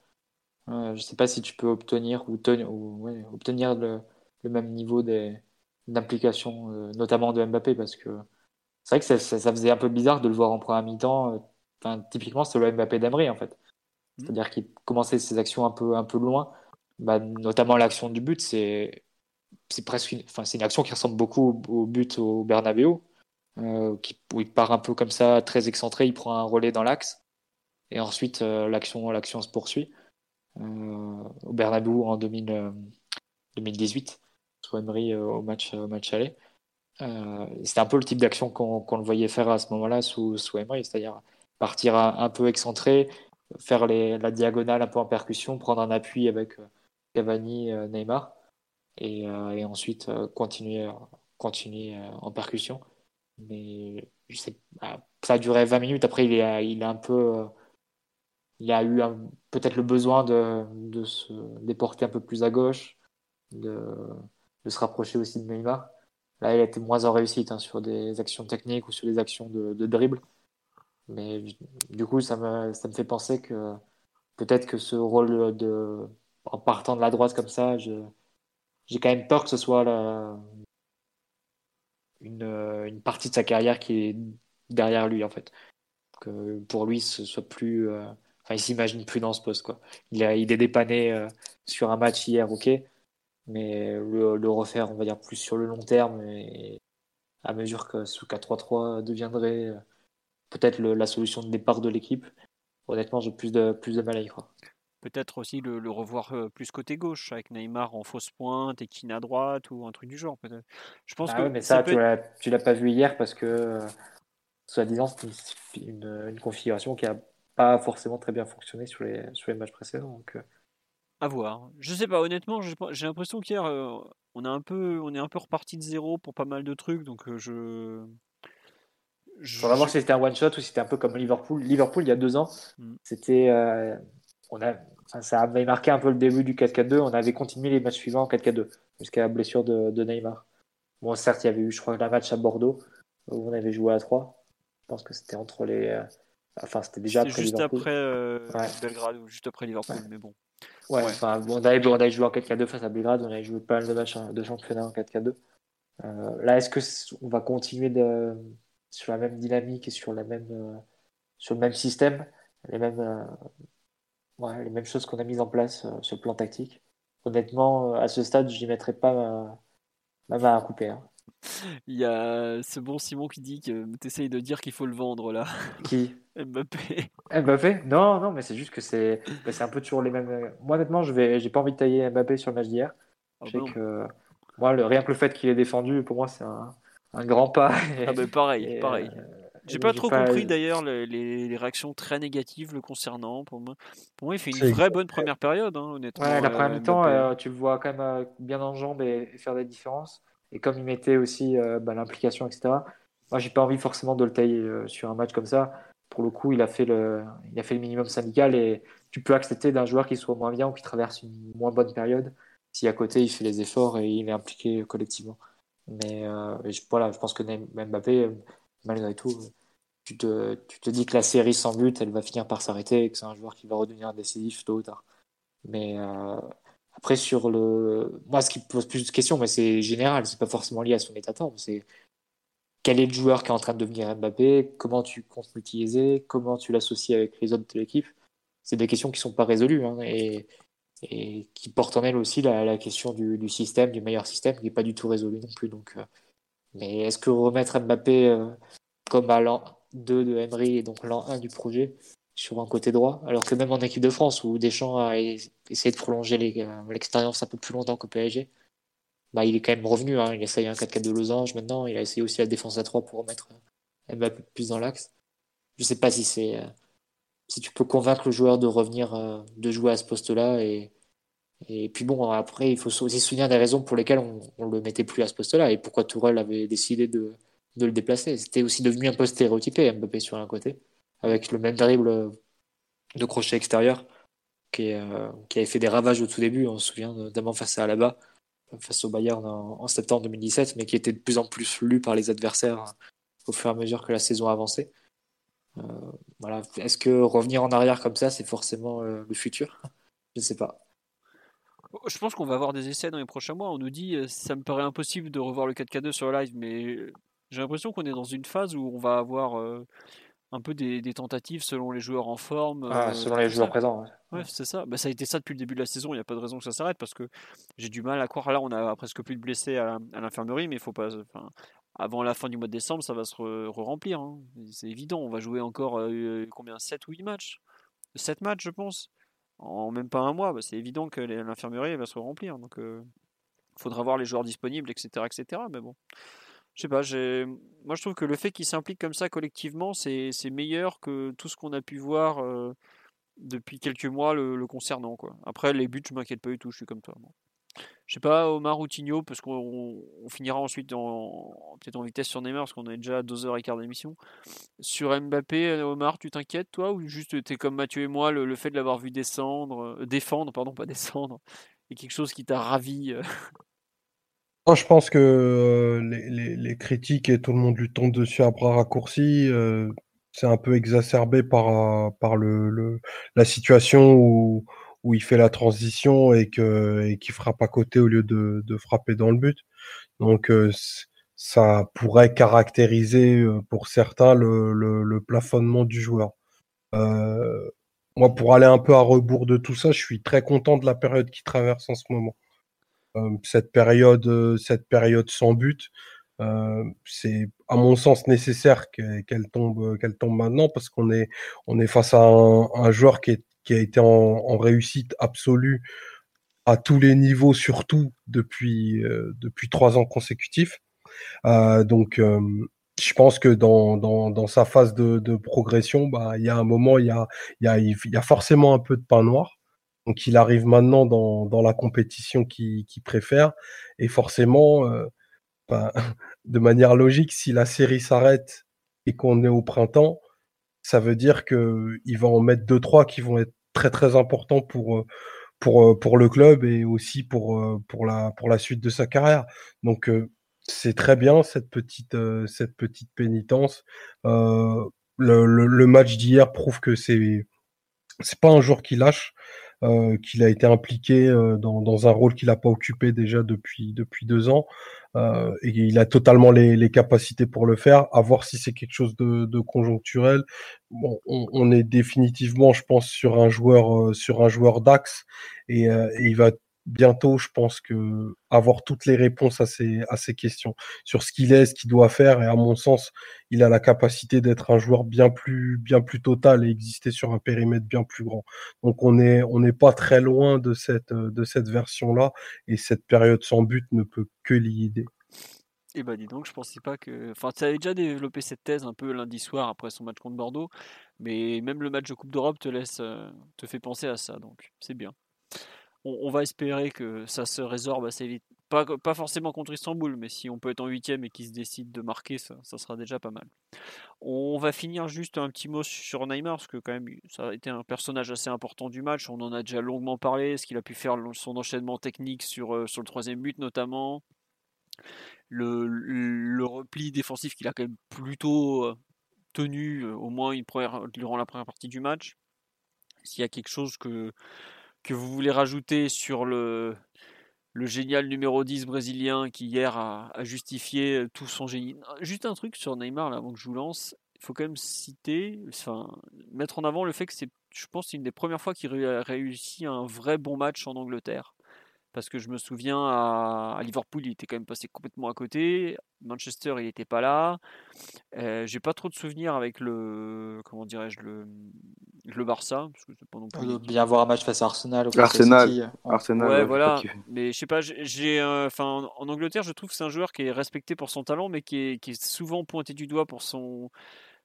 je ne sais pas si tu peux obtenir ou, obtenir le, même niveau d'implication, euh, notamment de Mbappé, parce que c'est vrai que ça, faisait un peu bizarre de le voir en première mi-temps. Euh, enfin, typiquement, c'est le Mbappé d'Emery, en fait. Mmh. C'est-à-dire qu'il commençait ses actions un peu, un peu loin. Bah, notamment l'action du but, c'est c'est presque une, enfin, c'est une action qui ressemble beaucoup au, but au Bernabeu, euh, où il part un peu comme ça, très excentré, il prend un relais dans l'axe, et ensuite l'action, l'action se poursuit. Euh, au Bernabeu en 2000, 2018, sous Emery euh, au match, au match aller. Euh, c'était un peu le type d'action qu'on le voyait faire à ce moment-là sous, sous Emery, c'est-à-dire partir un, peu excentré, faire la diagonale un peu en percussion, prendre un appui avec Cavani, Neymar, et, ensuite continuer, continuer en percussion. Mais bah, ça a duré 20 minutes. Après, il est, un peu il a eu peut-être le besoin de, de, se déporter un peu plus à gauche, de, se rapprocher aussi de Neymar. Là, il a été moins en réussite hein, sur des actions techniques ou sur des actions de, dribble. Mais du coup, ça me, ça me fait penser que peut-être que ce rôle de, en partant de la droite comme ça, j'ai quand même peur que ce soit une, une, partie de sa carrière qui est derrière lui, en fait. Que pour lui, ce soit plus. Euh, Enfin, il s'imagine plus dans ce poste. Quoi. Il, il est dépanné euh, sur un match hier, ok, mais le, refaire, on va dire, plus sur le long terme, et à mesure que ce 4-3-3 deviendrait euh, peut-être la solution de départ de l'équipe, honnêtement, j'ai plus de, plus de mal à y croire. Peut-être aussi le, revoir euh, plus côté gauche, avec Neymar en fausse pointe et Kine à droite, ou un truc du genre, peut-être. Je pense ah que mais ça, tu l'as pas vu hier parce que, soi-disant, c'est une, une configuration qui a pas forcément très bien fonctionné sur les, sur les matchs précédents. Donc, euh. À voir. Je sais pas, honnêtement, j'ai l'impression qu'hier, euh, on, a un peu, on est un peu reparti de zéro pour pas mal de trucs, donc euh, je. Je va voir si c'était un one shot ou si c'était un peu comme Liverpool. Liverpool, il y a deux ans, mm. c'était. on a, ça avait marqué un peu le début du 4-4-2. On avait continué les matchs suivants en 4-4-2 jusqu'à la blessure de, de, Neymar. Bon, certes, il y avait eu, je crois, un match à Bordeaux où on avait joué à 3. Je pense que c'était entre les Enfin, c'était déjà après juste après euh, Belgrade ou juste après Liverpool, mais bon. Ouais, enfin, bon, on, avait, on avait joué en 4-4-2 face à Belgrade, on avait joué pas mal de matchs de championnat en 4-4-2. Euh, là, est-ce que on va continuer de, sur la même dynamique et sur, la même, euh, sur le même système, les mêmes, ouais, les mêmes choses qu'on a mises en place sur le plan tactique? Honnêtement, à ce stade, je n'y mettrais pas ma, ma main à couper. Hein. Il y a ce bon Simon qui dit que tu essayes de dire qu'il faut le vendre là. Qui? Mbappé. Mbappé? Non, non, mais c'est juste que c'est bah, c'est un peu toujours les mêmes. Moi, honnêtement, je vais, j'ai pas envie de tailler Mbappé sur le match d'hier. Ah je sais bah que moi, le... rien que le fait qu'il ait défendu, pour moi, c'est un... un, grand pas. Ah bah pareil, pareil. Euh, j'ai pas trop compris d'ailleurs les, les, réactions très négatives le concernant. Pour moi, pour moi il fait une vraie bonne première période, hein, honnêtement. Ouais, la première euh, mi-temps, euh, tu le vois quand même bien en jambes et faire des différences. Et comme il mettait aussi euh, bah, l'implication, etc., moi, j'ai pas envie forcément de le tailler euh, sur un match comme ça. Pour le coup, il a fait le, il a fait le minimum syndical et tu peux accepter d'un joueur qui soit moins bien ou qui traverse une moins bonne période si à côté il fait les efforts et il est impliqué collectivement. Mais euh, je, voilà, je pense que Mbappé, malgré tout, tu te, tu te dis que la série sans but, elle va finir par s'arrêter et que c'est un joueur qui va redevenir décisif tôt ou tard. Mais après, sur le. Moi, ce qui pose plus de questions, mais c'est général, c'est pas forcément lié à son état de quel est le joueur qui est en train de devenir Mbappé Comment tu comptes l'utiliser Comment tu l'associes avec les autres de l'équipe C'est des questions qui sont pas résolues. Hein, et qui porte en elle aussi la, question du, système, du meilleur système, qui n'est pas du tout résolu non plus. Donc, mais est-ce que remettre Mbappé comme à l'an 2 de Emery et donc l'an 1 du projet sur un côté droit, alors que même en équipe de France où Deschamps a essayé de prolonger l'expérience un peu plus longtemps que PSG, bah, il est quand même revenu. Hein. Il essaye un 4-4 de losange maintenant. Il a essayé aussi la défense à 3 pour remettre Mbappé plus dans l'axe. Je sais pas si c'est euh, si tu peux convaincre le joueur de revenir, euh, de jouer à ce poste-là. Et, et puis bon, après, il faut aussi se souvenir des raisons pour lesquelles on ne le mettait plus à ce poste-là et pourquoi Tourelle avait décidé de, de le déplacer. C'était aussi devenu un peu stéréotypé, Mbappé sur un côté, avec le même dribble de crochet extérieur qui, euh, qui avait fait des ravages au tout début. On se souvient notamment face à Alaba face au Bayern en, septembre 2017, mais qui était de plus en plus lu par les adversaires hein, au fur et à mesure que la saison avançait. Euh. Est-ce que revenir en arrière comme ça, c'est forcément euh, le futur? Je ne sais pas. Je pense qu'on va avoir des essais dans les prochains mois. On nous dit, euh, ça me paraît impossible de revoir le 4K2 sur live, mais j'ai l'impression qu'on est dans une phase où on va avoir un peu des, tentatives selon les joueurs en forme. Ah, selon les joueurs présents. Ouais, c'est ça. Bah, ça a été ça depuis le début de la saison. Il n'y a pas de raison que ça s'arrête parce que j'ai du mal à croire. Là, on a presque plus de blessés à, l'infirmerie, mais il faut pas. avant la fin du mois de décembre, ça va se re-remplir. Hein. C'est évident. On va jouer encore euh, combien? 7 ou 8 matchs? 7 matchs, je pense. En même pas un mois. Bah, c'est évident que l'infirmerie va se remplir. Donc, il euh, faudra voir les joueurs disponibles, etc. etc. Mais bon. Je sais pas, moi je trouve que le fait qu'ils s'impliquent comme ça collectivement, c'est meilleur que tout ce qu'on a pu voir euh, depuis quelques mois le, concernant. Quoi. Après, les buts, je m'inquiète pas du tout, je suis comme toi. Je sais pas, Omar ou Tigno, parce qu'on finira ensuite en, peut-être en vitesse sur Neymar, parce qu'on est déjà à 2h15 d'émission. Sur Mbappé, euh, Omar, tu t'inquiètes toi, ou juste tu es comme Mathieu et moi, le, fait de l'avoir vu descendre, euh, défendre, pardon, pas descendre, est quelque chose qui t'a ravi je pense que euh, les, critiques et tout le monde lui tombe dessus à bras raccourcis. Euh, c'est un peu exacerbé par, euh, par le, la situation où, où il fait la transition et que et qui frappe à côté au lieu de, de frapper dans le but. Donc ça pourrait caractériser pour certains le, le, plafonnement du joueur. moi, pour aller un peu à rebours de tout ça, je suis très content de la période qu'il traverse en ce moment cette période, cette période sans but, c'est à mon sens nécessaire qu'elle tombe, qu'elle tombe maintenant parce qu'on est, on est face à un, joueur qui, est, qui, a été en, réussite absolue à tous les niveaux, surtout depuis, depuis trois ans consécutifs. donc, je pense que dans, dans, dans sa phase de, de progression, bah, il y a un moment, il y a, il y, a, il y a forcément un peu de pain noir. Donc il arrive maintenant dans, la compétition qu'il préfère. Et forcément, euh, ben, de manière logique, si la série s'arrête et qu'on est au printemps, ça veut dire qu'il va en mettre deux, trois qui vont être très très importants pour, euh, euh, le club et aussi pour, la, suite de sa carrière. Donc c'est très bien cette petite, pénitence. le, match d'hier prouve que c'est c'est pas un jour qui lâche. Euh, qu'il a été impliqué euh, dans, dans, un rôle qu'il n'a pas occupé déjà depuis, depuis deux ans. Euh, et il a totalement les, les, capacités pour le faire. À voir si c'est quelque chose de, de conjoncturel. Bon, on, on, est définitivement, je pense, sur un joueur, sur un joueur d'axe, et, et, il va bientôt, je pense que avoir toutes les réponses à ces, à ces questions sur ce qu'il est, ce qu'il doit faire. Et à mon sens, il a la capacité d'être un joueur bien plus, bien plus total et exister sur un périmètre bien plus grand. Donc on est, on n'est pas très loin de cette, de cette version-là. Et cette période sans but ne peut que l'y aider. Eh ben, dis donc, je pensais pas que. Enfin, tu avais déjà développé cette thèse un peu lundi soir après son match contre Bordeaux, mais même le match de Coupe d'Europe te laisse, euh, te fait penser à ça, donc c'est bien on, va espérer que ça se résorbe assez vite. Pas, pas forcément contre Istanbul, mais si on peut être en huitième et qu'il se décide de marquer, ça, sera déjà pas mal. On va finir juste un petit mot sur Neymar, parce que quand même, ça a été un personnage assez important du match. On en a déjà longuement parlé, ce qu'il a pu faire son enchaînement technique sur, euh, sur le troisième but notamment. Le, le repli défensif qu'il a quand même plutôt euh, tenu, euh, au moins durant la première partie du match. S'il y a quelque chose que que vous voulez rajouter sur le, le génial numéro 10 brésilien qui hier a, justifié tout son génie? Juste un truc sur Neymar là, avant que je vous lance. faut quand même citer, enfin, mettre en avant le fait que c'est, je pense, une des premières fois qu'il a réussi un vrai bon match en Angleterre. Parce que je me souviens à, Liverpool, il était quand même passé complètement à côté. Manchester, il n'était pas là. Euh, j'ai pas trop de souvenirs avec le, comment dirais-je, le, le Barça. Parce que pas non plus... bien voir un match face à Arsenal. Arsenal. Arsenal. Ouais, voilà. Mais je sais pas, j'ai, enfin, en Angleterre, je trouve que c'est un joueur qui est respecté pour son talent, mais qui est, qui est souvent pointé du doigt pour son,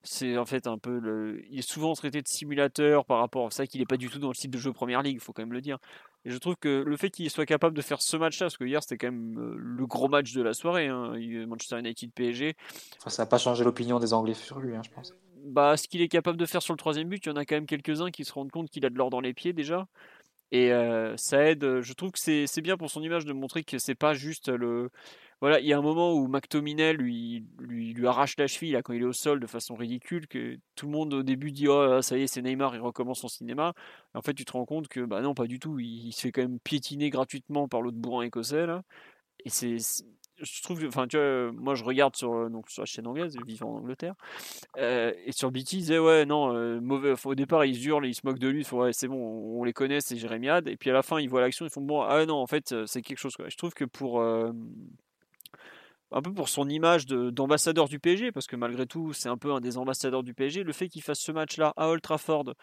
c'est en fait un peu le... il est souvent traité de simulateur par rapport à ça qu'il n'est pas du tout dans le style de jeu Première Ligue, il faut quand même le dire. Et je trouve que le fait qu'il soit capable de faire ce match-là, parce que hier c'était quand même euh, le gros match de la soirée, hein, Manchester United PSG. Enfin, ça n'a pas changé l'opinion des Anglais sur lui, hein, je pense. Bah, ce qu'il est capable de faire sur le troisième but, il y en a quand même quelques-uns qui se rendent compte qu'il a de l'or dans les pieds déjà. Et euh, ça aide, je trouve que c'est bien pour son image de montrer que c'est pas juste le, voilà, il y a un moment où McTominay lui, lui, lui arrache la cheville quand il est au sol de façon ridicule, que tout le monde au début dit oh ça y est c'est Neymar, il recommence son cinéma. en fait tu te rends compte que bah non pas du tout, il, se fait quand même piétiner gratuitement par l'autre bourrin écossais là. Et c'est je trouve, enfin, tu vois, moi je regarde sur, donc, sur la chaîne anglaise, vivant en Angleterre, euh, et sur BT, ils disaient, ouais, non, euh, mauvais, au départ, ils hurlent, ils se moquent de lui, ils ouais, c'est bon, on, les connaît, c'est Jérémy et puis à la fin, ils voient l'action, ils font, bon, ah non, en fait, c'est quelque chose, quoi. Je trouve que pour, euh, un peu pour son image d'ambassadeur du PSG, parce que malgré tout, c'est un peu un des ambassadeurs du PSG. Le fait qu'il fasse ce match-là à Old Trafford,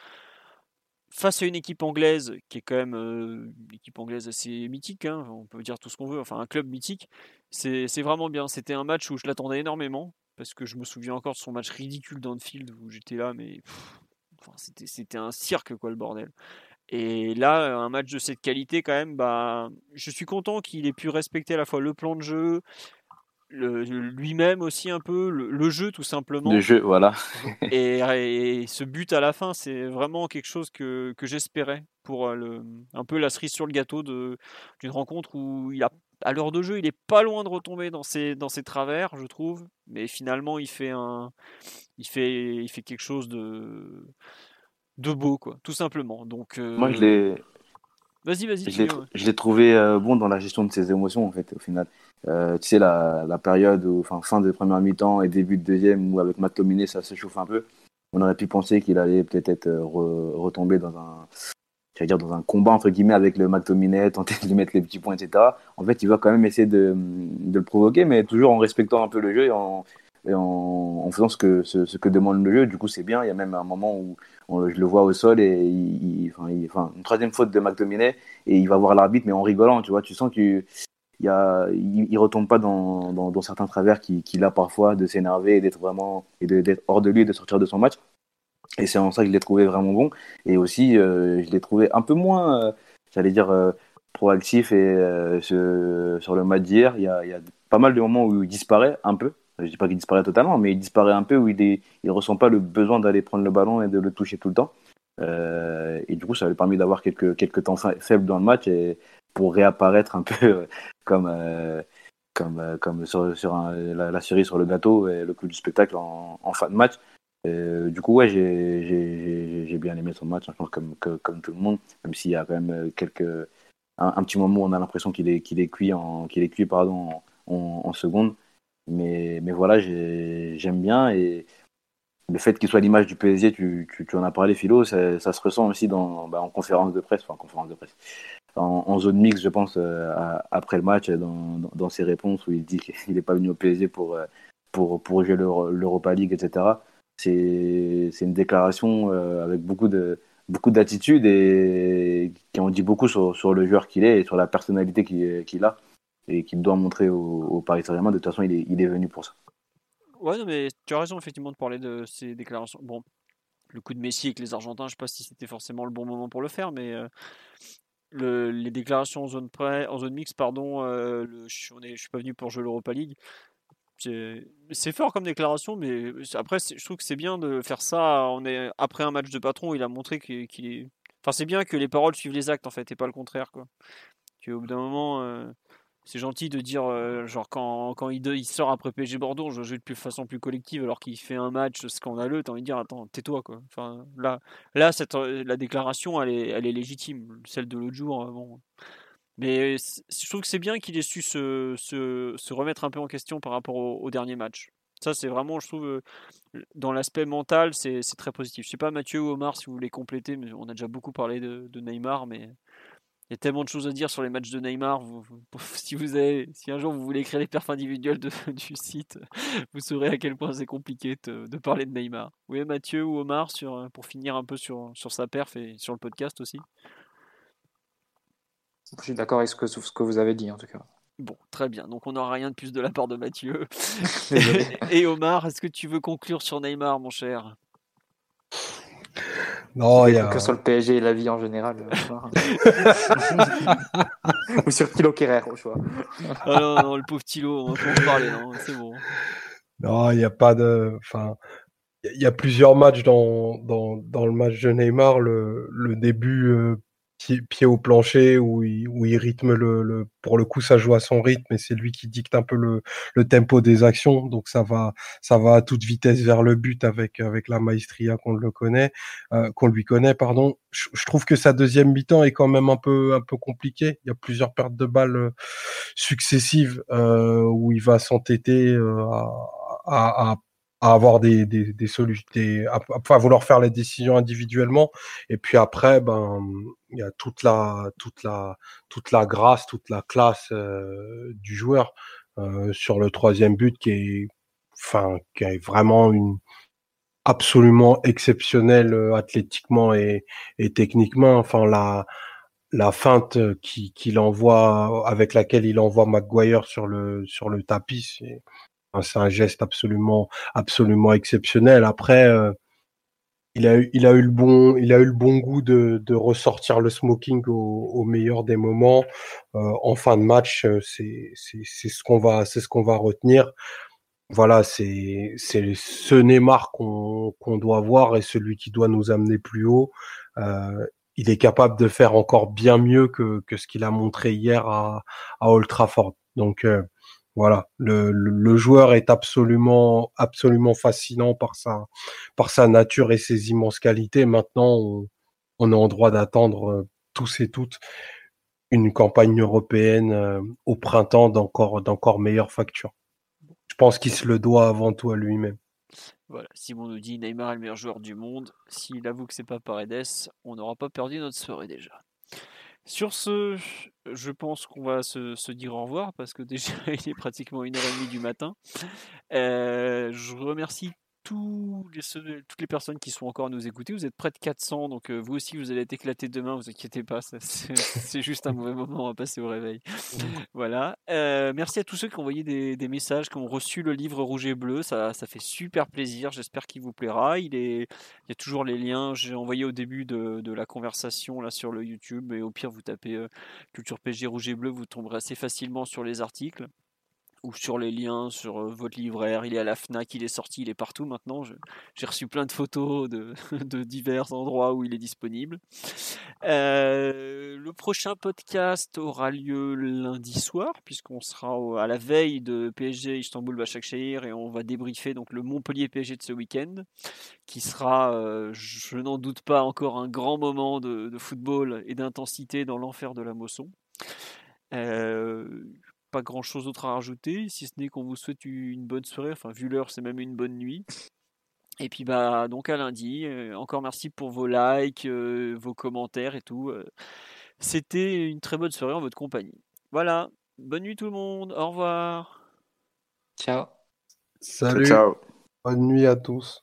face à une équipe anglaise, qui est quand même euh, une équipe anglaise assez mythique, hein, on peut dire tout ce qu'on veut, enfin un club mythique, c'est vraiment bien. C'était un match où je l'attendais énormément, parce que je me souviens encore de son match ridicule d'Anfield, où j'étais là, mais c'était un cirque, quoi, le bordel. Et là, un match de cette qualité, quand même, bah, je suis content qu'il ait pu respecter à la fois le plan de jeu, lui-même aussi un peu, le, jeu tout simplement. Le jeu, voilà. et, ce but à la fin, c'est vraiment quelque chose que, que j'espérais pour euh, le, un peu la cerise sur le gâteau d'une rencontre où il a, à l'heure de jeu, il est pas loin de retomber dans ses, dans ses travers, je trouve. Mais finalement, il fait, un, il fait, il fait quelque chose de, de beau, quoi, tout simplement. Donc, euh, Moi, je l'ai. Vas-y, vas-y. Je l'ai trouvé euh, bon dans la gestion de ses émotions, en fait, au final. Euh, tu sais, la, la période, où, enfin, fin de première mi-temps et début de deuxième, où avec McTominay, ça se chauffe un peu. On aurait pu penser qu'il allait peut-être être, euh, retomber dans un, dire, dans un combat, entre guillemets, avec le McTominay, tenter de lui mettre les petits points, etc. En fait, il va quand même essayer de, de le provoquer, mais toujours en respectant un peu le jeu et en, et en, faisant ce que, ce, que demande le jeu. Du coup, c'est bien. Il y a même un moment où je le vois au sol et une troisième faute de McTominay et il va voir l'arbitre, mais en rigolant, tu vois. Tu sens qu'il il, retombe pas dans, dans, certains travers qu'il a parfois de s'énerver et d'être vraiment d'être hors de lui et de sortir de son match. Et c'est en ça que je l'ai trouvé vraiment bon. Et aussi, euh, je l'ai trouvé un peu moins, euh, j'allais dire, euh, proactif et sur le match d'hier. Il y a pas mal de moments où il disparaît un peu. Je dis pas qu'il disparaît totalement, mais il disparaît un peu où il ne ressent pas le besoin d'aller prendre le ballon et de le toucher tout le temps. et du coup, ça lui a permis d'avoir quelques, quelques temps faibles dans le match et pour réapparaître un peu comme, euh, comme, euh, comme sur, sur la, série sur le gâteau et le coup du spectacle en, fin de match. Euh, du coup, ouais, j'ai bien aimé son match, comme, comme tout le monde, même s'il y a quand même quelques, un, petit moment où on a l'impression qu'il est, qu'il est cuit, en, qu'il est cuit pardon, en, seconde. Mais, mais voilà, j'aime bien. Et le fait qu'il soit l'image du PSG, tu, en as parlé, Philo, ça, se ressent aussi dans, bah, en conférence de presse, en conférence de presse, en, zone mixte, je pense, euh, après le match, dans, dans, ses réponses où il dit qu'il n'est pas venu au PSG pour, euh, pour, pour jouer l'Europa League, etc. C'est une déclaration euh, avec beaucoup de beaucoup d'attitude et qui en dit beaucoup sur, sur le joueur qu'il est et sur la personnalité qu'il a et qu'il doit montrer au, Paris Saint-Germain. De toute façon, il est, venu pour ça. Ouais, non, mais tu as raison effectivement de parler de ces déclarations. Bon, le coup de Messi avec les Argentins, je sais pas si c'était forcément le bon moment pour le faire, mais les déclarations en zone, près, en zone mixte, pardon, euh, je, suis, suis pas venu pour jouer l'Europa League. C'est fort comme déclaration, mais après, je trouve que c'est bien de faire ça on est, après un match de patron. Il a montré qu'il est. Enfin, c'est bien que les paroles suivent les actes, en fait, et pas le contraire. Quoi. Au bout d'un moment, euh, c'est gentil de dire, euh, genre, quand, quand il, sort après PSG Bordeaux, je joue de plus, façon plus collective, alors qu'il fait un match scandaleux, t'as envie de dire, attends, tais-toi, quoi. Enfin, là, là cette, euh, la déclaration, elle est, elle est légitime. Celle de l'autre jour, euh, bon. Mais je trouve que c'est bien qu'il ait su se, se, se, remettre un peu en question par rapport au, dernier match. Ça, c'est vraiment, je trouve, dans l'aspect mental, c'est très positif. Je sais pas, Mathieu ou Omar, si vous voulez compléter, mais on a déjà beaucoup parlé de, de Neymar, mais il y a tellement de choses à dire sur les matchs de Neymar. si, vous avez, si un jour vous voulez écrire les perfs individuels de, du site, vous saurez à quel point c'est compliqué de, parler de Neymar. Oui, Mathieu ou Omar, sur, pour finir un peu sur, sur sa perf et sur le podcast aussi. Je suis d'accord avec ce que, ce que vous avez dit en tout cas. Bon, très bien. Donc on n'aura rien de plus de la part de Mathieu. et Omar, est-ce que tu veux conclure sur Neymar, mon cher? Non, il y a... que sur le PSG et la vie en général. Ou sur Thilo Kerrer, au choix. Ah non, non, le pauvre Thilo, on va en parler, non, c'est bon. Non, il n'y a pas de. Enfin, il y a plusieurs matchs dans, dans, dans, le match de Neymar. Le, le début, euh, pied, au plancher où il, où il rythme le, le, pour le coup ça joue à son rythme et c'est lui qui dicte un peu le, le, tempo des actions. Donc ça va ça va à toute vitesse vers le but avec avec la maestria qu'on le connaît euh, qu'on lui connaît pardon. Je, trouve que sa deuxième mi-temps est quand même un peu un peu compliqué il y a plusieurs pertes de balles euh, successives euh, où il va s'entêter euh, à, à à avoir des, des, des solutions, à, vouloir faire les décisions individuellement. Et puis après, ben, il y a toute la, toute la, toute la grâce, toute la classe euh, du joueur euh, sur le troisième but qui est, enfin, qui est vraiment une absolument exceptionnelle euh, athlétiquement et, et techniquement. Enfin, la, la feinte qu'il envoie, avec laquelle il envoie McGuire sur le, sur le tapis, c'est c'est un geste absolument, absolument exceptionnel. Après, euh, il a eu, il a eu le bon, il a eu le bon goût de, de ressortir le smoking au, au meilleur des moments euh, en fin de match. Euh, c'est, c'est, ce qu'on va, c'est ce qu'on va retenir. Voilà, c'est, c'est ce Neymar qu'on, qu'on doit voir et celui qui doit nous amener plus haut. Euh, il est capable de faire encore bien mieux que, que ce qu'il a montré hier à, à Old Trafford. Donc voilà, le, le, joueur est absolument, absolument fascinant par sa, par sa nature et ses immenses qualités. Maintenant, on, est en droit d'attendre euh, tous et toutes une campagne européenne euh, au printemps d'encore, d'encore meilleure facture. Je pense qu'il se le doit avant tout à lui-même. Voilà, Simon nous dit Neymar est le meilleur joueur du monde. S'il avoue que c'est pas Paredes, on n'aura pas perdu notre soirée déjà. Sur ce, je pense qu'on va se, dire au revoir parce que déjà il est pratiquement une heure et demie du matin. Euh, je remercie tous les, toutes les personnes qui sont encore à nous écouter. Vous êtes près de 400, donc euh, vous aussi vous allez être éclatés demain, vous inquiétez pas, c'est juste un mauvais moment à passer au réveil. voilà. Euh, merci à tous ceux qui ont envoyé des, des, messages, qui ont reçu le livre Rouge et Bleu, ça, ça fait super plaisir, j'espère qu'il vous plaira. Il, est, il y a toujours les liens, j'ai envoyé au début de, de, la conversation là sur le YouTube, et au pire vous tapez euh, Culture PG Rouge et Bleu, vous tomberez assez facilement sur les articles ou sur les liens sur votre livraire. Il est à la FNAC, il est sorti, il est partout maintenant. J'ai reçu plein de photos de, divers endroits où il est disponible. Le prochain podcast aura lieu lundi soir, puisqu'on sera à la veille de PSG Istanbul Başakşehir et on va débriefer donc le Montpellier PSG de ce week-end, qui sera, je n'en doute pas, encore un grand moment de, football et d'intensité dans l'enfer de la Mosson. Pas grand chose d'autre à rajouter, si ce n'est qu'on vous souhaite une bonne soirée. Enfin, vu l'heure, c'est même une bonne nuit. Et puis bah donc à lundi. Euh, encore merci pour vos likes, euh, vos commentaires et tout. Euh. C'était une très bonne soirée en votre compagnie. Voilà. Bonne nuit tout le monde. Au revoir. Ciao. Salut. Ciao. Bonne nuit à tous.